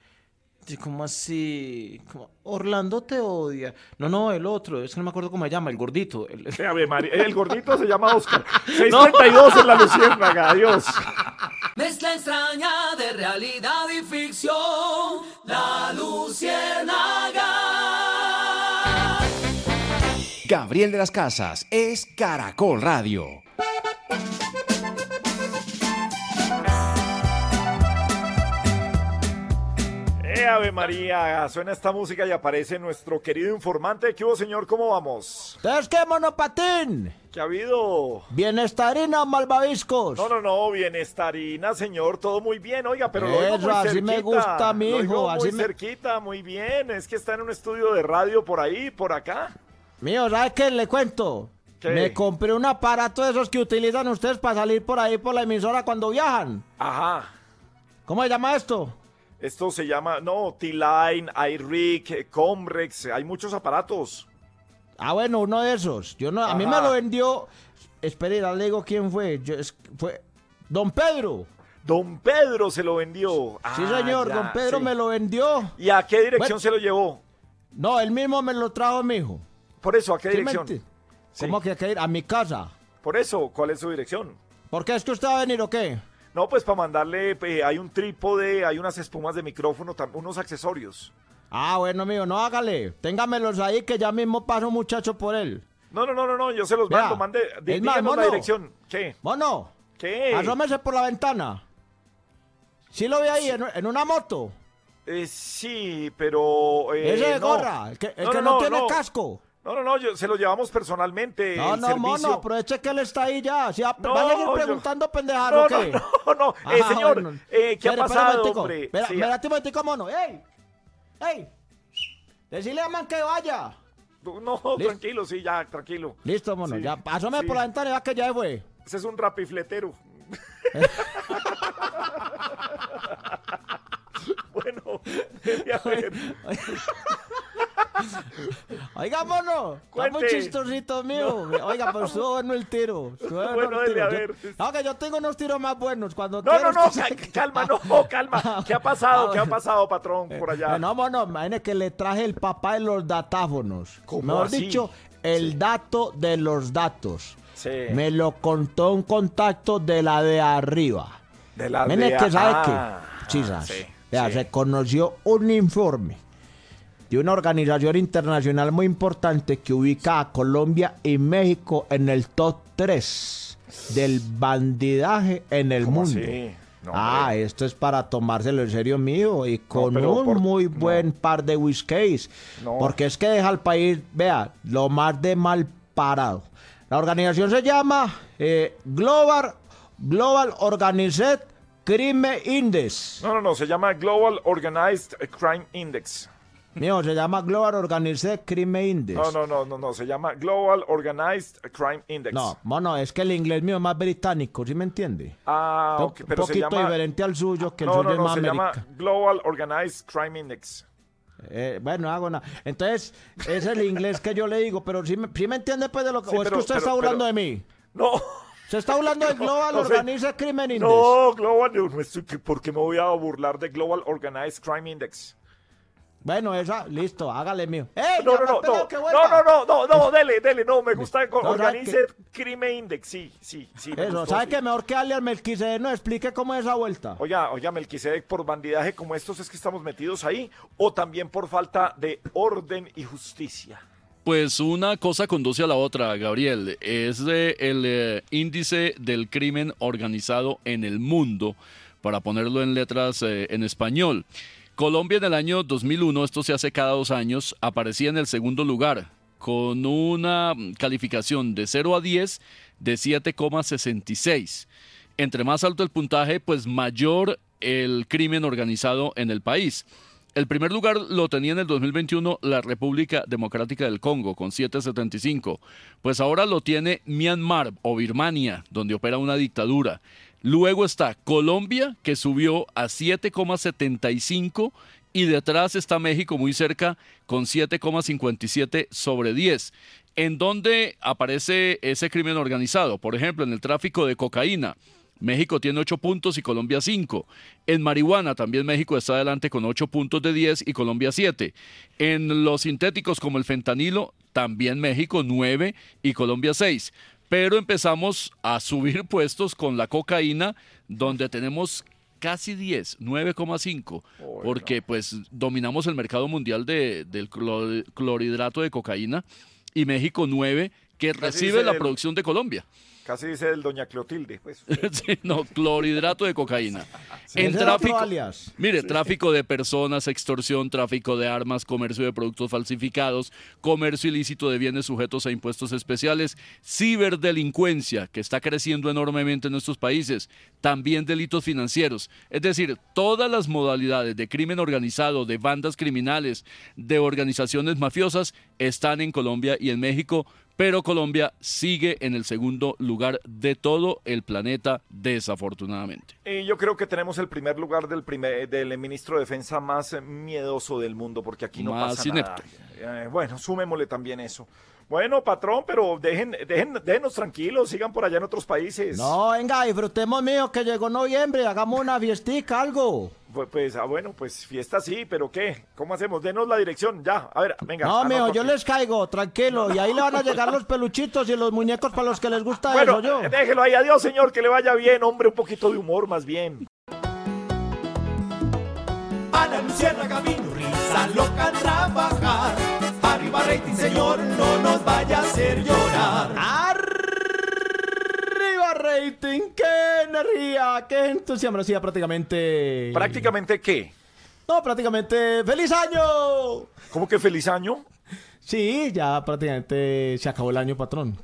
¿cómo así? ¿Cómo? Orlando te odia. No, no, el otro, es que no me acuerdo cómo se llama, el gordito. El, Ave María, El gordito se llama Oscar. <laughs> 632 en la Luciérnaga, adiós. Mezcla extraña de realidad y ficción. La Luciérnaga. Gabriel de las Casas es Caracol Radio. ¡Eh, Ave María! Suena esta música y aparece nuestro querido informante. ¿Qué hubo, señor? ¿Cómo vamos? ¿Ustedes qué, monopatín? ¿Qué ha habido? ¿Bienestarina malvaviscos? No, no, no, bienestarina, señor, todo muy bien, oiga, pero lo Eso, muy así cerquita. me gusta, Lo oigo así muy me- cerquita, muy bien. Es que está en un estudio de radio por ahí, por acá. Mío, ¿sabes qué? Le cuento. ¿Qué? Me compré un aparato de esos que utilizan ustedes para salir por ahí por la emisora cuando viajan. Ajá. ¿Cómo se llama esto? Esto se llama, no, T-Line, iRig, Comrex, hay muchos aparatos. Ah, bueno, uno de esos. Yo no, a mí me lo vendió. Espere, ya le digo quién fue. Yo- es- fue Don Pedro. Don Pedro se lo vendió. Sí, Ah, señor, ya, don Pedro sí. me lo vendió. ¿Y a qué dirección Bueno. se lo llevó? No, él mismo me lo trajo, mijo. Por eso, ¿a qué ¿Sí me dirección? ¿Cómo que que ir? A mi casa. Por eso, ¿cuál es su dirección? ¿Por qué es que usted va a venir o qué? No, pues para mandarle, eh, hay un trípode, hay unas espumas de micrófono, unos accesorios. Ah, bueno, mío, no hágale. Téngamelos ahí que ya mismo paso un muchacho por él. No, no, no, no, no, yo se los mando, mande, es más, díganos la mono. dirección. ¿Qué? Mono, ¿Qué? asómese por la ventana. ¿Sí lo ve ahí, en, en una moto? Eh, sí, pero... eh, Ese de no. gorra, el que, el que no, tiene casco. No, no, no, yo- se lo llevamos personalmente. No, no, servicio. mono, aproveche que él está ahí ya. ¿Sí va, No, va a seguir yo- preguntando pendejadas No, o qué? no, <laughs> no, no. Eh, Ah, señor, bueno. eh, ¿qué ha Espere, pasado, hombre? Espera, Sí, espérate un momentico, mono. ¡Ey! ¡Ey! Decirle a man que vaya. No, tranquilo, sí, ya, tranquilo. Listo, mono, Sí, ya. Sí. por la ventana y va que ya fue. Ese es un rapifletero. <laughs> <laughs> <laughs> bueno, debe haber. Oiga, mono, está muy chistosito mío. Oiga, pero estuvo bueno el tiro. estuvo bueno el tiro. haber. Yo- No, que yo tengo unos tiros más buenos. Cuando No, no, no, ca- sabe- calma, no, calma. ¿Qué ha pasado? Ah, ¿Qué ha bueno. pasado, patrón, por allá? Eh, No, mono, imagine que le traje el papá de los datáfonos. ¿Cómo Mejor así? dicho, el dato de los datos. Sí. Me lo contó un contacto de la de arriba. De la Mene de- que sabe ah, que, chisas, sí, vea, sí. se conoció un informe de una organización internacional muy importante que ubica a Colombia y México en el top 3 del bandidaje en el ¿Cómo mundo. así? No, ah, esto es para tomárselo en serio mío y con un por- muy no. buen par de whiskies. Porque es que deja al país, vea, lo más de mal parado. La organización se llama eh, Global, Global Organized Crime Index. No, no, no, se llama Global Organized Crime Index. Mío, se llama Global Organized Crime Index. No, no, no, no, no, se llama Global Organized Crime Index. No, mono, es que el inglés mío es más británico, ¿sí me entiende? Ah, Un ok, pero se poquito llama... diferente al suyo, que el No, suyo no, es no, más se llama. Global Organized Crime Index. Eh, bueno, hago nada. Entonces, es el inglés que yo le digo, pero si me, sí me entiende pues de lo que... Sí, o es que usted pero- está hablando pero- de mí. No. Se está hablando de <laughs> Global Organized Crime Index. No, Global, ¿por qué me voy a burlar de Global Organized Crime Index? Bueno, esa, listo, hágale mío. ¡Eh! No, no, no, no, no, no, no, no, dele, dele, no, me gusta no, organice que... Crime Index, sí, sí, sí. Eso, gustó, ¿sabe que mejor que Ale al Melquisedec nos explique cómo es esa vuelta? Oiga, oiga, Melquisedec, por bandidaje como estos es que estamos metidos ahí, o también por falta de orden y justicia. Pues una cosa conduce a la otra, Gabriel. Es de el eh, índice del crimen organizado en el mundo, para ponerlo en letras eh, en español. Colombia en el año 2001, esto se hace cada dos años, aparecía en el segundo lugar, con una calificación de 0 a 10 de 7,66. Entre más alto el puntaje, pues mayor el crimen organizado en el país. El primer lugar lo tenía en el 2021 la República Democrática del Congo con 7.75. Pues ahora lo tiene Myanmar o Birmania, donde opera una dictadura. Luego está Colombia, que subió a 7,75 y detrás está México muy cerca con 7,57 sobre 10. ¿En dónde aparece ese crimen organizado? Por ejemplo, en el tráfico de cocaína. México tiene 8 puntos y Colombia 5. En marihuana también México está adelante con 8 puntos de 10 y Colombia 7. En los sintéticos como el fentanilo, también México 9 y Colombia 6. Pero empezamos a subir <laughs> puestos con la cocaína, donde tenemos casi 10, 9,5, porque pues dominamos el mercado mundial de, del clor- clorhidrato de cocaína y México 9, que Así recibe la el- producción de Colombia. Casi dice el doña Clotilde, pues. <laughs> Sí, no, clorhidrato de cocaína. en tráfico, alias. mire, tráfico de personas, extorsión, tráfico de armas, comercio de productos falsificados, comercio ilícito de bienes sujetos a impuestos especiales, ciberdelincuencia, que está creciendo enormemente en nuestros países, también delitos financieros. Es decir, todas las modalidades de crimen organizado, de bandas criminales, de organizaciones mafiosas, están en Colombia y en México pero Colombia sigue en el segundo lugar de todo el planeta, desafortunadamente. Y yo creo que tenemos el primer lugar del primer del ministro de Defensa más miedoso del mundo, porque aquí no Más pasa inepto. nada. Eh, bueno, sumémosle también eso. Bueno, patrón, pero dejen, dejen, déjenos tranquilos, sigan por allá en otros países. No, venga, disfrutemos mío que llegó noviembre, hagamos una fiestica, algo. Pues, pues, ah, bueno, pues fiesta sí, pero ¿qué? ¿Cómo hacemos? Denos la dirección, ya. A ver, venga. No, anoto mijo, yo aquí. les caigo, tranquilo, y ahí le van a llegar los peluchitos y los muñecos para los que les gusta Bueno, eso, yo. déjelo ahí. Adiós, señor, que le vaya bien. Hombre, un poquito de humor más bien. Ana Luciérnaga vino, risa loca trabajar. Arriba rating, señor, no nos vaya a hacer llorar. Rating, qué energía, qué entusiasmo, hacía prácticamente... ¿Prácticamente qué? No, prácticamente ¡Feliz año! ¿Cómo que feliz año? Sí, ya prácticamente se acabó el año, patrón.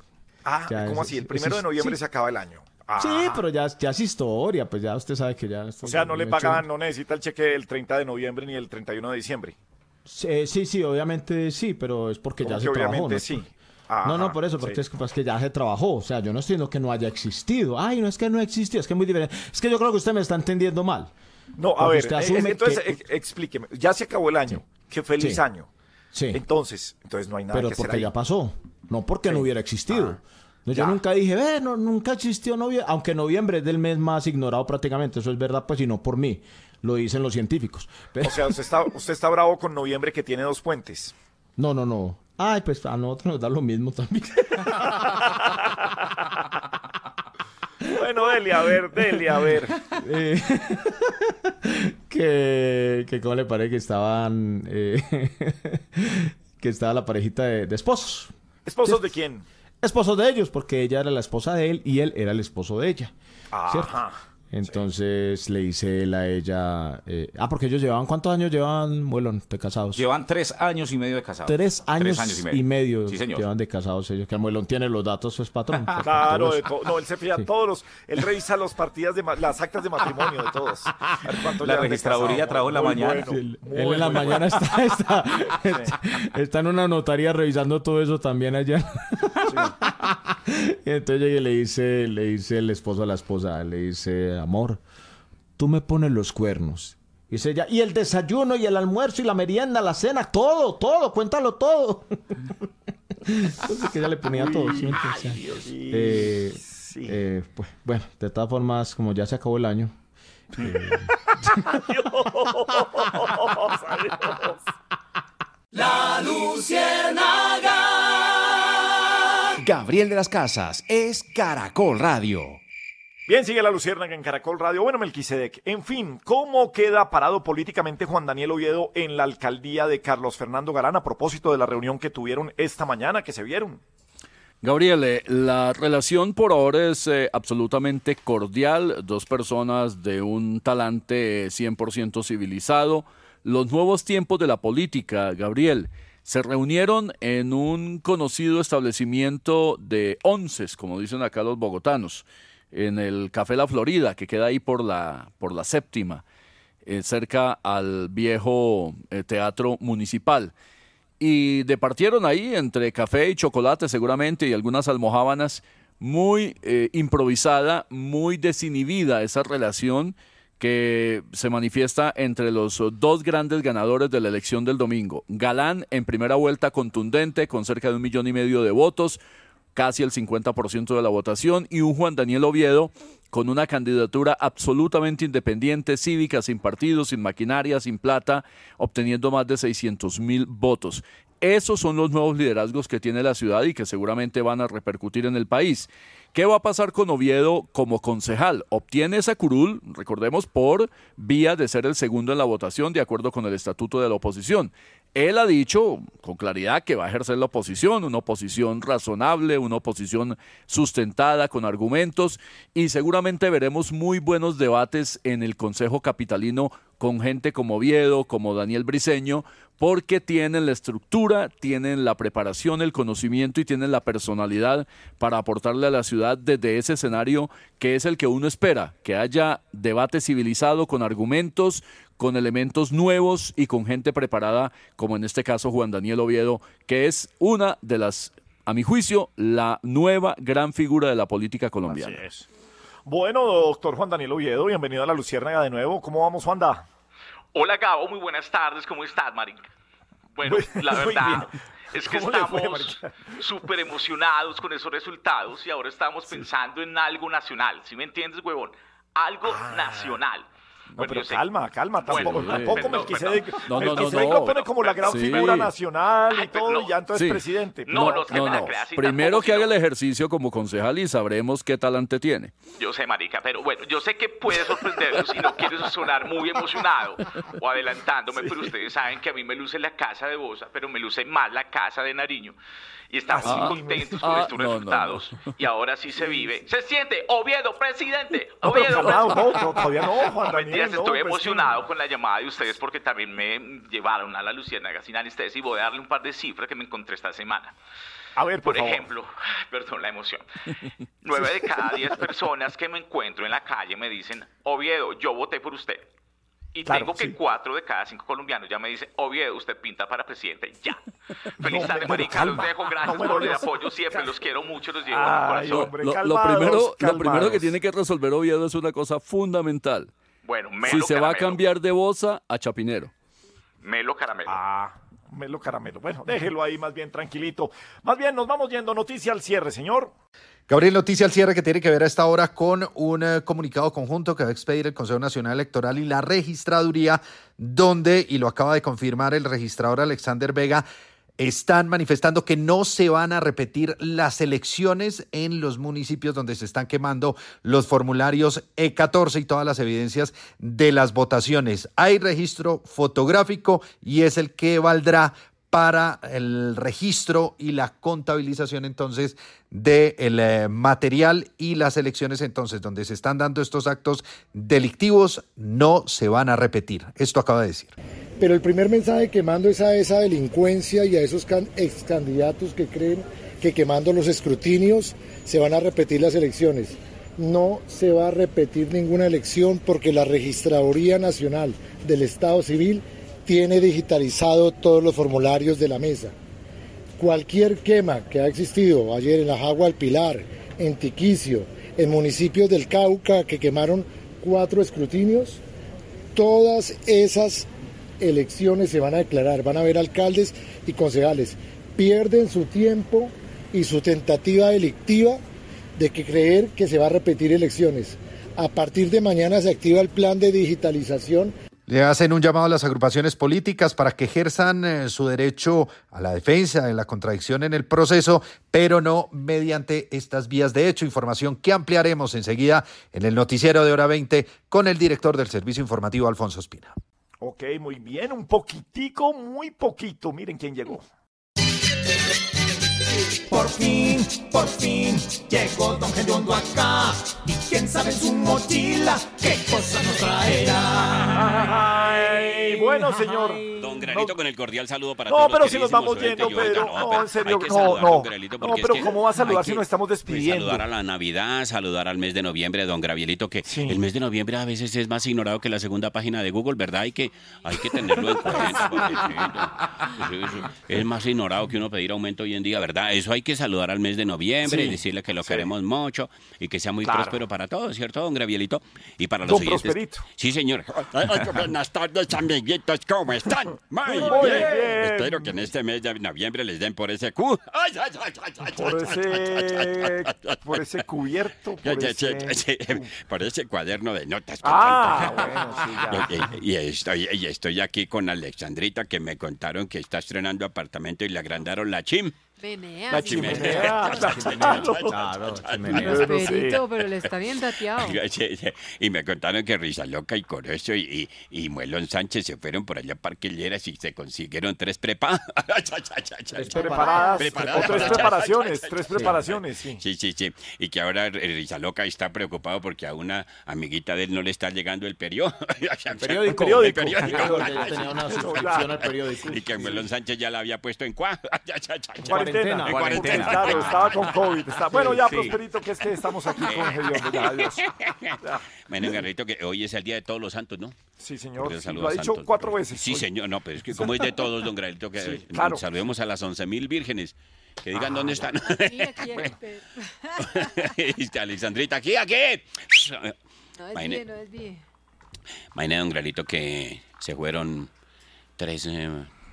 Ah, Ya, ¿cómo es- así? El es- primero de noviembre sí. se acaba el año. Ah, Sí, pero ya, ya es historia, pues ya usted sabe que ya... O sea, no le pagan, no necesita el cheque el 30 de noviembre ni el 31 de diciembre. Sí, sí, sí, obviamente sí, pero es porque ¿Cómo ya se trabajó. obviamente ¿no? sí? No, no, Ajá, por eso, porque sí. es, que, pues, que ya se trabajó. O sea, yo no estoy diciendo que no haya existido. Ay, no es que no existió, es que es muy diferente. Es que yo creo que usted me está entendiendo mal. No, a ver, eh, entonces que- eh, explíqueme. Ya se acabó el año. Qué feliz Sí. año. Sí. Entonces, entonces no hay nada pero que hacer porque ahí. ya pasó. No porque no hubiera existido. No, yo ya. nunca dije, ve, no, nunca existió noviembre. Aunque noviembre es del mes más ignorado prácticamente. Eso es verdad, pues, y no por mí. Lo dicen los científicos. Pero- O sea, usted está, usted está bravo con noviembre que tiene dos puentes. No, no, no. Ay, pues a nosotros nos da lo mismo también. <laughs> Bueno, Deli, a ver, Deli, a ver. Eh, <laughs> que, que cómo le parece que estaban eh, <laughs> que estaba la parejita de, de esposos ¿Esposos de quién? esposos de ellos porque ella era la esposa de él y él era el esposo de ella ¿cierto? Entonces le dice él a ella eh, ah porque ellos llevaban cuántos años llevan bueno de casados Llevan tres años y medio de casados. Tres años, y, medio Sí, señor. llevan de casados ellos que Amuelón tiene los datos pues patrón <laughs> por Claro, de no, él se fía Sí. todos los, él revisa los partidas de ma- las actas de matrimonio de todos. La registraduría trajo en la mañana. bueno, Sí, muy él en la bueno. mañana está, <laughs> está, está en una notaría revisando todo eso también allá. Y <laughs> entonces llega y le dice, le dice el esposo a la esposa, le dice, amor, tú me pones los cuernos. Y dice ella, y el desayuno y el almuerzo y la merienda, la cena, todo, todo, cuéntalo todo. <laughs> Entonces que ella le ponía todo, ¿sí? Entonces, eh, eh, pues, bueno, de todas formas, como ya se acabó el año. <laughs> eh, La Luciérnaga. Gabriel de las Casas es Caracol Radio. Bien, sigue la Luciérnaga en Caracol Radio. Bueno, Melquisedec. En fin, ¿cómo queda parado políticamente Juan Daniel Oviedo en la alcaldía de Carlos Fernando Galán a propósito de la reunión que tuvieron esta mañana, que se vieron? Gabriel, eh, la relación por ahora es eh, absolutamente cordial, dos personas de un talante eh, 100% civilizado. Los nuevos tiempos de la política, Gabriel, se reunieron en un conocido establecimiento de onces, como dicen acá los bogotanos, en el Café La Florida, que queda ahí por la, por la séptima, eh, cerca al viejo eh, teatro municipal y departieron ahí entre café y chocolate seguramente y algunas almohábanas muy eh, improvisada, muy desinhibida esa relación que se manifiesta entre los dos grandes ganadores de la elección del domingo. Galán en primera vuelta contundente con cerca de un millón y medio de votos, casi el 50% de la votación, y un Juan Daniel Oviedo con una candidatura absolutamente independiente, cívica, sin partido, sin maquinaria, sin plata, obteniendo más de 600 mil votos. Esos son los nuevos liderazgos que tiene la ciudad y que seguramente van a repercutir en el país. ¿Qué va a pasar con Oviedo como concejal? Obtiene esa curul, recordemos, por vía de ser el segundo en la votación, de acuerdo con el estatuto de la oposición. Él ha dicho con claridad que va a ejercer la oposición, una oposición razonable, una oposición sustentada con argumentos y seguramente veremos muy buenos debates en el Consejo Capitalino con gente como Oviedo, como Daniel Briceño, porque tienen la estructura, tienen la preparación, el conocimiento y tienen la personalidad para aportarle a la ciudad desde ese escenario que es el que uno espera, que haya debate civilizado con argumentos, con elementos nuevos y con gente preparada, como en este caso Juan Daniel Oviedo, que es una de las, a mi juicio, la nueva gran figura de la política colombiana. Así es. Bueno, doctor Juan Daniel Oviedo, bienvenido a la Luciérnaga de nuevo. ¿Cómo vamos, Juanda? Hola Gabo, muy buenas tardes, ¿cómo estás, marica? Bueno, Muy- la <laughs> verdad es que ¿Cómo le fue, estamos súper emocionados con esos resultados y ahora estamos pensando en algo nacional, ¿sí me entiendes, huevón? Algo nacional. No, Bueno, pero calma, calma, tampoco, Bueno, tampoco Melquisedec. No, no, no, no. pone como la gran Sí. figura nacional y Ay, todo, no. y ya entonces Sí. presidente. No, no, No, no. Primero que haga el ejercicio como concejal y sabremos qué talante tiene. Yo sé, marica, pero bueno, yo sé que puede sorprenderlos si no quieres sonar muy emocionado o adelantándome, pero ustedes saben que a mí me luce la casa de Bosa, pero me luce más la casa de Nariño. Y estamos Ah, muy contentos con ah, estos no, no, resultados. Y ahora sí se vive. Se siente, Oviedo, presidente. Oviedo, no, no, todavía no, Juan Daniel, Mentiras, no, estoy pues, emocionado con la llamada de ustedes porque también me llevaron a la Luciérnaga sin anestesia y voy a darle un par de cifras que me encontré esta semana. A ver, por, Por ejemplo, perdón la emoción. <laughs> Nueve de cada diez personas que me encuentro en la calle me dicen, Oviedo, yo voté por usted. Y Claro, tengo que sí. cuatro de cada cinco colombianos ya me dicen, Oviedo, usted pinta para presidente. Ya. <laughs> Feliz No, tarde, marica. calma. Los dejo. Gracias No, por el apoyo siempre. Los quiero mucho. Los llevo en Ay, el corazón. hombre, Lo, lo calmados, primero, lo primero que tiene que resolver Oviedo es una cosa fundamental. Bueno, Melo Si se va a cambiar de Bosa a Chapinero. Melo Caramelo. Ah, Melo Caramelo. Bueno, déjelo ahí más bien tranquilito. Más bien, nos vamos yendo. Noticia al cierre, señor. Gabriel, noticia al cierre que tiene que ver a esta hora con un eh, comunicado conjunto que va a expedir el Consejo Nacional Electoral y la registraduría, donde, y lo acaba de confirmar el registrador Alexander Vega, están manifestando que no se van a repetir las elecciones en los municipios donde se están quemando los formularios E14 y todas las evidencias de las votaciones. Hay registro fotográfico y es el que valdrá para el registro y la contabilización entonces del material y las elecciones entonces donde se están dando estos actos delictivos no se van a repetir. Esto acaba de decir. Pero el primer mensaje quemando es a esa delincuencia y a esos ex candidatos que creen que quemando los escrutinios se van a repetir las elecciones. No se va a repetir ninguna elección porque la Registraduría Nacional del Estado Civil tiene digitalizado todos los formularios de la mesa. Cualquier quema que ha existido ayer en la Jagua del Pilar, en Tiquicio, en municipios del Cauca que quemaron cuatro escrutinios, todas esas elecciones se van a declarar, van a haber alcaldes y concejales. Pierden su tiempo y su tentativa delictiva de que creer que se va a repetir elecciones. A partir de mañana se activa el plan de digitalización Le hacen un llamado a las agrupaciones políticas para que ejerzan eh, su derecho a la defensa de la contradicción en el proceso, pero no mediante estas vías de hecho. Información que ampliaremos enseguida en el noticiero de hora 20 con el director del servicio informativo, Alfonso Espina. Ok, muy bien. Un poquitico, muy poquito. Miren quién llegó. Por fin, por fin, llegó Don Gediondo acá. Y quién sabe en su mochila qué cosa nos traerá. Ay, bueno, señor. Don Granito, con el cordial saludo para No, todos pero los si nos vamos yendo, Pedro. No, pero en serio, hay que no, no. No, pero que ¿cómo va a saludar si nos estamos pues, despidiendo? saludar a la Navidad, saludar al mes de noviembre, don Gabrielito, que el mes de noviembre a veces es más ignorado que la segunda página de Google, ¿verdad? Hay que, hay que tenerlo en cuenta, es más ignorado que uno pedir aumento hoy en día, ¿verdad? Eso hay que saludar al mes de noviembre Sí, y decirle que lo sí. queremos mucho y que sea muy Claro. próspero para todos, ¿cierto, don Gabrielito? Y para los Don oyentes. Prosperito. Sí, señor. Buenas tardes, amiguitos, ¿cómo están? Muy, Muy bien. bien. Espero que en este mes de noviembre les den por ese ay, Por ese, por ese cubierto, por ese... ya, por ese cuaderno de notas. Ah, tanta- bueno, sí, ya. Y, y- y estoy, y estoy aquí con Alexandrita que me contaron que está estrenando apartamento y le agrandaron la chim. Venea, La chimenea. <laughs> la chimenea. Claro, chimenea. Pero le está bien dateado. <laughs> Sí, sí. Y me contaron que Risa Loca y Corozo y, y, y Muelón Sánchez se fueron por allá a Parque Lleras y se consiguieron tres prepa. Tres preparadas, o tres preparaciones, tres preparaciones, sí. Sí, sí, sí. Y que ahora Risa Loca está preocupado porque a una amiguita de él no le está llegando el <laughs> periódico. periódico. El El periódico. periódico. Yo tenía una suscripción al periódico. Y que Muelón Sánchez ya la había puesto en cua. Cuarentena, En cuarentena. Claro, estaba con COVID. está- Bueno, ya, Sí. Prosperito, que es que estamos aquí con Hediondo. Ya, adiós. <laughs> Bueno, Garrito, que hoy es el Día de Todos los Santos, ¿no? Sí, señor. Sí, lo ha dicho Santos. cuatro veces Sí, hoy. señor. No, pero es que como es de todos, don Garrito, que Sí, eh, claro. saludemos a las 11 mil vírgenes. Que digan Ah, dónde están. <laughs> Aquí, aquí, aquí. Este, <laughs> Alexandrita, aquí, aquí. No bien, no es bien. Imagínate, don Garrito, que se fueron tres, eh,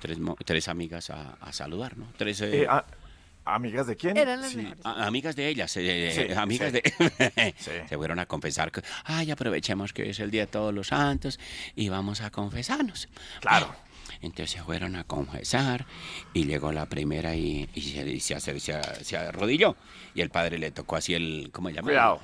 tres, tres amigas a, a saludar, ¿no? Tres... eh, Eh, a- ¿Amigas de quién? Eran las Sí. mejores. a- amigas de ellas, eh, Sí, amigas sí. de... <laughs> Sí. Se fueron a confesar que, ay, aprovechemos que hoy es el Día de Todos los Santos y vamos a confesarnos. Claro. Entonces se fueron a confesar y llegó la primera y, y se, y se, se, se arrodilló. Y el padre le tocó así el, ¿cómo se llama? Cuidado.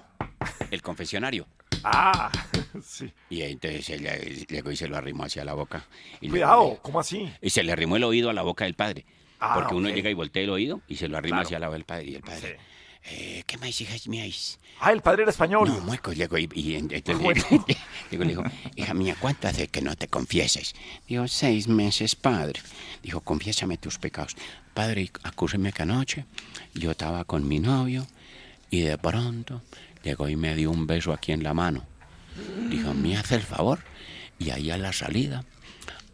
El confesionario. Ah, <laughs> sí. Y entonces ella llegó y se lo arrimó hacia la boca. Y le- Cuidado, ¿cómo así? y se le arrimó el oído a la boca del padre. Ah, porque uno llega y voltea el oído y se lo arrima Claro. hacia la boca del padre. Y el padre, eh, ¿qué más hijas mías? Ah, el padre era español. No, mueco, llegó y, y entonces <laughs> digo, le dijo, hija mía, ¿cuánto hace que no te confieses? Digo, seis meses, padre. Dijo, confiésame tus pecados. Padre, acúseme que anoche yo estaba con mi novio y de pronto llegó y me dio un beso aquí en la mano. Dijo, ¿me hace el favor? Y ahí a la salida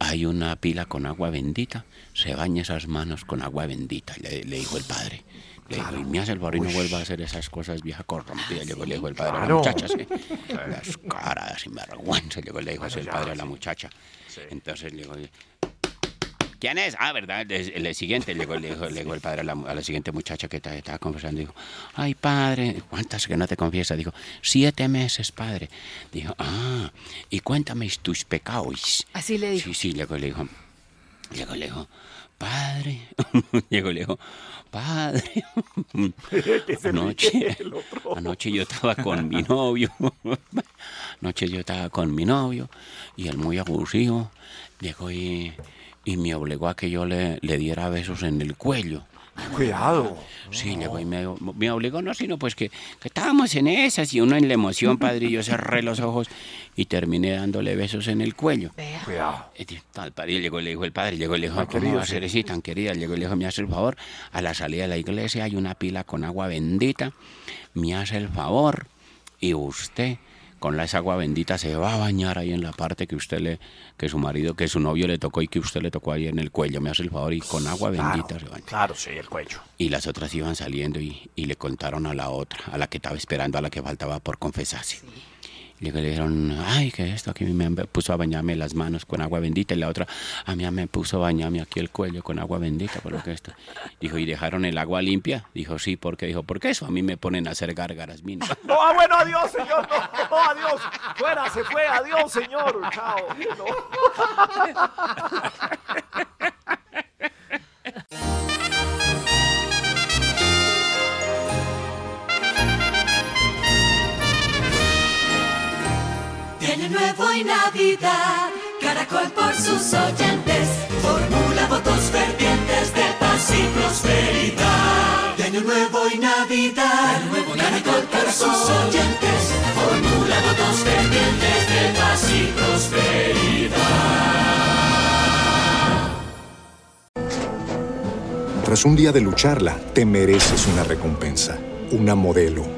hay una pila con agua bendita. Se baña esas manos con agua bendita, le, le dijo el padre. Le dijo, y me hace el favor y no vuelva a hacer esas cosas vieja corrompida. Llegó, le dijo el padre a la Claro. muchacha. sí. Las caras sinvergüenza, llegó, le dijo así el padre a la muchacha. Entonces le dijo, ¿Quién es? Ah, ¿verdad? El, el siguiente, llegó, le dijo, le dijo el padre a la, a la siguiente muchacha que ta- estaba confesando. Dijo, ay, padre, ¿cuántas que no te confiesa? Dijo, siete meses, padre. Dijo, ah, y cuéntame tus pecados. Así le dijo. Sí, sí, luego le dijo, luego le dijo, padre, <laughs> luego le dijo, padre, <laughs> anoche, el anoche yo estaba con mi novio, <laughs> anoche yo estaba con mi novio y él muy aburrido llegó y, y me obligó a que yo le, le diera besos en el cuello. Cuidado. Sí, llegó y me, me obligó, no, sino pues que, que estábamos en esas y uno en la emoción, padre, y yo cerré los ojos y terminé dándole besos en el cuello. Cuidado. Tal, padre, llegó y le dijo el padre, llegó y le dijo, ¿cómo querido, va a ser sí. así tan querida? Llegó y le dijo, me hace el favor, a la salida de la iglesia hay una pila con agua bendita, me hace el favor y usted con la- esa agua bendita se va a bañar ahí en la parte que usted le, que su marido, que su novio le tocó y que usted le tocó ahí en el cuello, me hace el favor y con agua bendita se baña. Claro, sí, el cuello. Y las otras iban saliendo y, y le contaron a la otra, a la que estaba esperando, a la que faltaba por confesarse. Y le dijeron, ay, que esto aquí me puso a bañarme las manos con agua bendita. Y la otra, a mí me puso a bañarme aquí el cuello con agua bendita, por lo que esto. Dijo, ¿y dejaron el agua limpia? Dijo, sí, porque dijo, porque eso a mí me ponen a hacer gárgaras mínimas. <laughs> No, ah, bueno, adiós, señor. No, no, adiós. Fuera, se fue. Adiós, señor. Chao. <laughs> Tiene nuevo y Navidad, Caracol por sus oyentes, formula votos fervientes de paz y prosperidad. Año nuevo y Navidad, Caracol por sus oyentes, formula votos fervientes de paz y prosperidad. Tras un día de lucharla, te mereces una recompensa, una modelo,